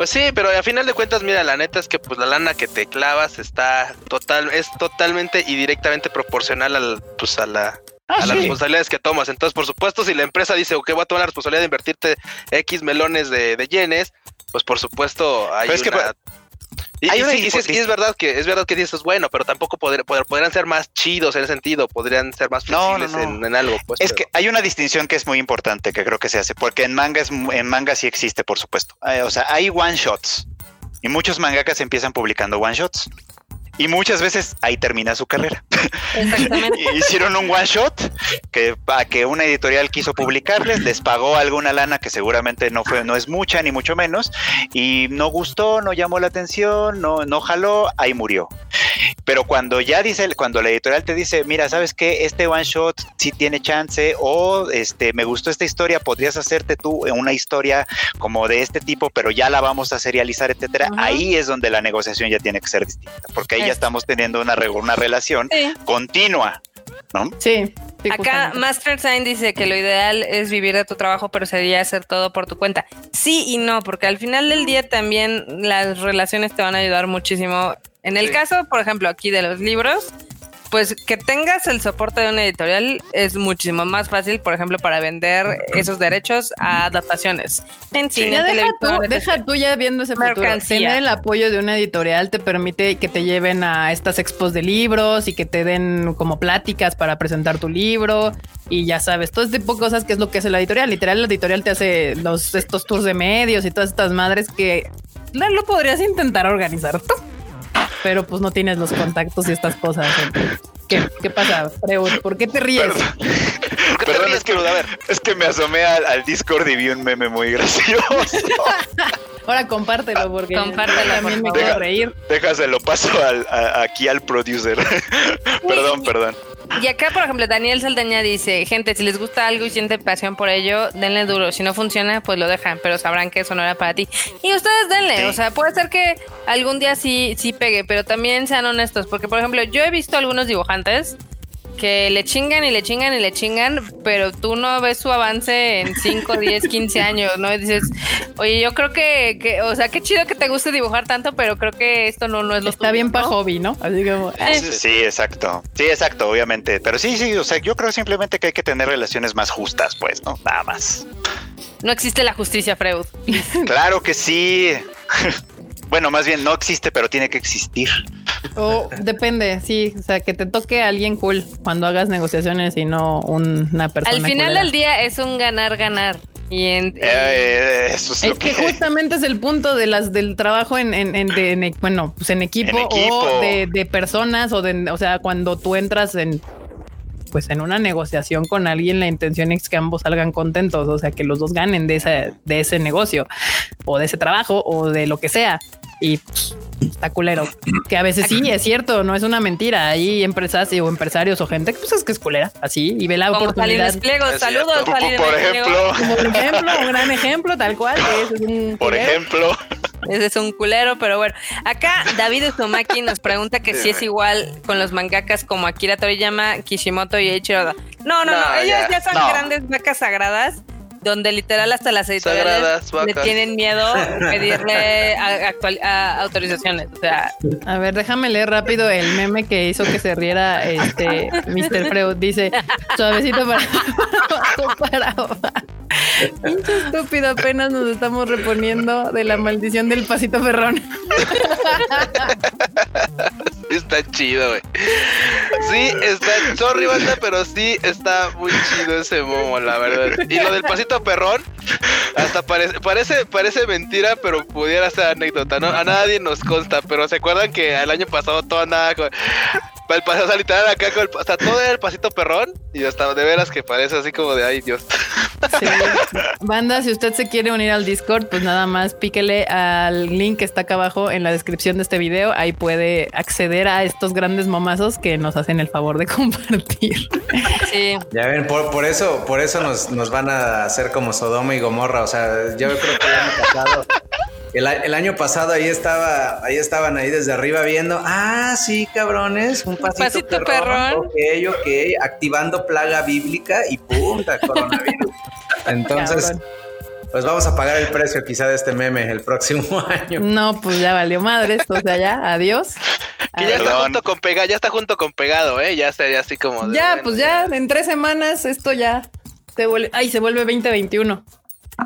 Pues sí, pero al final de cuentas, mira, la neta es que pues la lana que te clavas está total, es totalmente y directamente proporcional al, pues a la, ah, a las responsabilidades que tomas. Entonces, por supuesto, si la empresa dice, ok, voy a tomar la responsabilidad de invertirte X melones de, de yenes, pues por supuesto hay una... Y, es, verdad que es verdad que dices bueno, pero tampoco podrían ser más chidos en ese sentido, podrían ser más flexibles En, algo. Pues, es que hay una distinción que es muy importante que creo que se hace, porque en manga es, en manga sí existe, por supuesto. Eh, o sea, hay one shots y muchos mangakas empiezan publicando one shots. Y muchas veces ahí termina su carrera. Exactamente. Hicieron un one shot que a que una editorial quiso publicarles, les pagó alguna lana que seguramente no fue, no es mucha ni mucho menos, y no gustó, no llamó la atención, no, no jaló, ahí murió. Pero cuando ya dice, cuando la editorial te dice, mira, sabes que este one shot sí tiene chance, o este me gustó esta historia, podrías hacerte tú una historia como de este tipo, pero ya la vamos a serializar, etcétera. Ahí es donde la negociación ya tiene que ser distinta, porque ahí ya estamos teniendo una, una relación continua. ¿no? Sí. Acá Master Sign dice que lo ideal es vivir de tu trabajo, pero sería hacer todo por tu cuenta. Sí y no, porque al final del día también las relaciones te van a ayudar muchísimo. En el caso, por ejemplo, aquí de los libros, pues que tengas el soporte de una editorial es muchísimo más fácil, por ejemplo, para vender esos derechos a adaptaciones. En cine, deja, tú, ya viendo ese futuro. Tener el apoyo de una editorial te permite que te lleven a estas expos de libros y que te den como pláticas para presentar tu libro y ya sabes, todo este tipo de cosas que es lo que hace la editorial. Literal, la editorial te hace los estos tours de medios y todas estas madres que lo podrías intentar organizar tú pero pues no tienes los contactos y estas cosas. ¿Qué, qué pasa, ¿Por qué te ríes? Perdón, es, que, a ver. es que me asomé al, Discord y vi un meme muy gracioso. Ahora compártelo porque compártelo, también me quiero reír. Déjaselo paso al, aquí al producer. perdón, perdón. Y acá, por ejemplo, Daniel Saldaña dice, gente, si les gusta algo y sienten pasión por ello, denle duro. Si no funciona, pues lo dejan, pero sabrán que eso no era para ti. Y ustedes denle, o sea, puede ser que algún día sí, sí pegue, pero también sean honestos, porque por ejemplo, yo he visto algunos dibujantes que le chingan y le chingan y le chingan, pero tú no ves su avance en 5, 10, 15 años, ¿no? Y dices, oye, yo creo que, o sea, qué chido que te guste dibujar tanto, pero creo que esto no, no es lo Está bien para hobby, ¿no? Así como... Eh. Sí, exacto. Sí, exacto, obviamente. Pero sí, sí, o sea, yo creo simplemente que hay que tener relaciones más justas, pues, ¿no? Nada más. No existe la justicia, Freud. claro que sí. Bueno, más bien no existe, pero tiene que existir. O depende, sí, o sea, que te toque a alguien cool cuando hagas negociaciones y no una persona. Al final del día es un ganar-ganar. Y en, eh, eso es, que, justamente es el punto de las del trabajo en, en, en bueno, pues en equipo, o de, de, personas o de, o sea, cuando tú entras en pues en una negociación con alguien la intención es que ambos salgan contentos, o sea, que los dos ganen de ese, de ese negocio o de ese trabajo o de lo que sea. Y pues, está culero. Que a veces sí, es cierto, no es una mentira. Hay empresas o empresarios o gente que pues es que es culera, así, y ve la Como oportunidad. Saludos, por, por ejemplo. Por ejemplo, un gran ejemplo, tal cual. por ejemplo. Ese es un culero, pero bueno. Acá David Uzumaki nos pregunta que si es igual con los mangakas como Akira Toriyama, Kishimoto y Eiichiro No, no, no, ellos ya son grandes vacas sagradas donde literal hasta las editoriales le tienen miedo pedirle autorizaciones. O sea, a ver, déjame leer rápido el meme que hizo que se riera este Mr. Freud. Dice suavecito para, para, para Pinche estúpido, apenas nos estamos reponiendo de la maldición del pasito ferrón. está chido, güey. Sí, está, sorry, banda, pero sí está muy chido ese momo, la verdad. Y lo del pasito perrón, hasta parece, parece, parece mentira, pero pudiera ser anécdota, ¿no? A nadie nos consta, pero se acuerdan que el año pasado todo andaba con el pasito, o sea, literal acá con el, o sea, todo era el pasito perrón y hasta de veras que parece así como de ay Dios. Sí. Banda, si usted se quiere unir al Discord, pues nada más píquele al link que está acá abajo en la descripción de este video. Ahí puede acceder a estos grandes momazos que nos hacen el favor de compartir. Sí. Ya ven, por, eso, por eso nos, nos, van a hacer como Sodoma y Gomorra. O sea, yo creo que el año pasado el, año pasado ahí estaba, ahí estaban ahí desde arriba viendo. Ah, sí, cabrones, un pasito, perrón. Ok, ok, activando plaga bíblica y punta, coronavirus. Entonces, pues vamos a pagar el precio quizá de este meme el próximo año. No, pues ya valió madre esto, o sea, ya, adiós. Que ya está junto con pegado, ya está junto con pegado, eh, ya sería así como. ya, pues ya, en tres semanas esto ya se vuelve, ay, se vuelve 2021.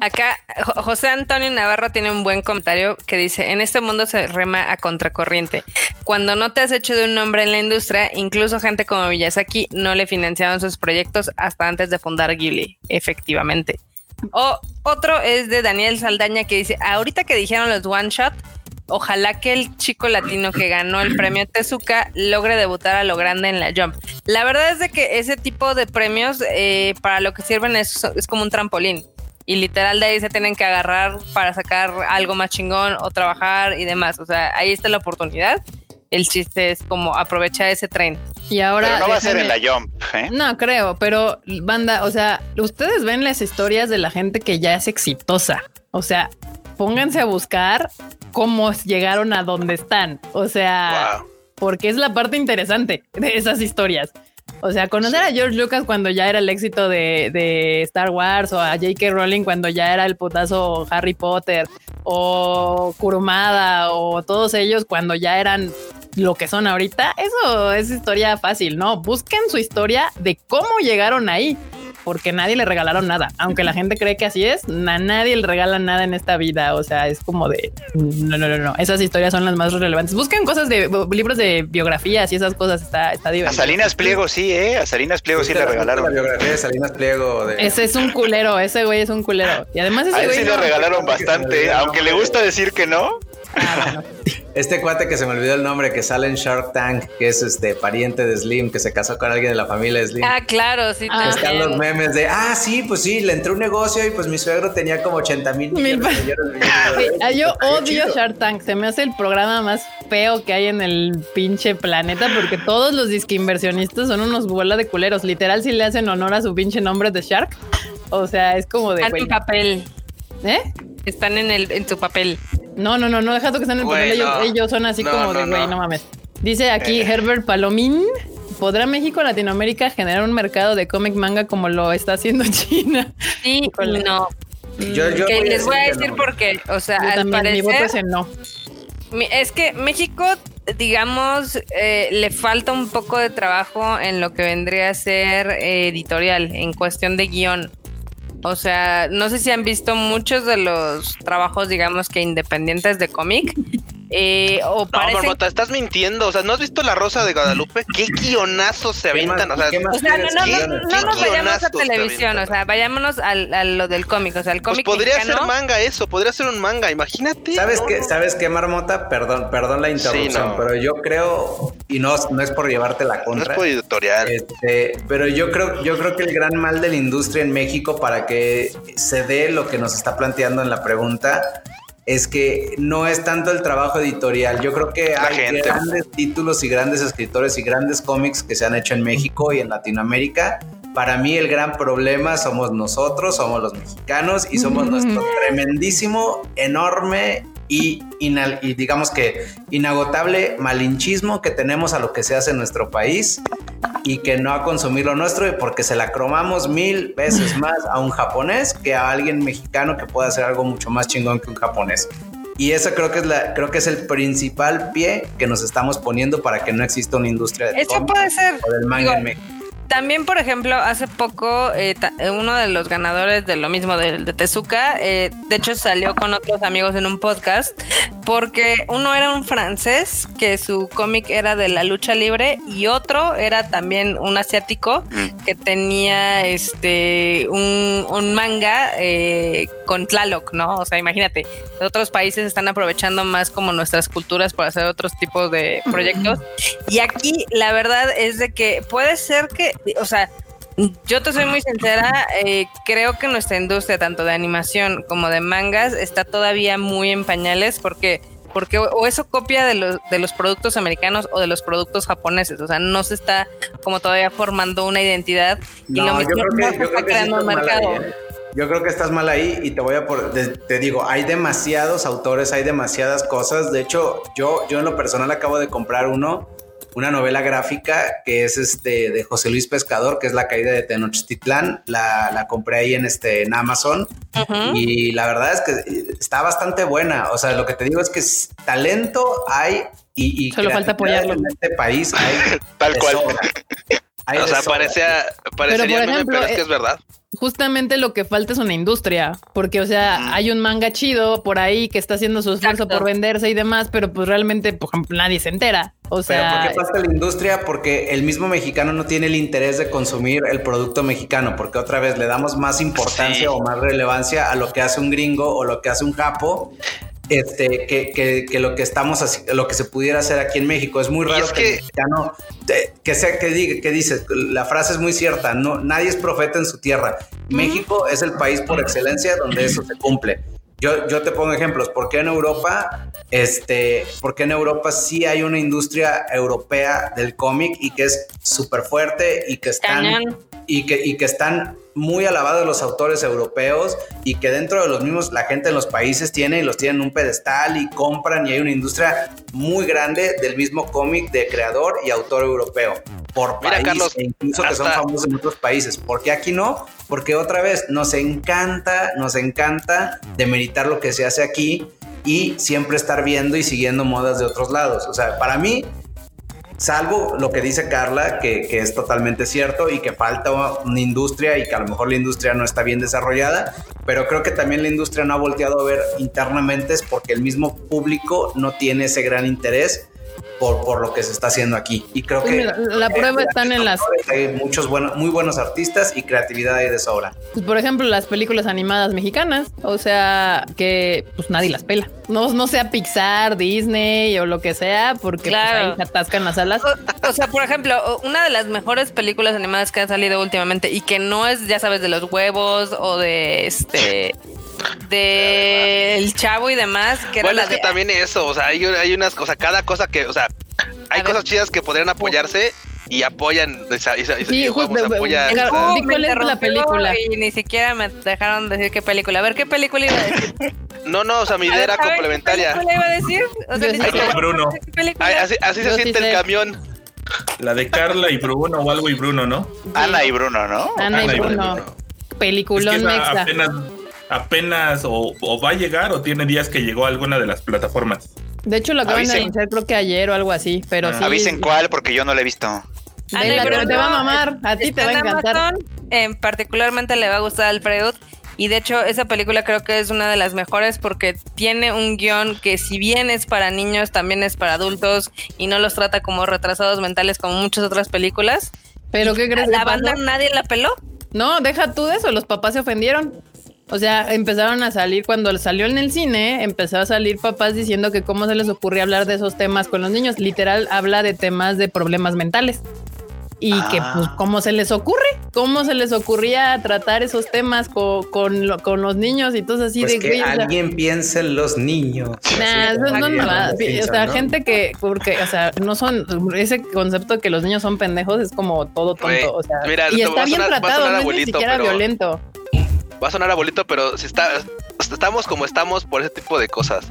Acá José Antonio Navarro tiene un buen comentario que dice, en este mundo se rema a contracorriente. Cuando no te has hecho de un nombre en la industria, incluso gente como Miyazaki no le financiaron sus proyectos hasta antes de fundar Ghibli, efectivamente. O otro es de Daniel Saldaña que dice, ahorita que dijeron los One Shot, ojalá que el chico latino que ganó el premio Tezuka logre debutar a lo grande en la Jump. La verdad es de que ese tipo de premios eh, para lo que sirven es, es como un trampolín y literal de ahí se tienen que agarrar para sacar algo más chingón o trabajar y demás. O sea, ahí está la oportunidad. El chiste es como aprovechar ese tren. Y ahora. Pero no va a ser en la jump, ¿eh? No creo, pero banda, o sea, ustedes ven las historias de la gente que ya es exitosa. O sea, pónganse a buscar cómo llegaron a donde están. O sea, porque es la parte interesante de esas historias. O sea, conocer a George Lucas cuando ya era el éxito de, Star Wars o a J.K. Rowling cuando ya era el putazo Harry Potter o Kurumada o todos ellos cuando ya eran lo que son ahorita, eso es historia fácil, ¿no? Busquen su historia de cómo llegaron ahí porque nadie le regalaron nada. Aunque la gente cree que así es, a nadie le regala nada en esta vida. O sea, es como de no, no, no, no. Esas historias son las más relevantes. Busquen cosas de libros de biografías y esas cosas. Está, está divertido. A Salinas Pliego, sí, eh. A Salinas Pliego sí, le regalaron. La biografía de Salinas Pliego. Ese es un culero. Ese güey es un culero. Y además, ese a él sí le regalaron bastante, aunque le gusta decir que no. Ah, este cuate que se me olvidó el nombre, que sale en Shark Tank, que es este pariente de Slim, que se casó con alguien de la familia de Slim. Ah, claro, sí. Ah, están los memes de, ah, sí, pues sí, le entró un negocio y pues mi suegro tenía como 80 mil millones. Ah, yo odio Shark Tank, se me hace el programa más feo que hay en el pinche planeta porque todos los disque inversionistas son unos bola de culeros. Literal, si le hacen honor a su pinche nombre de Shark. O sea, es como de... En papel. ¿Eh? Están en, el, en su papel. No, no, no, no, dejando que estén en el papel. Ellos, son así como de, güey, no. mames. Dice aquí eh. Herbert Palomín. ¿Podrá México Latinoamérica generar un mercado de cómic manga como lo está haciendo China? Sí, no. Yo, les voy a decir por qué. O sea, al parecer, mi voto es no. Es que México, digamos, eh, le falta un poco de trabajo en lo que vendría a ser eh, editorial, en cuestión de guion. O sea, no sé si han visto muchos de los trabajos, digamos que independientes de cómic. Eh, o no, estás mintiendo. O sea, ¿no has visto La Rosa de Guadalupe? ¿Qué guionazos se avientan? O sea, no, no, no, no, nos vayamos a televisión. O sea, vayámonos a, lo del cómic. O sea, el pues cómic. podría ser manga eso, podría ser un manga. Imagínate. ¿Sabes qué, ¿Sabes qué, Marmota? Perdón, perdón la interrupción, pero yo creo, y no, no es por llevarte la contra. No es por editorial. Este, pero yo creo, yo creo que el gran mal de la industria en México para que se dé lo que nos está planteando en la pregunta es que no es tanto el trabajo editorial. Yo creo que hay grandes títulos y grandes escritores y grandes cómics que se han hecho en México y en Latinoamérica. Para mí el gran problema somos nosotros, somos los mexicanos y somos nuestro tremendísimo, enorme y, y, digamos que inagotable malinchismo que tenemos a lo que se hace en nuestro país y que no a consumir lo nuestro porque se la cromamos mil veces más a un japonés que a alguien mexicano que pueda hacer algo mucho más chingón que un japonés. Y eso creo que es la, creo que es el principal pie que nos estamos poniendo para que no exista una industria de Eso puede ser. O del manga en México. También, por ejemplo, hace poco eh, eh, uno de los ganadores de lo mismo de, de Tezuka, eh, de hecho salió con otros amigos en un podcast, porque uno era un francés que su cómic era de la lucha libre y otro era también un asiático mm. que tenía este un, un manga con Tlaloc, ¿no? O sea, imagínate, otros países están aprovechando más como nuestras culturas para hacer otros tipos de proyectos. Y aquí la verdad es de que puede ser que, o sea, yo te soy muy sincera, eh, creo que nuestra industria, tanto de animación como de mangas, está todavía muy en pañales porque porque o eso copia de los, de los productos americanos o de los productos japoneses, o sea, no se está como todavía formando una identidad y lo mismo no se está creando un mercado. ¿eh? Yo creo que estás mal ahí y te voy a por, te, digo, hay demasiados autores, hay demasiadas cosas. De hecho, yo, yo en lo personal acabo de comprar uno, una novela gráfica que es este de José Luis Pescador, que es La caída de Tenochtitlán. La, la compré ahí en este en Amazon y la verdad es que está bastante buena. O sea, lo que te digo es que talento hay y, solo falta apoyarlo en este país. Hay Tal cual. O sea, parecía, parecería pero, pero es que es verdad. justamente lo que falta es una industria, porque, o sea, hay un manga chido por ahí que está haciendo su esfuerzo por venderse y demás, pero pues realmente, por ejemplo, nadie se entera. O sea, ¿por qué falta la industria? Porque el mismo mexicano no tiene el interés de consumir el producto mexicano, porque otra vez le damos más importancia o más relevancia a lo que hace un gringo o lo que hace un japo este, que, que, lo que estamos lo que se pudiera hacer aquí en México. Es muy raro que, que, sea que diga, que dices, la frase es muy cierta, no, nadie es profeta en su tierra. México es el país por excelencia donde eso se cumple. Yo, yo te pongo ejemplos, ¿por qué en Europa, este, porque en Europa sí hay una industria europea del cómic y que es súper fuerte y que están y que, y que están muy alabados los autores europeos y que dentro de los mismos la gente en los países tiene y los tienen en un pedestal y compran y hay una industria muy grande del mismo cómic de creador y autor europeo por Mira, país Carlos, e incluso que son famosos en otros países. ¿Por qué aquí no? Porque otra vez nos encanta, nos encanta demeritar lo que se hace aquí y siempre estar viendo y siguiendo modas de otros lados. O sea, para mí Salvo lo que dice Carla, que, es totalmente cierto y que falta una industria y que a lo mejor la industria no está bien desarrollada, pero creo que también la industria no ha volteado a ver internamente es porque el mismo público no tiene ese gran interés por, por lo que se está haciendo aquí. Y creo pues que la prueba están en las hay muchos buenos, muy buenos artistas y creatividad ahí de sobra. Pues, por ejemplo, las películas animadas mexicanas, o sea, que pues nadie las pela. No, no sea Pixar, Disney o lo que sea, porque pues, ahí se atascan las alas. O, sea, por ejemplo, una de las mejores películas animadas que han salido últimamente y que no es, ya sabes, de los huevos o de este de el chavo y demás. Que bueno, es que también eso, o sea, hay, hay unas cosas, cada cosa que, o sea, hay cosas chidas que podrían apoyarse y apoyan esa, esa, sí, justo, ¿Cuál es la película? Y ni siquiera me dejaron decir qué película. A ver, ¿qué película iba a decir? No, no, o sea, mi idea era complementaria. ¿Qué película iba a decir? O sea, Bruno. así, así se siente el camión. La de Carla y Bruno o algo y Bruno, ¿no? Ana y Bruno, ¿no? Ana, y Bruno. Peliculón es apenas, apenas o, va a llegar o tiene días que llegó a alguna de las plataformas. De hecho, lo acaban de anunciar creo que ayer o algo así, pero ah. sí. Avisen cuál porque yo no la he visto. pero te va a mamar, a ti te va a encantar. en particularmente le va a gustar a Alfredo. Y de hecho, esa película creo que es una de las mejores porque tiene un guion que si bien es para niños, también es para adultos y no los trata como retrasados mentales como muchas otras películas. ¿Pero qué crees? ¿La banda nadie la peló? No, deja tú de eso, los papás se ofendieron. O sea, empezaron a salir cuando salió en el cine, empezó a salir papás diciendo que cómo se les ocurría hablar de esos temas con los niños. Literal, habla de temas de problemas mentales. Y que, pues, ah. ¿cómo se les ocurre? ¿Cómo se les ocurría tratar esos temas con, con, los niños y todo así pues de que alguien piense en los niños. Nah, no, no, o sea, gente que, porque, o sea, no son, ese concepto de que los niños son pendejos es como todo tonto. o sea, y está bien tratado, no es ni siquiera violento va a sonar abuelito, pero si está, estamos como estamos por ese tipo de cosas.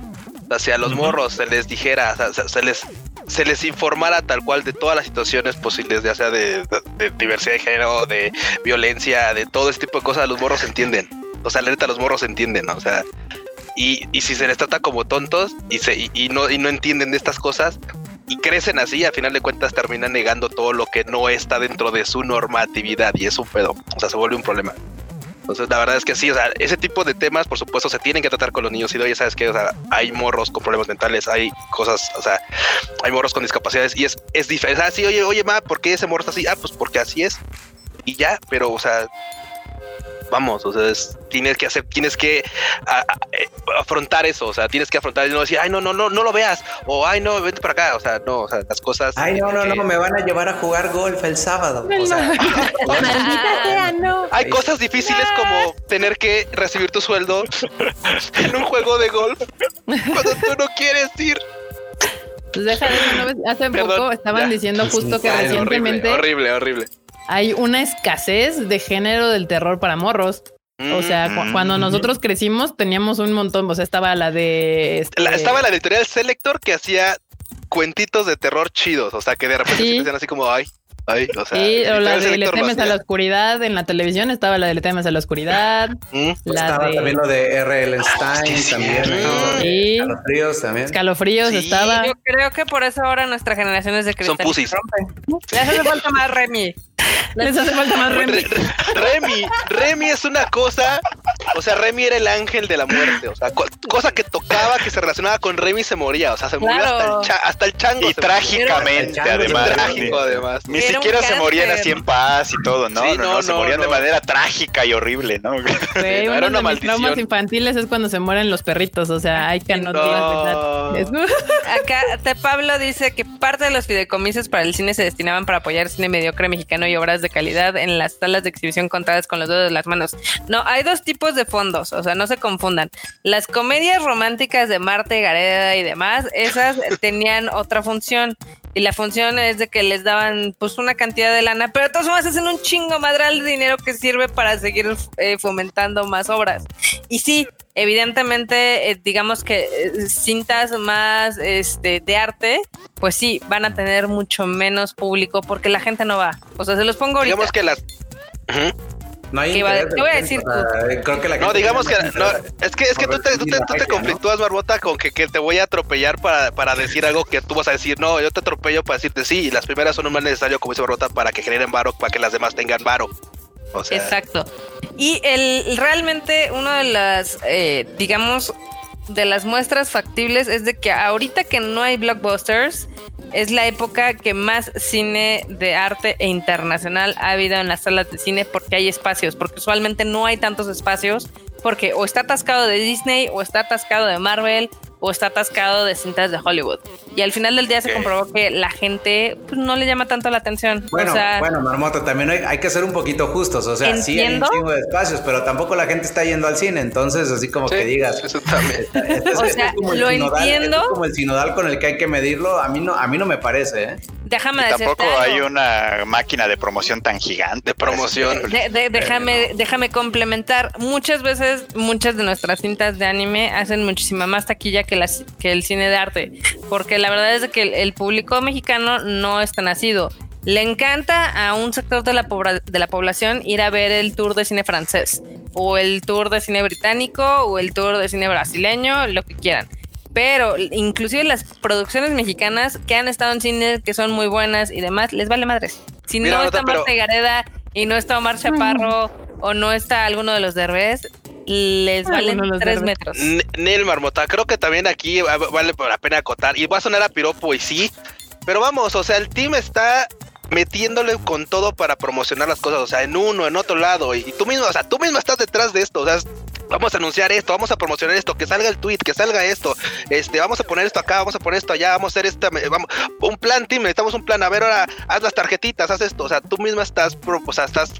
O sea, los morros se les dijera, se les se les informara tal cual de todas las situaciones posibles, ya sea de, diversidad de género, de violencia, de todo ese tipo de cosas, los morros entienden. O sea, la neta, los morros entienden, ¿no? O sea, y, y, si se les trata como tontos y, se, y, no, y no entienden de estas cosas, y crecen así, al final de cuentas terminan negando todo lo que no está dentro de su normatividad y es un pedo, o sea, se vuelve un problema. Entonces, la verdad es que sí, o sea, ese tipo de temas, por supuesto, se tienen que tratar con los niños. Y ya sabes que, o sea, hay morros con problemas mentales, hay cosas, o sea, hay morros con discapacidades y es, es diferente. O oye, oye, ma, ¿por qué ese morro está así? Ah, pues porque así es. Y ya, pero, o sea, vamos, o sea, tienes que hacer, tienes que eh, afrontar eso, o sea, tienes que afrontar y no decir, ay, no, no, no, no lo veas, o ay, no, vente para acá, o sea, no, o sea, las cosas. Ay, no, no, no, me van a llevar a jugar golf el sábado. O sea, Maldita sea, no. Hay cosas difíciles como tener que recibir tu sueldo en un juego de golf cuando tú no quieres ir. Pues deja de hace poco estaban diciendo justo que recientemente. Horrible, horrible hay una escasez de género del terror para morros. O sea, cuando nosotros crecimos teníamos un montón, o sea, estaba la de... Este estaba la editorial Selector que hacía cuentitos de terror chidos, o sea, que de repente se así como, ay, Ay, o sea, sí, o la de Le temes a la oscuridad en la televisión estaba la de Le temes a la oscuridad. Mm. estaba también lo de R.L. Stein, también. Sí. Escalofríos también. Escalofríos estaba. Yo creo que por eso ahora nuestra generación es de cristal. Son pusis. Les hace falta más Remy. Les hace falta más Remy. Remy, Remy es una cosa. O sea, Remy era el ángel de la muerte. O sea, cosa que tocaba, que se relacionaba con Remy se moría. O sea, se murió hasta, el chango. Y trágicamente, además. trágico, además siquiera se morían así en paz y todo, ¿no? no, no, se morían de manera trágica y horrible, ¿no? Sí, uno de mis traumas infantiles es cuando se mueren los perritos, o sea, hay que no, Acá te Pablo dice que parte de los fideicomisos para el cine se destinaban para apoyar cine mediocre mexicano y obras de calidad en las salas de exhibición contadas con los dedos de las manos. No, hay dos tipos de fondos, o sea, no se confundan. Las comedias románticas de Marte, Gareda y demás, esas tenían otra función y la función es de que les daban pues una cantidad de lana, pero de todas formas hacen un chingo madral de dinero que sirve para seguir eh, fomentando más obras. Y sí, evidentemente, eh, digamos que eh, cintas más este, de arte, pues sí, van a tener mucho menos público porque la gente no va. O sea, se los pongo ahorita. Digamos que las... No hay ¿Qué, voy a decir Creo que la no, digamos que no, es que es que tú te, tú te, tú te conflictúas, Barbota, con que, que, te voy a atropellar para, para decir algo que tú vas a decir, no, yo te atropello para decirte sí, y las primeras son un más necesario, como dice Barbota, para que generen varo, para que las demás tengan varo. O sea, Exacto. Y el realmente uno de las, eh, digamos, de las muestras factibles es de que ahorita que no hay blockbusters, es la época que más cine de arte e internacional ha habido en las salas de cine porque hay espacios, porque usualmente no hay tantos espacios, porque o está atascado de Disney o está atascado de Marvel o está atascado de cintas de Hollywood. Y al final del día se comprobó que la gente pues, no le llama tanto la atención. Bueno, bueno, Marmoto, también hay, que ser un poquito justos. O sea, sí hay un chingo de espacios, pero tampoco la gente está yendo al cine. Entonces, así como que digas. Eso también. o sea, lo entiendo. como el sinodal con el que hay que medirlo. A mí no, a mí no me parece. ¿eh? Déjame decirte Tampoco hay una máquina de promoción tan gigante. De promoción. déjame, déjame complementar. Muchas veces, muchas de nuestras cintas de anime hacen muchísima más taquilla que que, el cine de arte, porque la verdad es que el, público mexicano no está nacido. Le encanta a un sector de la, de la población ir a ver el tour de cine francés, o el tour de cine británico, o el tour de cine brasileño, lo que quieran pero inclusive las producciones mexicanas que han estado en cine que son muy buenas y demás, les vale madres. Si no está Marta Gareda y no está Omar Chaparro o no está alguno de los derbés, les valen tres metros. Nel Marmota, creo que también aquí vale la pena acotar. Y va a sonar a piropo y sí, pero vamos, o sea, el team está metiéndole con todo para promocionar las cosas, o sea, en uno, en otro lado, y, tú mismo, o sea, tú mismo estás detrás de esto, o sea, vamos a anunciar esto, vamos a promocionar esto, que salga el tweet, que salga esto, este, vamos a poner esto acá, vamos a poner esto allá, vamos a hacer esta, vamos, un plan, team, necesitamos un plan, a ver, ahora haz las tarjetitas, haz esto, o sea, tú mismo estás, o sea, estás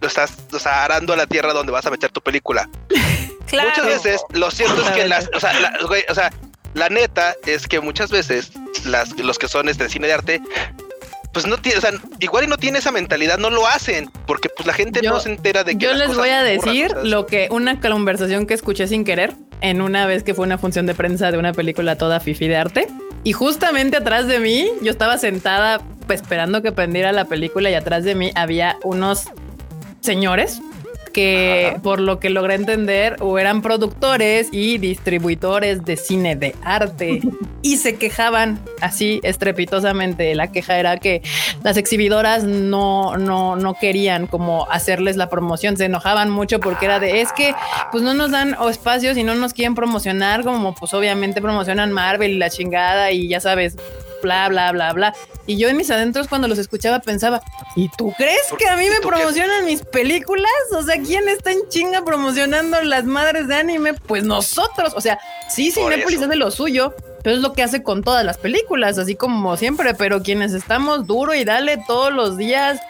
estás o sea, arando la tierra donde vas a meter tu película. Muchas veces, lo cierto es que las, o sea, la, o sea, la neta es que muchas veces las, los que son este cine de arte pues no tiene, o sea, igual y no tiene esa mentalidad, no lo hacen, porque pues la gente no se entera de que. Yo les voy a decir lo que una conversación que escuché sin querer en una vez que fue una función de prensa de una película toda fifi de arte. Y justamente atrás de mí, yo estaba sentada pues, esperando que prendiera la película y atrás de mí había unos señores que por lo que logré entender, o eran productores y distribuidores de cine de arte. Y se quejaban así estrepitosamente. La queja era que las exhibidoras no, no, no querían como hacerles la promoción, se enojaban mucho porque era de es que pues no nos dan espacios y no nos quieren promocionar como pues obviamente promocionan Marvel y la chingada y ya sabes, bla, bla, bla, bla. Y yo en mis adentros cuando los escuchaba pensaba, ¿y tú crees que a mí me promocionan mis películas? O sea, ¿quién está en chinga promocionando las madres de anime? Pues nosotros. O sea, sí, Cinépolis es de lo suyo, pero es lo que hace con todas las películas, así como siempre, pero quienes estamos duro y dale todos los días.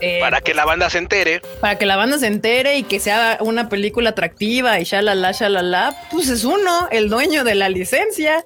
Eh, para que la banda se entere. Para que la banda se entere y que sea una película atractiva y shalala, shalala, pues es uno, el dueño de la licencia.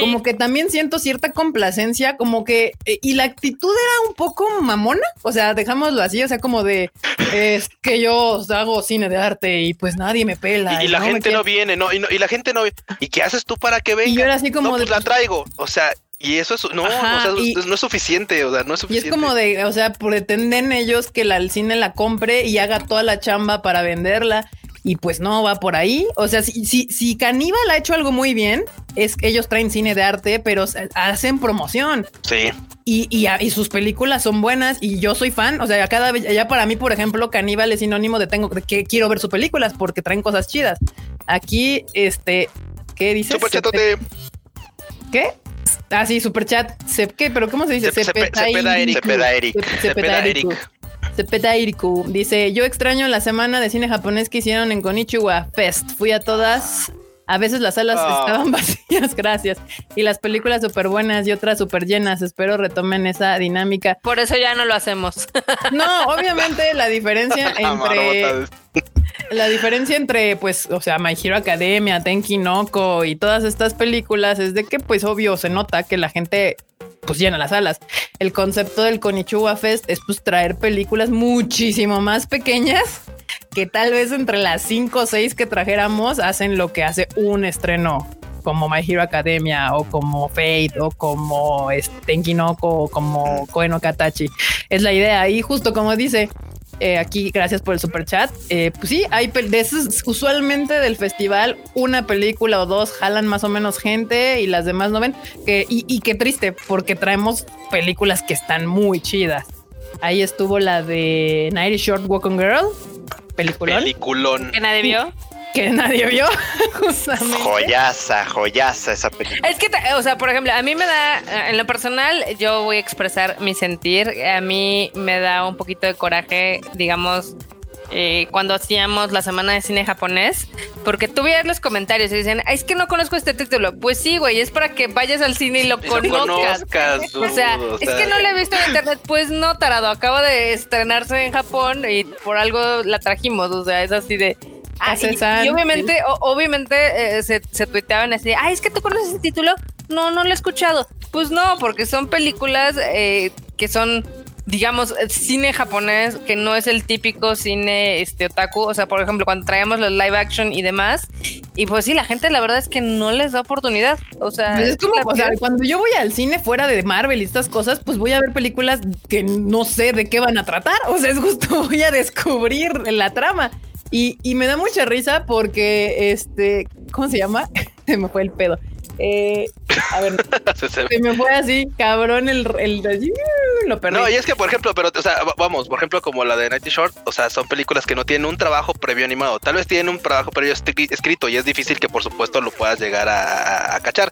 Como que también siento cierta complacencia, como que, eh, y la actitud era un poco mamona, o sea, dejámoslo así, o sea, como de, es que yo hago cine de arte y pues nadie me pela. Y, la gente no viene, no y, la gente no, ¿y qué haces tú para que venga? Y yo era así como no, pues la traigo, o sea, y eso es, no, no es suficiente, o sea, no es suficiente. Y es como de, o sea, pretenden ellos que la, el cine la compre y haga toda la chamba para venderla y pues no va por ahí. O sea, si, si, si Caníbal ha hecho algo muy bien, es que ellos traen cine de arte, pero hacen promoción. Sí. Y, y, sus películas son buenas y yo soy fan. O sea, cada vez, ya para mí, por ejemplo, Caníbal es sinónimo de tengo que quiero ver sus películas porque traen cosas chidas. Aquí, este, ¿qué dice? Superchatote. ¿Qué? Ah, sí, superchat. ¿Qué? ¿Pero cómo se dice? Cepeda Eric. Cepeda Eric. Cepeda Iriku dice: Yo extraño la semana de cine japonés que hicieron en Konichiwa Fest. Fui a todas. A veces las salas ah. estaban vacías, gracias. Y las películas súper buenas y otras súper llenas. Espero retomen esa dinámica. Por eso ya no lo hacemos. No, obviamente la diferencia entre. La diferencia entre, pues, o sea, My Hero Academia, Tenki Noko y todas estas películas es de que, pues, obvio, se nota que la gente pues llena las salas. El concepto del Konichiwa Fest es pues traer películas muchísimo más pequeñas que tal vez entre las cinco o seis que trajéramos hacen lo que hace un estreno como My Hero Academia o como Fate o como este, Tenkinoko o como Koen Katachi. Es la idea. Y justo como dice, eh, aquí, gracias por el super chat. Eh, pues sí, hay de esos, usualmente del festival, una película o dos jalan más o menos gente y las demás no ven. Y, qué triste, porque traemos películas que están muy chidas. Ahí estuvo la de Nighty Short Walking Girl, peliculón. Peliculón. Que nadie vio que nadie vio. Joyaza, joyaza esa película. Es que, o sea, por ejemplo, a mí me da, en lo personal, yo voy a expresar mi sentir. A mí me da un poquito de coraje, digamos, eh, cuando hacíamos la semana de cine japonés, porque tú veías los comentarios y dicen, es que no conozco este título. Pues sí, güey, es para que vayas al cine y lo conozcas. o sea, es que no lo he visto en internet. Pues no, tarado, acaba de estrenarse en Japón y por algo la trajimos. O sea, es así de Ah, y, obviamente, obviamente eh, se, se tuiteaban así, ay, es que tú conoces ese título. No, no lo he escuchado. Pues no, porque son películas eh, que son, digamos, cine japonés, que no es el típico cine este otaku. O sea, por ejemplo, cuando traemos los live action y demás. Y pues sí, la gente la verdad es que no les da oportunidad. O sea, pues es como, o sea, cuando yo voy al cine fuera de Marvel y estas cosas, pues voy a ver películas que no sé de qué van a tratar. O sea, es justo voy a descubrir la trama. Y, y me da mucha risa porque, este, ¿cómo se llama? se me fue el pedo. Eh, a ver, se, me fue así, cabrón, el, el, lo perdí. No, y es que, por ejemplo, pero, o sea, vamos, por ejemplo, como la de Nighty Short, o sea, son películas que no tienen un trabajo previo animado. Tal vez tienen un trabajo previo escrito y es difícil que, por supuesto, lo puedas llegar a, a cachar,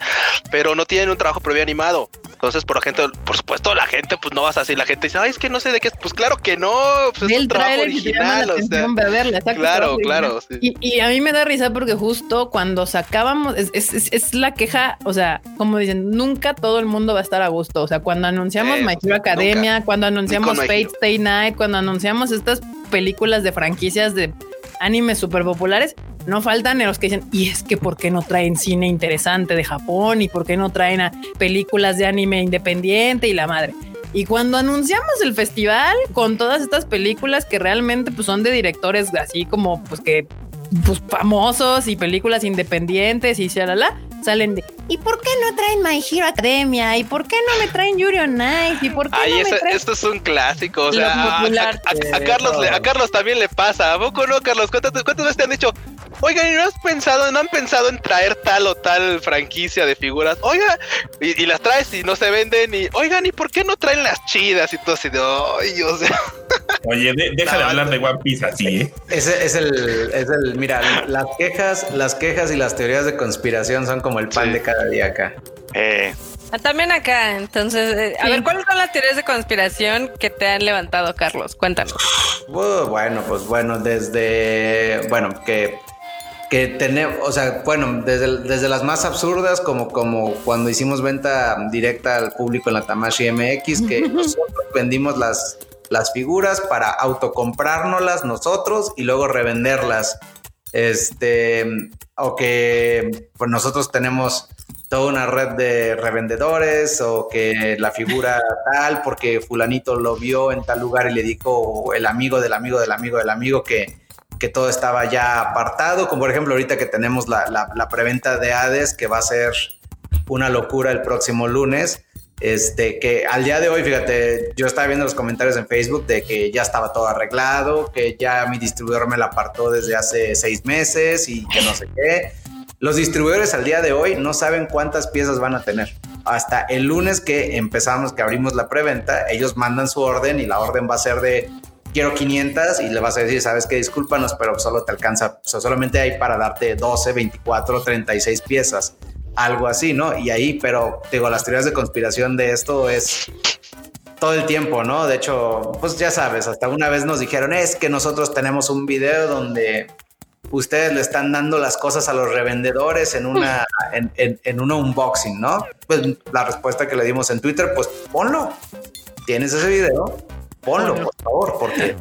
pero no tienen un trabajo previo animado. Entonces, por ejemplo, por supuesto, la gente, pues no vas a decir, la gente dice, ay, es que no sé de qué, pues claro que no, pues es un trabajo original. O sea, claro, claro. Y, y, a mí me da risa porque justo cuando sacábamos, es, es, es, la queja, o sea, como dicen, nunca todo el mundo va a estar a gusto. O sea, cuando anunciamos eh, My Hero Academia, cuando anunciamos Fate Stay Night, cuando anunciamos estas películas de franquicias de animes súper populares, no faltan los que dicen, y es que ¿por qué no traen cine interesante de Japón? ¿Y por qué no traen películas de anime independiente y la madre? Y cuando anunciamos el festival con todas estas películas que realmente pues, son de directores así como pues que pues famosos y películas independientes y la salen de ¿y por qué no traen My Hero Academia? ¿Y por qué no me traen Yuri on Ice? ¿Y por qué Ay, no me traen... esto es un clásico, o sea, a, Carlos a Carlos también le pasa, ¿a poco no, Carlos? ¿Cuántas, cuántas veces te han dicho, Oigan, ¿y no has pensado, no han pensado en traer tal o tal franquicia de figuras? Oiga, y, las traes y no se venden. Y oigan, ¿y por qué no traen las chidas? Y todo así de, ay, o sea. Oye, deja de hablar de One Piece así, ¿eh? Ese es el, es el, mira, las quejas, las quejas y las teorías de conspiración son como el pan de cada día acá. Eh. Ah, también acá, entonces, eh, a ver, ¿cuáles son las teorías de conspiración que te han levantado, Carlos? Cuéntanos. bueno, pues bueno, desde, bueno, que que tenemos, o sea, bueno, desde, desde las más absurdas, como, como cuando hicimos venta directa al público en la Tamashi MX, que nosotros vendimos las, las figuras para autocomprárnoslas nosotros y luego revenderlas. Este, o que pues nosotros tenemos toda una red de revendedores o que la figura tal porque fulanito lo vio en tal lugar y le dijo el amigo del amigo del amigo del amigo que que todo estaba ya apartado, como por ejemplo ahorita que tenemos la, la, preventa de Hades, que va a ser una locura el próximo lunes. Este, que al día de hoy, fíjate, yo estaba viendo los comentarios en Facebook de que ya estaba todo arreglado, que ya mi distribuidor me la apartó desde hace seis meses y que no sé qué. Los distribuidores al día de hoy no saben cuántas piezas van a tener. Hasta el lunes que empezamos, que abrimos la preventa, ellos mandan su orden y la orden va a ser de quiero 500 y le vas a decir, sabes que discúlpanos, pero solo te alcanza, o solamente hay para darte 12, 24, 36 piezas, algo así, ¿no? Y ahí, pero digo, las teorías de conspiración de esto es todo el tiempo, ¿no? De hecho, pues ya sabes, hasta una vez nos dijeron, es que nosotros tenemos un video donde ustedes le están dando las cosas a los revendedores en una en, en un unboxing, ¿no? Pues la respuesta que le dimos en Twitter, pues ponlo. Tienes ese video, ponlo, por favor, porque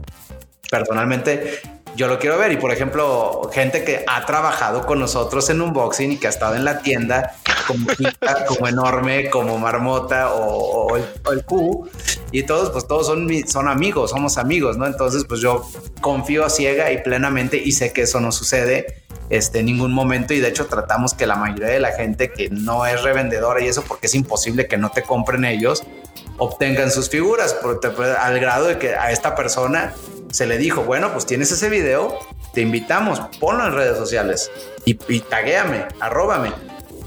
personalmente yo lo quiero ver. Y por ejemplo, gente que ha trabajado con nosotros en unboxing y que ha estado en la tienda, como como Enorme, como Marmota o, el, Q, y todos, pues todos son, son amigos, somos amigos, ¿no? Entonces, pues yo confío a ciega y plenamente y sé que eso no sucede este, en ningún momento y de hecho tratamos que la mayoría de la gente que no es revendedora y eso porque es imposible que no te compren ellos obtengan sus figuras al grado de que a esta persona se le dijo, bueno, pues tienes ese video, te invitamos, ponlo en redes sociales y, y taguéame, arróbame.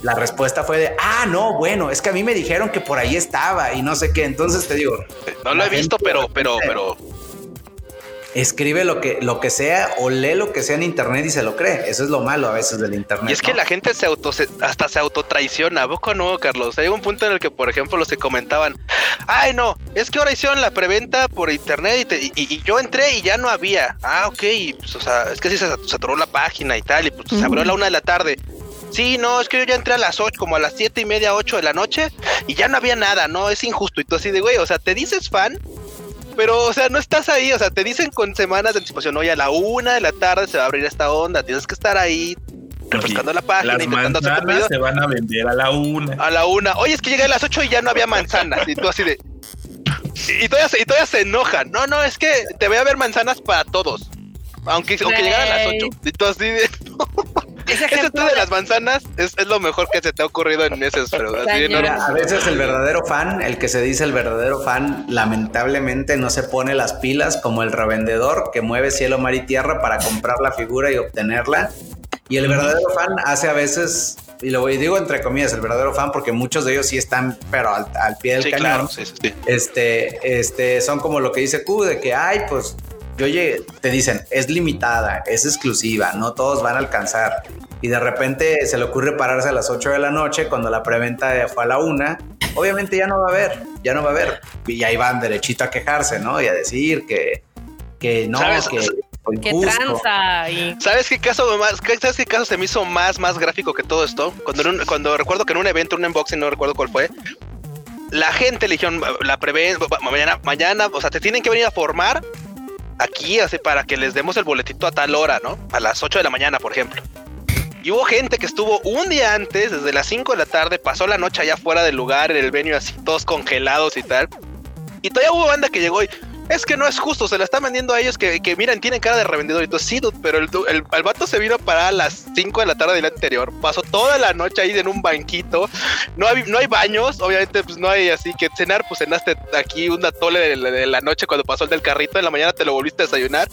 La respuesta fue de, ah, no, bueno, es que a mí me dijeron que por ahí estaba y no sé qué. Entonces te digo, no lo he visto, pero, pero, pero, escribe lo que, lo que sea o lee lo que sea en internet y se lo cree. Eso es lo malo a veces del internet. Y es que la gente se auto, hasta se autotraiciona. ¿A poco no, Carlos? Hay un punto en el que, por ejemplo, los que comentaban, ay, no, es que ahora hicieron la preventa por internet y, yo entré y ya no había. Ah, ok, pues, o sea, es que sí se saturó la página y tal, y pues se abrió a la una de la tarde. Sí, no, es que yo ya entré a las ocho, como a las siete y media, ocho de la noche, y ya no había nada, no, es injusto. Y tú así de, güey, o sea, te dices fan, pero, o sea, no estás ahí, o sea, te dicen con semanas de anticipación, oye, a la una de la tarde se va a abrir esta onda, tienes que estar ahí refrescando la página, las intentando hacer se van a vender a la una. A la una. Oye, es que llegué a las ocho y ya no había manzanas. y tú así de. Y todavía, se, y todavía se enojan. No, no, es que te voy a ver manzanas para todos. Aunque, aunque llegaran a las ocho. Y tú así de. Ese, ejemplo de las manzanas es, lo mejor que se te ha ocurrido en ese pero A veces el verdadero fan, el que se dice el verdadero fan, lamentablemente no se pone las pilas como el revendedor que mueve cielo, mar y tierra para comprar la figura y obtenerla. Y el verdadero fan hace a veces, y lo digo entre comillas, el verdadero fan, porque muchos de ellos sí están, pero al, pie del cañón. este, este, son como lo que dice Q, de que, ay, pues oye, te dicen, es limitada, es exclusiva, no todos van a alcanzar. Y de repente se le ocurre pararse a las 8 de la noche cuando la preventa fue a la 1. Obviamente ya no va a haber, ya no va a haber. Y ahí van derechito a quejarse, ¿no? Y a decir que, que no, ¿Sabes? que... ¿Qué tranza ¿Sabes qué caso más, ¿Sabes qué caso se me hizo más, más gráfico que todo esto? Cuando, cuando recuerdo que en un evento, un unboxing, no recuerdo cuál fue, la gente le dijeron, la preventa, mañana, mañana, o sea, te tienen que venir a formar aquí, hace para que les demos el boletito a tal hora, ¿no? A las 8 de la mañana, por ejemplo. Y hubo gente que estuvo un día antes, desde las 5 de la tarde, pasó la noche allá fuera del lugar, en el venue, así todos congelados y tal. Y todavía hubo banda que llegó y, es que no es justo, se la está vendiendo a ellos que, que tienen cara de revendedor. Y tú, sí, pero el, el, el, vato se vino para a las 5 de la tarde del anterior, pasó toda la noche ahí en un banquito, no hay, no hay baños, obviamente pues no hay así que cenar, pues cenaste aquí una tole de la, noche cuando pasó el del carrito, en la mañana te lo volviste a desayunar.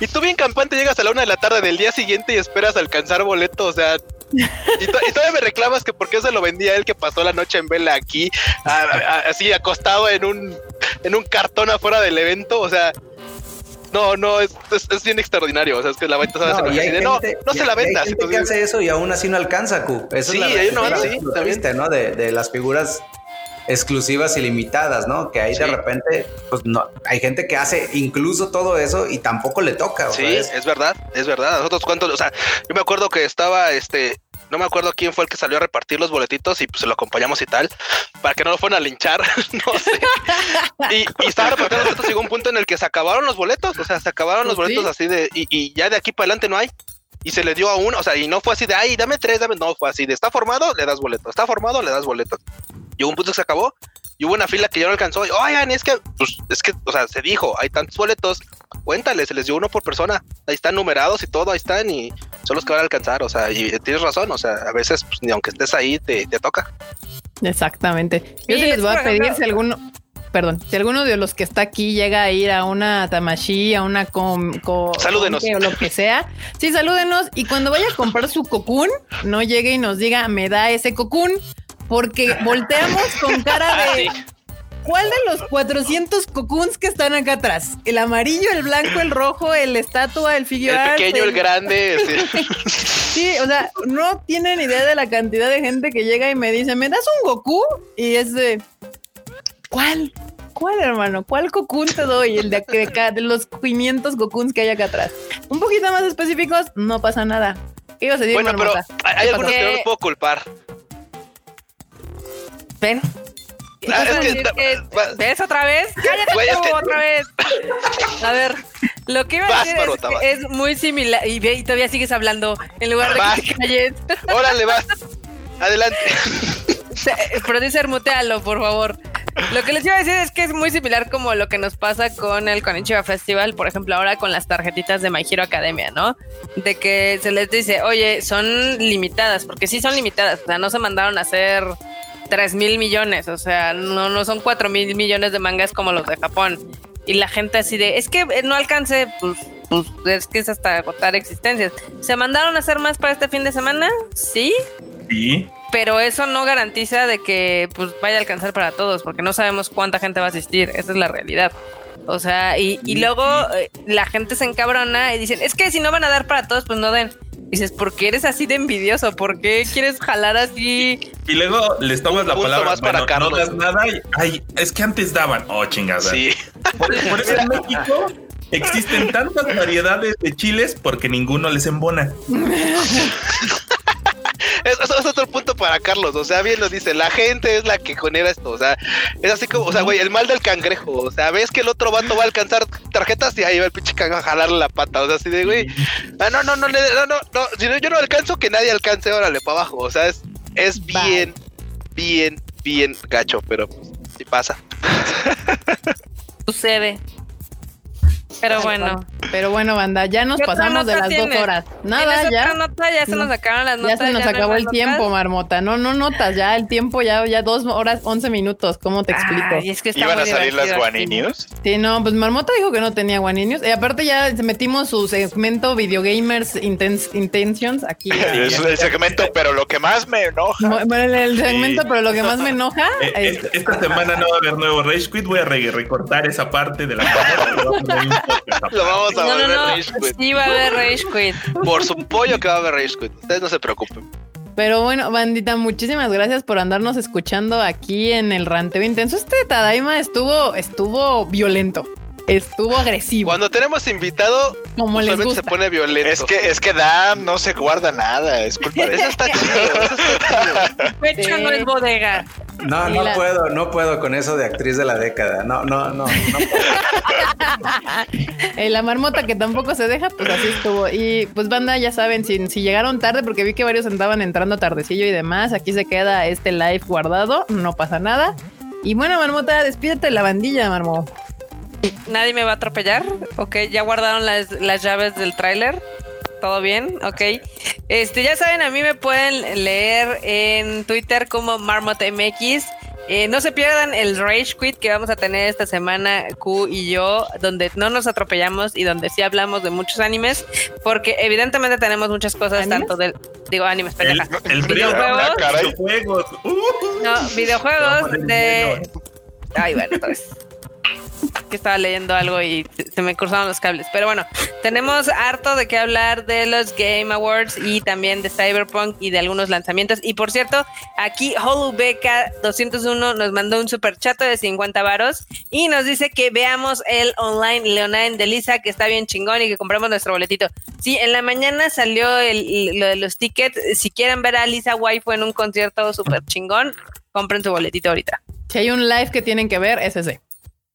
Y tú bien campante llegas a la una de la tarde del día siguiente y esperas alcanzar boleto, o sea, y, todavía me reclamas que por qué se lo vendía él que pasó la noche en vela aquí, así acostado en un, en un cartón afuera del evento. O sea, no, no, es, es, bien extraordinario. O sea, es que la venta no, no, no se la venda. Hay que hace eso y aún así no alcanza, Q. Eso sí, es hay una sí, viste, ¿no? De, de las figuras exclusivas y limitadas, ¿no? Que ahí de repente, pues no, hay gente que hace incluso todo eso y tampoco le toca. sí, es... verdad, es verdad. Nosotros cuántos, o sea, yo me acuerdo que estaba este, no me acuerdo quién fue el que salió a repartir los boletitos y pues lo acompañamos y tal, para que no lo fueran a linchar, no sé. Y, y estaba repartiendo los boletos, llegó un punto en el que se acabaron los boletos, o sea, se acabaron los pues boletos así de, y, y ya de aquí para adelante no hay y se le dio a uno, o sea, y no fue así de, ay, dame tres, dame, no, fue así de, está formado, le das boleto, está formado, le das boleto. Y hubo un punto que se acabó y hubo una fila que ya no alcanzó. Y, oigan, es que, pues, es que, o sea, se dijo, hay tantos boletos, cuéntale, se les dio uno por persona. Ahí están numerados y todo, ahí están y son los que van a alcanzar. O sea, y tienes razón, o sea, a veces, pues, ni aunque estés ahí, te, te toca. Exactamente. Yo sí, les voy a pedir si alguno, perdón, si alguno de los que está aquí llega a ir a una tamashi, a una com, salúdenos o lo que sea, sí, salúdenos y cuando vaya a comprar su cocún, no llegue y nos diga, me da ese cocún, porque volteamos con cara de... ¿Cuál de los 400 cocoons que están acá atrás? El amarillo, el blanco, el rojo, el estatua, el figure El pequeño, el, grande. Sí. o sea, no tienen idea de la cantidad de gente que llega y me dice, ¿me das un Goku? Y es de, ¿cuál? ¿Cuál, hermano? ¿Cuál cocoon te doy? El de, acá, de los 500 cocoons que hay acá atrás. Un poquito más específicos, no pasa nada. ¿Qué ibas a decir, Bueno, pero hay algunos que no los puedo culpar. Ven. Ah, ¿Ves otra vez? Cállate otra vez. A ver, lo que iba a decir es, es, muy similar. Y, y, todavía sigues hablando en lugar de que te calles. Órale, vas. Adelante. Producer, mutealo, por favor. Lo que les iba a decir es que es muy similar como lo que nos pasa con el Konichiwa Festival, por ejemplo, ahora con las tarjetitas de My Hero Academia, ¿no? De que se les dice, oye, son limitadas, porque sí son limitadas, o sea, no se mandaron a hacer 3 mil millones, o sea, no, no son 4 mil millones de mangas como los de Japón. Y la gente así de, es que eh, no alcance, pues, pues es que es hasta agotar existencias. ¿Se mandaron a hacer más para este fin de semana? Sí. Sí. Pero eso no garantiza de que pues vaya a alcanzar para todos, porque no sabemos cuánta gente va a asistir, esa es la realidad. O sea, y, y luego eh, la gente se encabrona y dicen, es que si no van a dar para todos, pues no den dices, ¿por qué eres así de envidioso? ¿Por qué quieres jalar así? Y luego les tomas la palabra. Más para no das nada y, ay, es que antes daban. Oh, chingada. Sí. Por, eso en México existen tantas variedades de chiles porque ninguno les embona. Eso es otro punto para Carlos. O sea, bien lo dice, la gente es la que genera esto. O sea, es así como, o sea, güey, el mal del cangrejo. O sea, ves que el otro vato va a alcanzar tarjetas y ahí va el pinche cangrejo a jalarle la pata. O sea, así de, güey, ah, no, no, no, no, no, no, si yo no alcanzo, que nadie alcance, órale, para abajo. O sea, es, es bien, bien, bien gacho, pero pues, sí pasa. Sucede. Pero bueno. Pero bueno, banda, ya nos pasamos de las dos horas. Nada, ya. ya se nos acabaron las notas. Ya se nos acabó el tiempo, Marmota. No, no notas, ya el tiempo, ya, ya dos horas, once minutos. ¿Cómo te explico? y es que ¿Iban a salir las guaninios? Sí, no, pues Marmota dijo que no tenía guaninios. Y aparte ya metimos su segmento Video Gamers Intentions aquí. es el segmento, pero lo que más me enoja. Bueno, el segmento, pero lo que más me enoja. Eh, esta semana no va a haber nuevo Rage Quit. Voy a recortar esa parte de la Lo vamos a ver Rage Quit. Sí, va a haber Rage Quit. Por su pollo que va a haber Rage Quit. Ustedes no se preocupen. Pero bueno, bandita, muchísimas gracias por andarnos escuchando aquí en el ranteo intenso. Este Tadaima estuvo, estuvo violento. Estuvo agresivo. Cuando tenemos invitado, como les gusta. se pone violento. Es que, es que Dam no se guarda nada. Es culpa de eso. está chido. Eso está chido. Pecho no es bodega. No, no puedo, no puedo con eso de actriz de la década. No, no, no, no la marmota que tampoco se deja, pues así estuvo. Y pues banda, ya saben, si, si llegaron tarde, porque vi que varios andaban entrando tardecillo y demás, aquí se queda este live guardado, no pasa nada. Y bueno, marmota, despídete de la bandilla, marmo. Nadie me va a atropellar. Ok, ya guardaron las, las llaves del tráiler. ¿Todo bien? Ok. Este, ya saben, a mí me pueden leer en Twitter como MarmotMX. Eh, no se pierdan el Rage Quit que vamos a tener esta semana, Q y yo, donde no nos atropellamos y donde sí hablamos de muchos animes, porque evidentemente tenemos muchas cosas, tanto del. Digo, animes, pendeja. El, videojuegos. videojuegos. no, videojuegos de. Ay, bueno, entonces que estaba leyendo algo y se me cruzaron los cables. Pero bueno, tenemos harto de qué hablar de los Game Awards y también de Cyberpunk y de algunos lanzamientos. Y por cierto, aquí Holubeka 201 nos mandó un super chato de 50 varos y nos dice que veamos el online Leonine de Lisa, que está bien chingón y que compremos nuestro boletito. Sí, en la mañana salió lo de los tickets. Si quieren ver a Lisa Waifu en un concierto súper chingón, compren su boletito ahorita. Si hay un live que tienen que ver, es ese.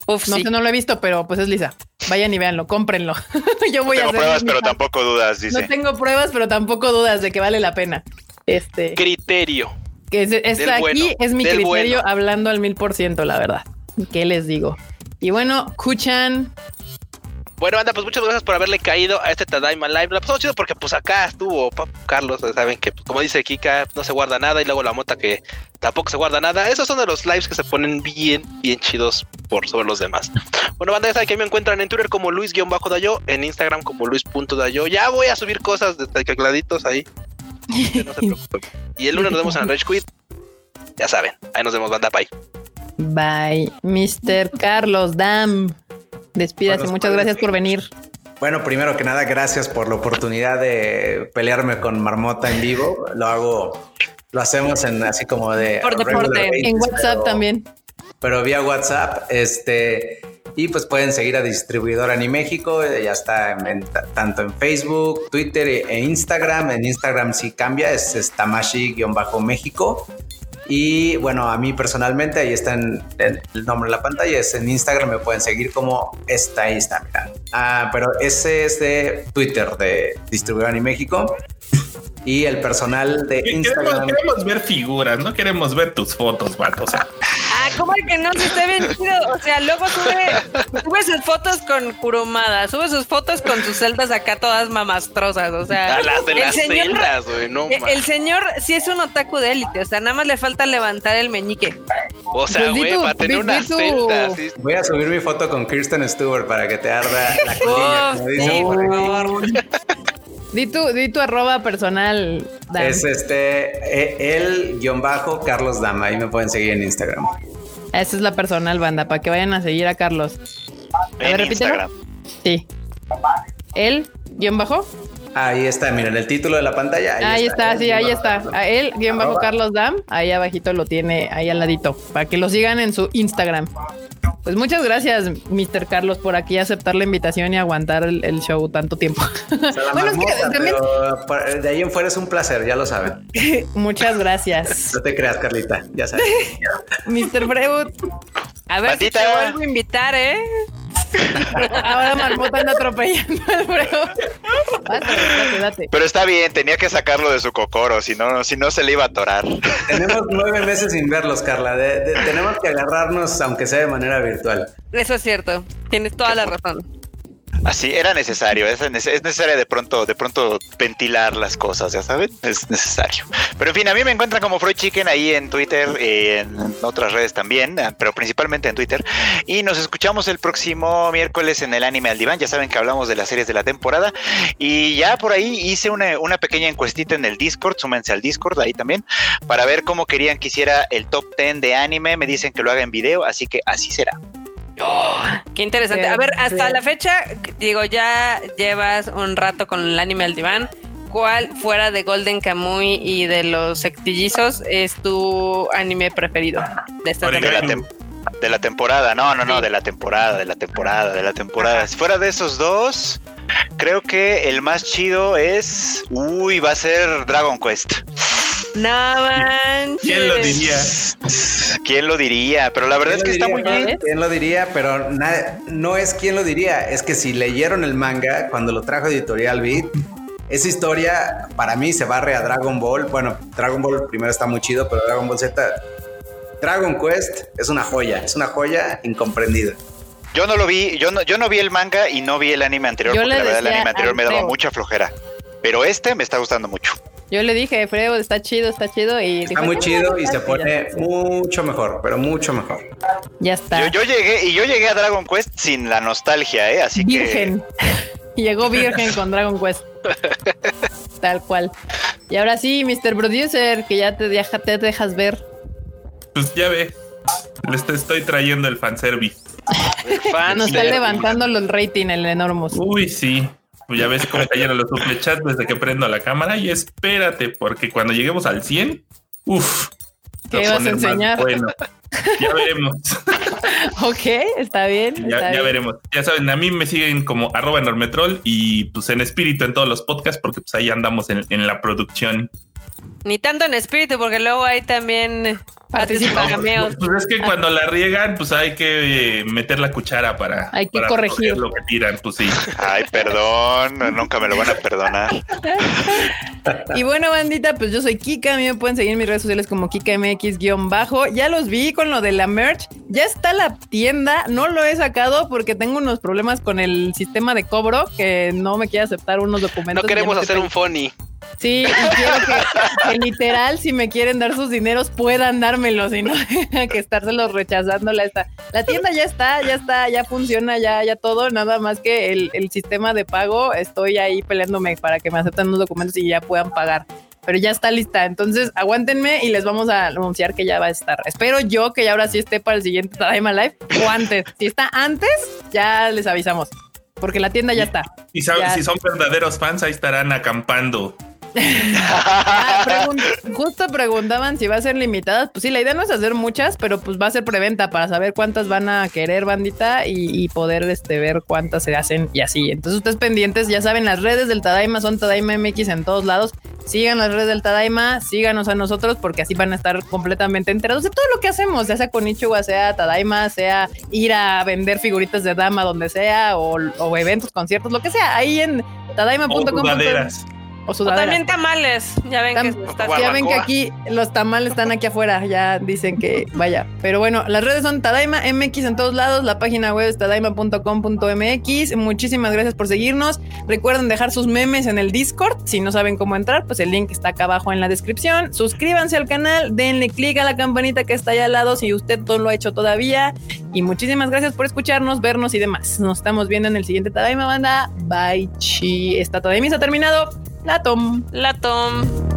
Uf, no sé, no lo he visto, pero pues es Lisa. Vayan y véanlo, cómprenlo. Yo voy no tengo pruebas, pero tampoco dudas, dice. No tengo pruebas, pero tampoco dudas de que vale la pena. Este criterio. Que es, aquí es mi criterio hablando al mil por ciento, la verdad. ¿Qué les digo? Y bueno, Kuchan, bueno, anda, pues muchas gracias por haberle caído a este Tadaima Live. La pasamos chido porque pues acá estuvo Carlos, saben que como dice Kika, no se guarda nada y luego la mota que tampoco se guarda nada. Esos son de los lives que se ponen bien, bien chidos por sobre los demás. Bueno, banda, ya saben que me encuentran en Twitter como Luis-Dayo, en Instagram como Luis.dayo. Ya voy a subir cosas de tecladitos ahí. No se preocupen. Y el lunes nos vemos en Rage Quit. Ya saben, ahí nos vemos, banda, bye. Bye, Mr. Carlos Dam. Despídase, muchas gracias por venir. Bueno, primero que nada, gracias por la oportunidad de pelearme con Marmota en vivo. Lo hago, lo hacemos en así como de por deporte, en WhatsApp también. Pero vía WhatsApp, este, y pues pueden seguir a Distribuidor México. ya está tanto en Facebook, Twitter e Instagram. En Instagram sí cambia, es Tamashi-México. Y bueno, a mí personalmente, ahí está en, el nombre de la pantalla, es en Instagram, me pueden seguir como está Instagram. Ah, pero ese es de Twitter, de Distribuidor y México. Y el personal de Instagram. Queremos, ver figuras, no queremos ver tus fotos, vato. O sea. ¿Cómo es que no se esté bien O sea, luego sube, sube sus fotos con curumada, sube sus fotos con sus celdas acá todas mamastrosas. O sea, las de las celdas, güey, no el, el señor sí es un otaku de élite, o sea, nada más le falta levantar el meñique. O sea, pues güey, va a tener una celda. Voy a subir mi foto con Kirsten Stewart para que te arda la. Oh, sí, por favor. Di tu, di tu arroba personal. Es este, el guion bajo Carlos Dama. Ahí me pueden seguir en Instagram. Esa es la personal, banda, para que vayan a seguir a Carlos. A ver, Instagram. Sí. El guion bajo. Ahí está, miren el título de la pantalla. Ahí, está, sí, ahí está. El guion bajo Carlos Dam. Ahí abajito lo tiene, ahí al ladito. Para que lo sigan en su Instagram. Pues muchas gracias, Mr. Carlos, por aquí aceptar la invitación y aguantar el, show tanto tiempo. bueno, es que de ahí en fuera es un placer, ya lo saben. muchas gracias. No te creas, Carlita, ya sabes. Mr. Freud. A ver si te vuelvo a invitar, ¿eh? Ahora Marmota anda atropellando al Freud. Pero está bien, tenía que sacarlo de su cocoro, si no, si no se le iba a atorar. Tenemos nueve meses sin verlos, Carla. tenemos que agarrarnos, aunque sea de manera virtual. Eso es cierto. Tienes toda la razón. Así era necesario, es, necesario de pronto, de pronto ventilar las cosas, ya saben, es necesario. Pero en fin, a mí me encuentran como Freud Chicken ahí en Twitter, en otras redes también, ah, pero principalmente en Twitter. Y nos escuchamos el próximo miércoles en el anime al diván. Ya saben que hablamos de las series de la temporada. Y ya por ahí hice una, una pequeña encuestita en el Discord, súmense al Discord ahí también, para ver cómo querían que hiciera el top 10 de anime. Me dicen que lo haga en video, así que así será. Qué interesante. A ver, hasta la fecha, digo, ya llevas un rato con el anime al diván. ¿Cuál fuera de Golden Kamuy y de los sectillizos es tu anime preferido de esta temporada? De la, temporada, no, no, no, de la temporada, de la temporada, de la temporada. Fuera de esos dos, creo que el más chido es, uy, va a ser Dragon Quest. No manches. ¿Quién lo diría? ¿Quién lo diría? Pero la verdad es que está muy bien. ¿Quién lo diría? Pero no es quién lo diría. Es que si leyeron el manga cuando lo trajo Editorial Beat, esa historia para mí se barre a Dragon Ball. Bueno, Dragon Ball primero está muy chido, pero Dragon Ball Z, Dragon Quest es una joya, es una joya incomprendida. Yo no lo vi, yo no, yo no vi el manga y no vi el anime anterior, porque la verdad el anime anterior me daba mucha flojera. Pero este me está gustando mucho. Yo le dije, Freo, está chido, está chido. Y está muy chido y se pone mucho mejor, pero mucho mejor. Ya está. Yo, llegué y yo llegué a Dragon Quest sin la nostalgia, ¿eh? Así virgen. que. Llegó virgen con Dragon Quest. Tal cual. Y ahora sí, Mr. Producer, que ya te, te dejas ver. Pues ya ve. Les estoy trayendo el fanservice. Nos está levantando el rating, el enormos. Uy, sí. Pues ya ves cómo cayeron los chats desde que prendo la cámara y espérate, porque cuando lleguemos al 100, uff. ¿Qué vas a enseñar? Bueno, ya veremos. ok, está bien. Ya, veremos. Ya saben, a mí me siguen como arroba enormetrol y pues en espíritu en todos los podcasts porque pues ahí andamos en, en la producción. Ni tanto en espíritu, porque luego hay también participan pues, pues, es que cuando la riegan, pues hay que eh, meter la cuchara para, hay que corregir lo que tiran, pues sí. Ay, perdón, nunca me lo van a perdonar. y bueno, bandita, pues yo soy Kika, a mí me pueden seguir en mis redes sociales como KikaMX-bajo. Ya los vi con lo de la merch, ya está la tienda, no lo he sacado porque tengo unos problemas con el sistema de cobro que no me quiere aceptar unos documentos. No queremos hacer un funny. Sí, y quiero que, literal, si me quieren dar sus dineros, puedan dármelos y no que estárselos rechazando. La, la tienda ya está, ya está, ya funciona, ya, ya todo. Nada más que el, el sistema de pago, estoy ahí peleándome para que me acepten los documentos y ya puedan pagar pero ya está lista. Entonces, aguántenme y les vamos a anunciar que ya va a estar. Espero yo que ya ahora sí esté para el siguiente Tadaima Live o antes. Si está antes, ya les avisamos. Porque la tienda ya está. Y si son verdaderos fans, ahí estarán acampando. Ah, justo preguntaban si va a ser limitadas. Pues sí, la idea no es hacer muchas, pero pues va a ser preventa para saber cuántas van a querer, bandita, y, poder este, ver cuántas se hacen y así. Entonces, ustedes pendientes, ya saben, las redes del Tadaima son Tadaima MX en todos lados. Sigan las redes del Tadaima, síganos a nosotros, porque así van a estar completamente enterados de todo lo que hacemos, ya sea con Ichiwa, sea Tadaima, sea ir a vender figuritas de dama donde sea, o, o eventos, conciertos, lo que sea, ahí en tadaima.com. O, también tamales. Ya ven, que ya ven que aquí los tamales están aquí afuera. Ya dicen que vaya. Pero bueno, las redes son Tadaima MX en todos lados. La página web es tadaima.com.mx. Muchísimas gracias por seguirnos. Recuerden dejar sus memes en el Discord. Si no saben cómo entrar, pues el link está acá abajo en la descripción. Suscríbanse al canal, denle click a la campanita que está allá al lado si usted no lo ha hecho todavía. Y muchísimas gracias por escucharnos, vernos y demás. Nos estamos viendo en el siguiente Tadaima Banda. Bye, chi. Esta Tadaima se ha terminado. La tom. La tom.